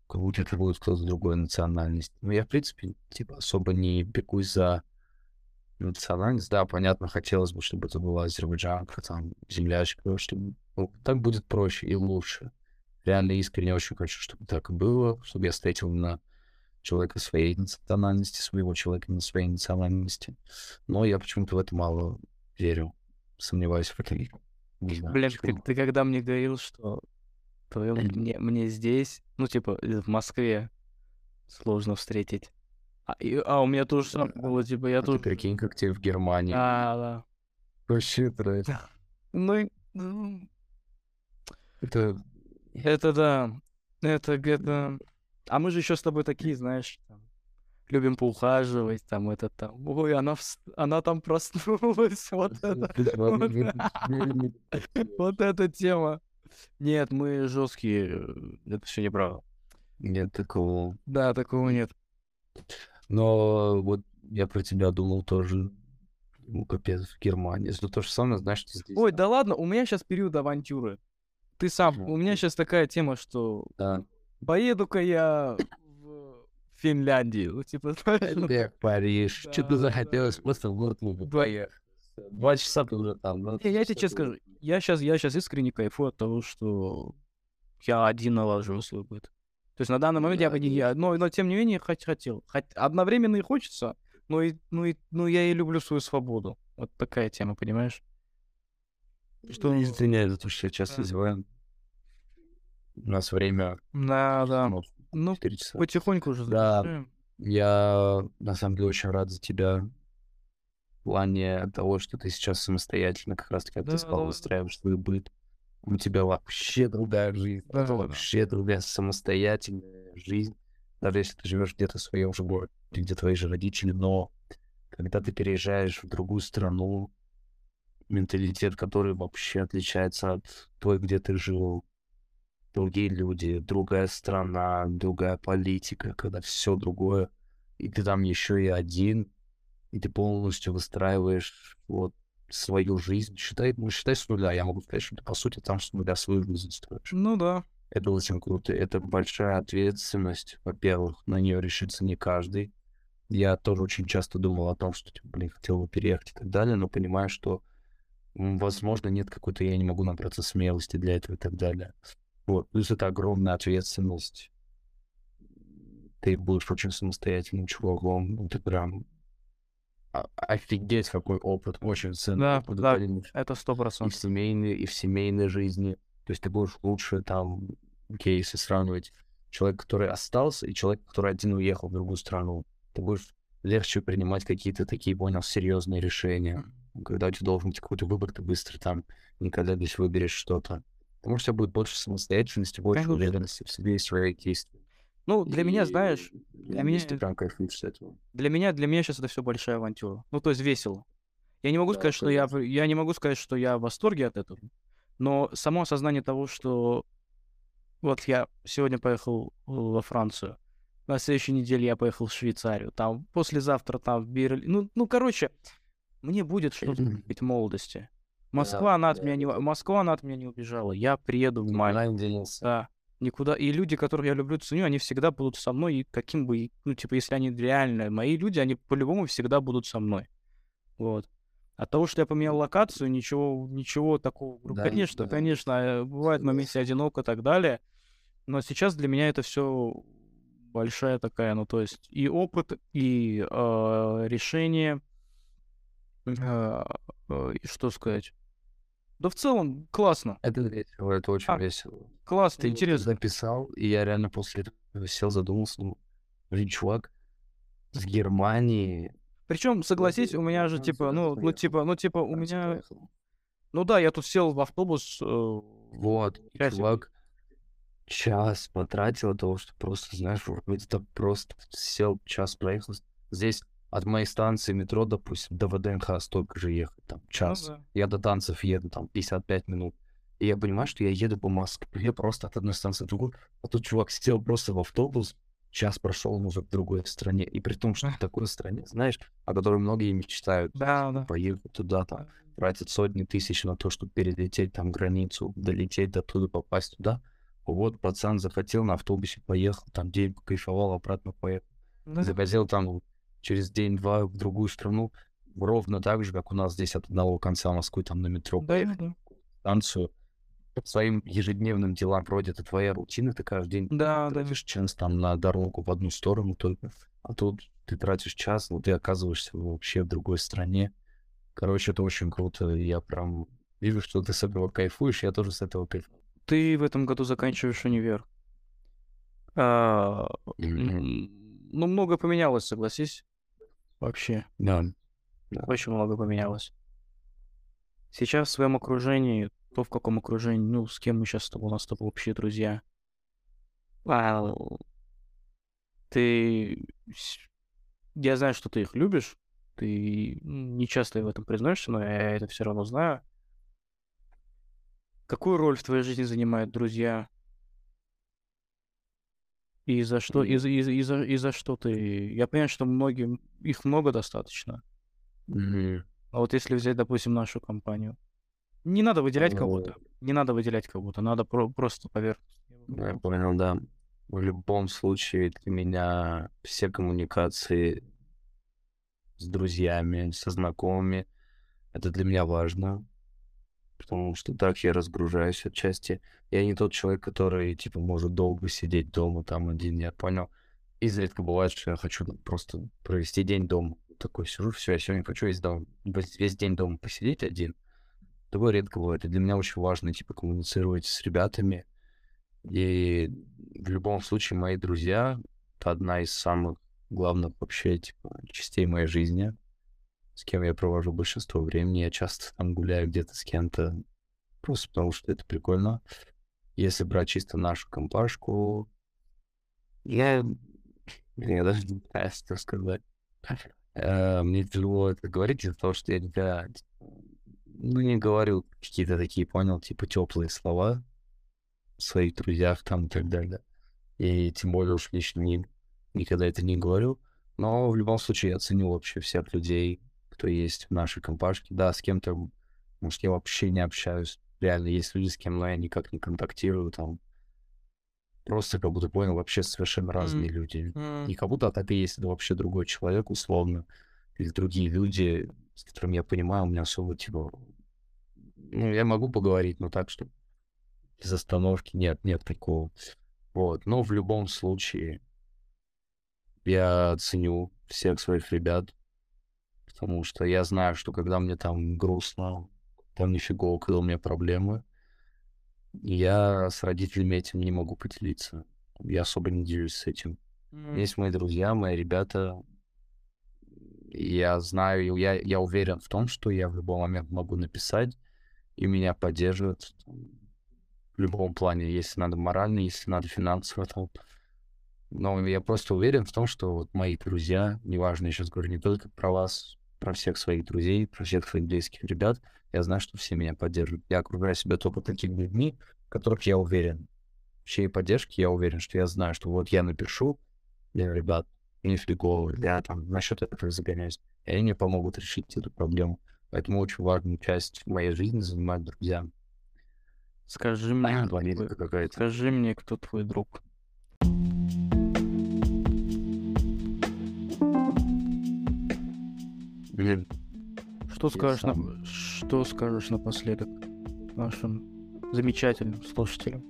Как будто это будет кто-то другой национальности. Но я, в принципе, типа, особо не пекусь за национальность. Да, понятно, хотелось бы, чтобы это была азербайджанка, там, землячка, чтобы... Ну, так будет проще и лучше. реально искренне очень хочу, чтобы так и было, чтобы я встретил на человека своей национальности, своего человека на своей национальности. Но я почему-то в это мало верю, сомневаюсь в этом. Не знаю, Блин, ты, ты когда мне говорил, что твоё- мне, мне здесь, ну, типа, в Москве сложно встретить. А, и- а у меня тоже самое было, типа, я А ты тоже... прикинь, как тебе в Германии. Да, да. Вообще, это, Ну, ну, это это да. Это где-то... А мы же еще с тобой такие, знаешь, там, любим поухаживать, там, это там. Ой, она, вс- она там проснулась, вот это. вот. Эта тема. Нет, мы жесткие, э, это все неправда. Нет такого. Да, такого нет. Но вот я про тебя думал тоже. Ну, капец, в Германии. Ну, то же самое, знаешь, что здесь. Ой, да ладно, у меня сейчас период авантюры. Ты сам, у меня сейчас такая тема, что Да. поеду-ка я в Финляндию. Ну, типа, знаешь, ну, Париж. Что-то захотелось просто в город поехать. Два часа ты уже там. Не, я тебе честно скажу, я сейчас, я сейчас искренне кайфую от того, что я один налаживаю свой быт. То есть на данный момент я Да, бы не я, но, но тем не менее хот- хотел. Хот- одновременно и хочется, но и, ну и, ну я и люблю свою свободу. Вот такая тема, понимаешь? Что не извиняй за то, что я часто Да. зеваю. У нас время Да, да. ну, Ну, 4 часа. потихоньку уже Да. Я на самом деле очень рад за тебя. В плане того, что ты сейчас самостоятельно, как раз таки, как Да, ты сказал, да. выстраиваешь свой быт. У тебя вообще другая жизнь. Да, это да. вообще другая самостоятельная жизнь. Даже если ты живешь где-то в своем же городе, где твои же родители, но когда ты переезжаешь в другую страну, менталитет, который вообще отличается от той, где ты жил, другие люди, другая страна, другая политика, когда все другое, и ты там еще и один, и ты полностью выстраиваешь вот свою жизнь. Считай, ну, считай с нуля. Я могу сказать, что ты, по сути, там с нуля свою жизнь строишь. Ну да. Это очень круто. Это большая ответственность, во-первых. На нее решится не каждый. Я тоже очень часто думал о том, что, типа, блин, хотел бы переехать и так далее, но понимаю, что, возможно, нет какой-то, я не могу набраться смелости для этого и так далее. Вот. Плюс это огромная ответственность. Ты будешь очень самостоятельным чуваком. Ну, Ты прям офигеть, какой опыт. Очень ценный Да, опыт. да. Это сто и в процентов. семейной, и в семейной жизни. То есть ты будешь лучше там кейсы сравнивать. Человек, который остался, и человек, который один уехал в другую страну. Ты будешь легче принимать какие-то такие, понял, серьезные решения. Когда у тебя должен быть какой-то выбор, ты быстро там никогда здесь выберешь что-то. Потому что у тебя будет больше самостоятельности, больше уверенности в себе и своих действиях. Ну, для меня, И знаешь, я для меня ты прям кайфуешь с этого. Для меня, для меня сейчас это все большая авантюра. Ну, то есть весело. Я не могу Да, сказать, что я, я не могу сказать, что я в восторге от этого, но само осознание того, что вот я сегодня поехал во Францию, на следующей неделе я поехал в Швейцарию, там послезавтра там в Берлин. Ну, ну, короче, мне будет что-то быть молодости. Москва, она от да, меня не, да. Москва, она от меня не убежала. Я приеду в мае. Да, никуда. И люди, которых я люблю, ценю, они всегда будут со мной, и каким бы, ну, типа, если они реально мои люди, они по-любому всегда будут со мной. Вот. От того, что я поменял локацию, ничего, ничего такого. Да, конечно, да. конечно, э, бывает в моменте одиноко и так далее. Но сейчас для меня это все большая такая, ну, то есть и опыт, и э, решение, э, э, и что сказать. Да в целом классно, Это весело, это очень А, весело. классно, Ты интересно. записал, и я реально после этого сел, задумался, ну, блин, чувак, с Германии... Причем, согласись, у меня же типа, ну, ну, типа, ну, типа, у меня, ну да, я тут сел в автобус, э, Вот, себе- чувак час потратил от того, что просто, знаешь, так просто сел, час проехал. Здесь от моей станции метро, допустим, до ВДНХ столько же ехать, там, ну час. да. Я до танцев еду, там, 55 минут. И я понимаю, что я еду по Москве просто от одной станции в другую. А тут чувак сел просто в автобус, час прошел, он уже в другой стране. И при том, что в такой стране, знаешь, о которой многие мечтают, Да, да. поехать туда, там, тратят сотни тысяч на то, чтобы перелететь там границу, долететь до туда, попасть туда. Вот пацан захотел, на автобусе поехал, там день кайфовал, обратно поехал. Да. Захотел там через день-два в другую страну, ровно так же, как у нас здесь от одного конца Москвы, там на метро Да, да. станцию, своим ежедневным делам. Вроде это твоя рутина, ты каждый день Да, да. тратишь час там на дорогу в одну сторону только. А тут ты тратишь час, вот ты оказываешься вообще в другой стране. Короче, это очень круто. Я прям вижу, что ты с этого кайфуешь, я тоже с этого кайфую. Ты в этом году заканчиваешь универ. А, м, ну, много поменялось, согласись. Вообще, Да. Да. очень много поменялось. Сейчас в своем окружении, то в каком окружении, ну, с кем мы сейчас с тобой, у нас с тобой общие друзья. А, ты... Я знаю, что ты их любишь. Ты не часто в этом признаешься, но я это все равно знаю. Какую роль в твоей жизни занимают друзья? И за что, и за, и за, и за, и за что ты... Я понимаю, что многим... Их много достаточно. Мгм. А вот если взять, допустим, нашу компанию, не надо выделять Ну, кого-то, не надо выделять кого-то, надо про- просто поверхностно. Ну, Я понял, да. В любом случае для меня все коммуникации с друзьями, со знакомыми, это для меня важно, потому что так я разгружаюсь отчасти. Я не тот человек, который, типа, может долго сидеть дома там один, я понял. Изредка бывает, что я хочу просто провести день дома. Такой сижу, все, я сегодня хочу весь, дом, весь день дома посидеть один. Такое редко бывает. И для меня очень важно, типа, коммуницировать с ребятами, и в любом случае мои друзья — это одна из самых главных вообще, типа, частей моей жизни, с кем я провожу большинство времени. Я часто там гуляю где-то с кем-то, просто потому что это прикольно. Если брать чисто нашу компашку, я... Я даже не знаю, что сказать. Э, Мне тяжело это говорить из-за того, что я никогда, ну, не говорю какие-то такие, понял, типа, теплые слова о своих друзьях там и так далее. И тем более уж лично им никогда это не говорю. Но в любом случае я ценю вообще всех людей, кто есть в нашей компашке. Да, с кем-то, может, я вообще не общаюсь. Реально, есть люди, с кем я никак не контактирую, там. Просто как будто понял, вообще совершенно разные люди. Не как будто, а так и есть это вообще другой человек, условно. Или другие люди, с которыми я понимаю, у меня особо, типа... Ну, я могу поговорить, но так, что без остановки нет, нет такого. Вот, но в любом случае я ценю всех своих ребят, потому что я знаю, что когда мне там грустно, там нифигово, когда у меня проблемы, я с родителями этим не могу поделиться. Я особо не делюсь с этим. М, Есть мои друзья, мои ребята. Я знаю, я, я уверен в том, что я в любой момент могу написать, и меня поддерживают в любом плане, если надо морально, если надо финансово. Там. Но я просто уверен в том, что вот мои друзья, неважно, я сейчас говорю не только про вас, про всех своих друзей, про всех своих близких ребят, я знаю, что все меня поддерживают. Я окружаю себя только такими людьми, в которых я уверен. В чьей поддержке я уверен, что я знаю, что вот я напишу, блин, ребят, мне фигово, я там насчет этого загоняюсь, и они мне помогут решить эту проблему. Поэтому очень важную часть моей жизни занимают друзья. Скажи мне, твой- какая-то. скажи мне, кто твой друг. Блин, Что Я скажешь, на... сам. что скажешь напоследок нашим замечательным слушателям?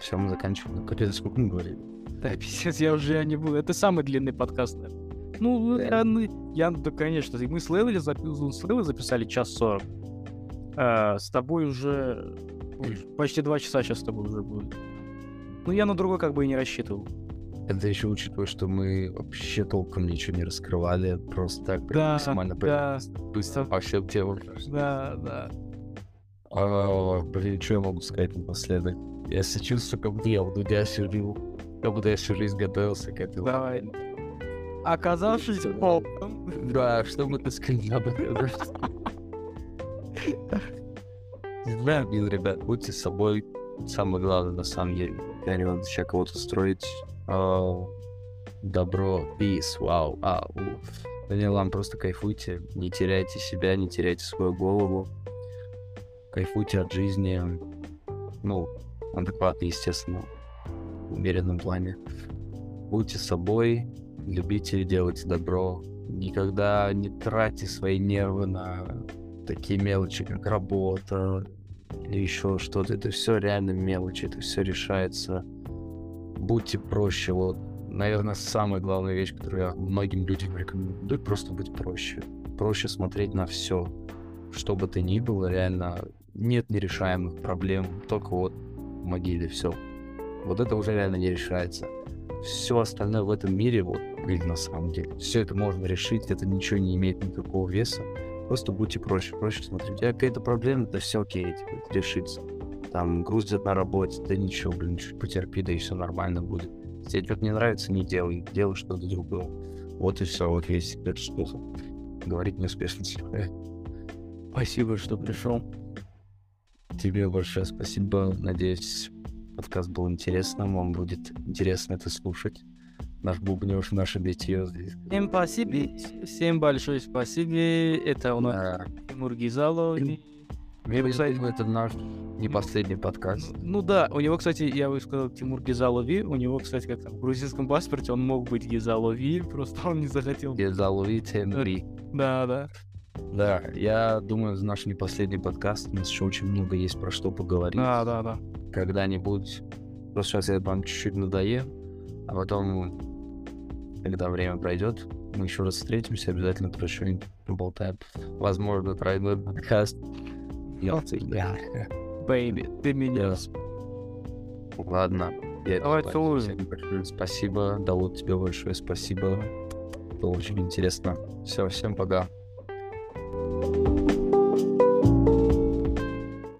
Все, мы заканчиваем. Капец, сколько мы говорили? Да, пиздец, я уже не буду. Это самый длинный подкаст. наверное. Ну, Да. я, ну, я, да, конечно. Мы с Лейлой запи- с Лейлой записали час сорок. А, с тобой уже почти два часа сейчас с тобой уже будет. Ну, я на другой как бы и не рассчитывал. Это еще учитывая, что мы вообще толком ничего не раскрывали, просто так Да, максимально да, быстро по всем темам. да, да. А, блин, что я могу сказать напоследок? Я себя чувствую, как будто я в Дудя сижу, как будто я всю жизнь готовился к этому. Давай. Оказавшись Да. полным, Да, что сказали об этом? Не знаю, блин, ребят, будьте собой. Самое главное, на самом деле. Я не надо сейчас кого-то строить. Добро, peace, вау, ау. Да не, ладно, просто кайфуйте. Не теряйте себя, не теряйте свою голову. Кайфуйте от жизни. Ну, адекватно, естественно. В умеренном плане. Будьте собой, любите и делайте добро. Никогда не тратьте свои нервы на такие мелочи, как работа, или еще что-то. Это все реально мелочи, это все решается. Будьте проще. Вот, наверное, самая главная вещь, которую я многим людям рекомендую, просто быть проще. Проще смотреть на все. Что бы то ни было, реально нет нерешаемых проблем, только вот в могиле все. Вот это уже реально не решается. Все остальное в этом мире, вот, или на самом деле, все это можно решить, это ничего не имеет никакого веса. Просто будьте проще, проще смотрите. У тебя какая-то проблема, да все окей, типа, решится. Там грузят на работе, да ничего, блин, чуть потерпи, да и все нормально будет. Если тебе что-то не нравится, не делай, делай что-то другое. Вот и все, вот весь секрет успеха. Говорить неуспешности. Спасибо, что пришел. Тебе большое спасибо. Надеюсь, подкаст был интересным. Вам будет интересно это слушать. Наш бубнёж, наше битье здесь. Всем спасибо. Всем большое спасибо. Это у нас Да. Тимур Гизалов. Я думаю, это наш не последний подкаст. Ну да, у него, кстати, я бы сказал Тимур Гизалови, у него, кстати, как там в грузинском паспорте он мог быть Гизалови, просто он не захотел. Без заловить Энри. Да, да. Да, я думаю, это наш не последний подкаст. У нас еще очень много есть про что поговорить. Да, да, да. Когда-нибудь. Просто сейчас я вам чуть-чуть надоем, а потом, когда время пройдет, мы еще раз встретимся, обязательно про что-нибудь поболтаем. Возможно, пройдет подкаст. Я Бэйби, ты меня. Ладно. Я Давай большое спасибо. Давуд, тебе большое спасибо. Было очень интересно. Все, всем пока.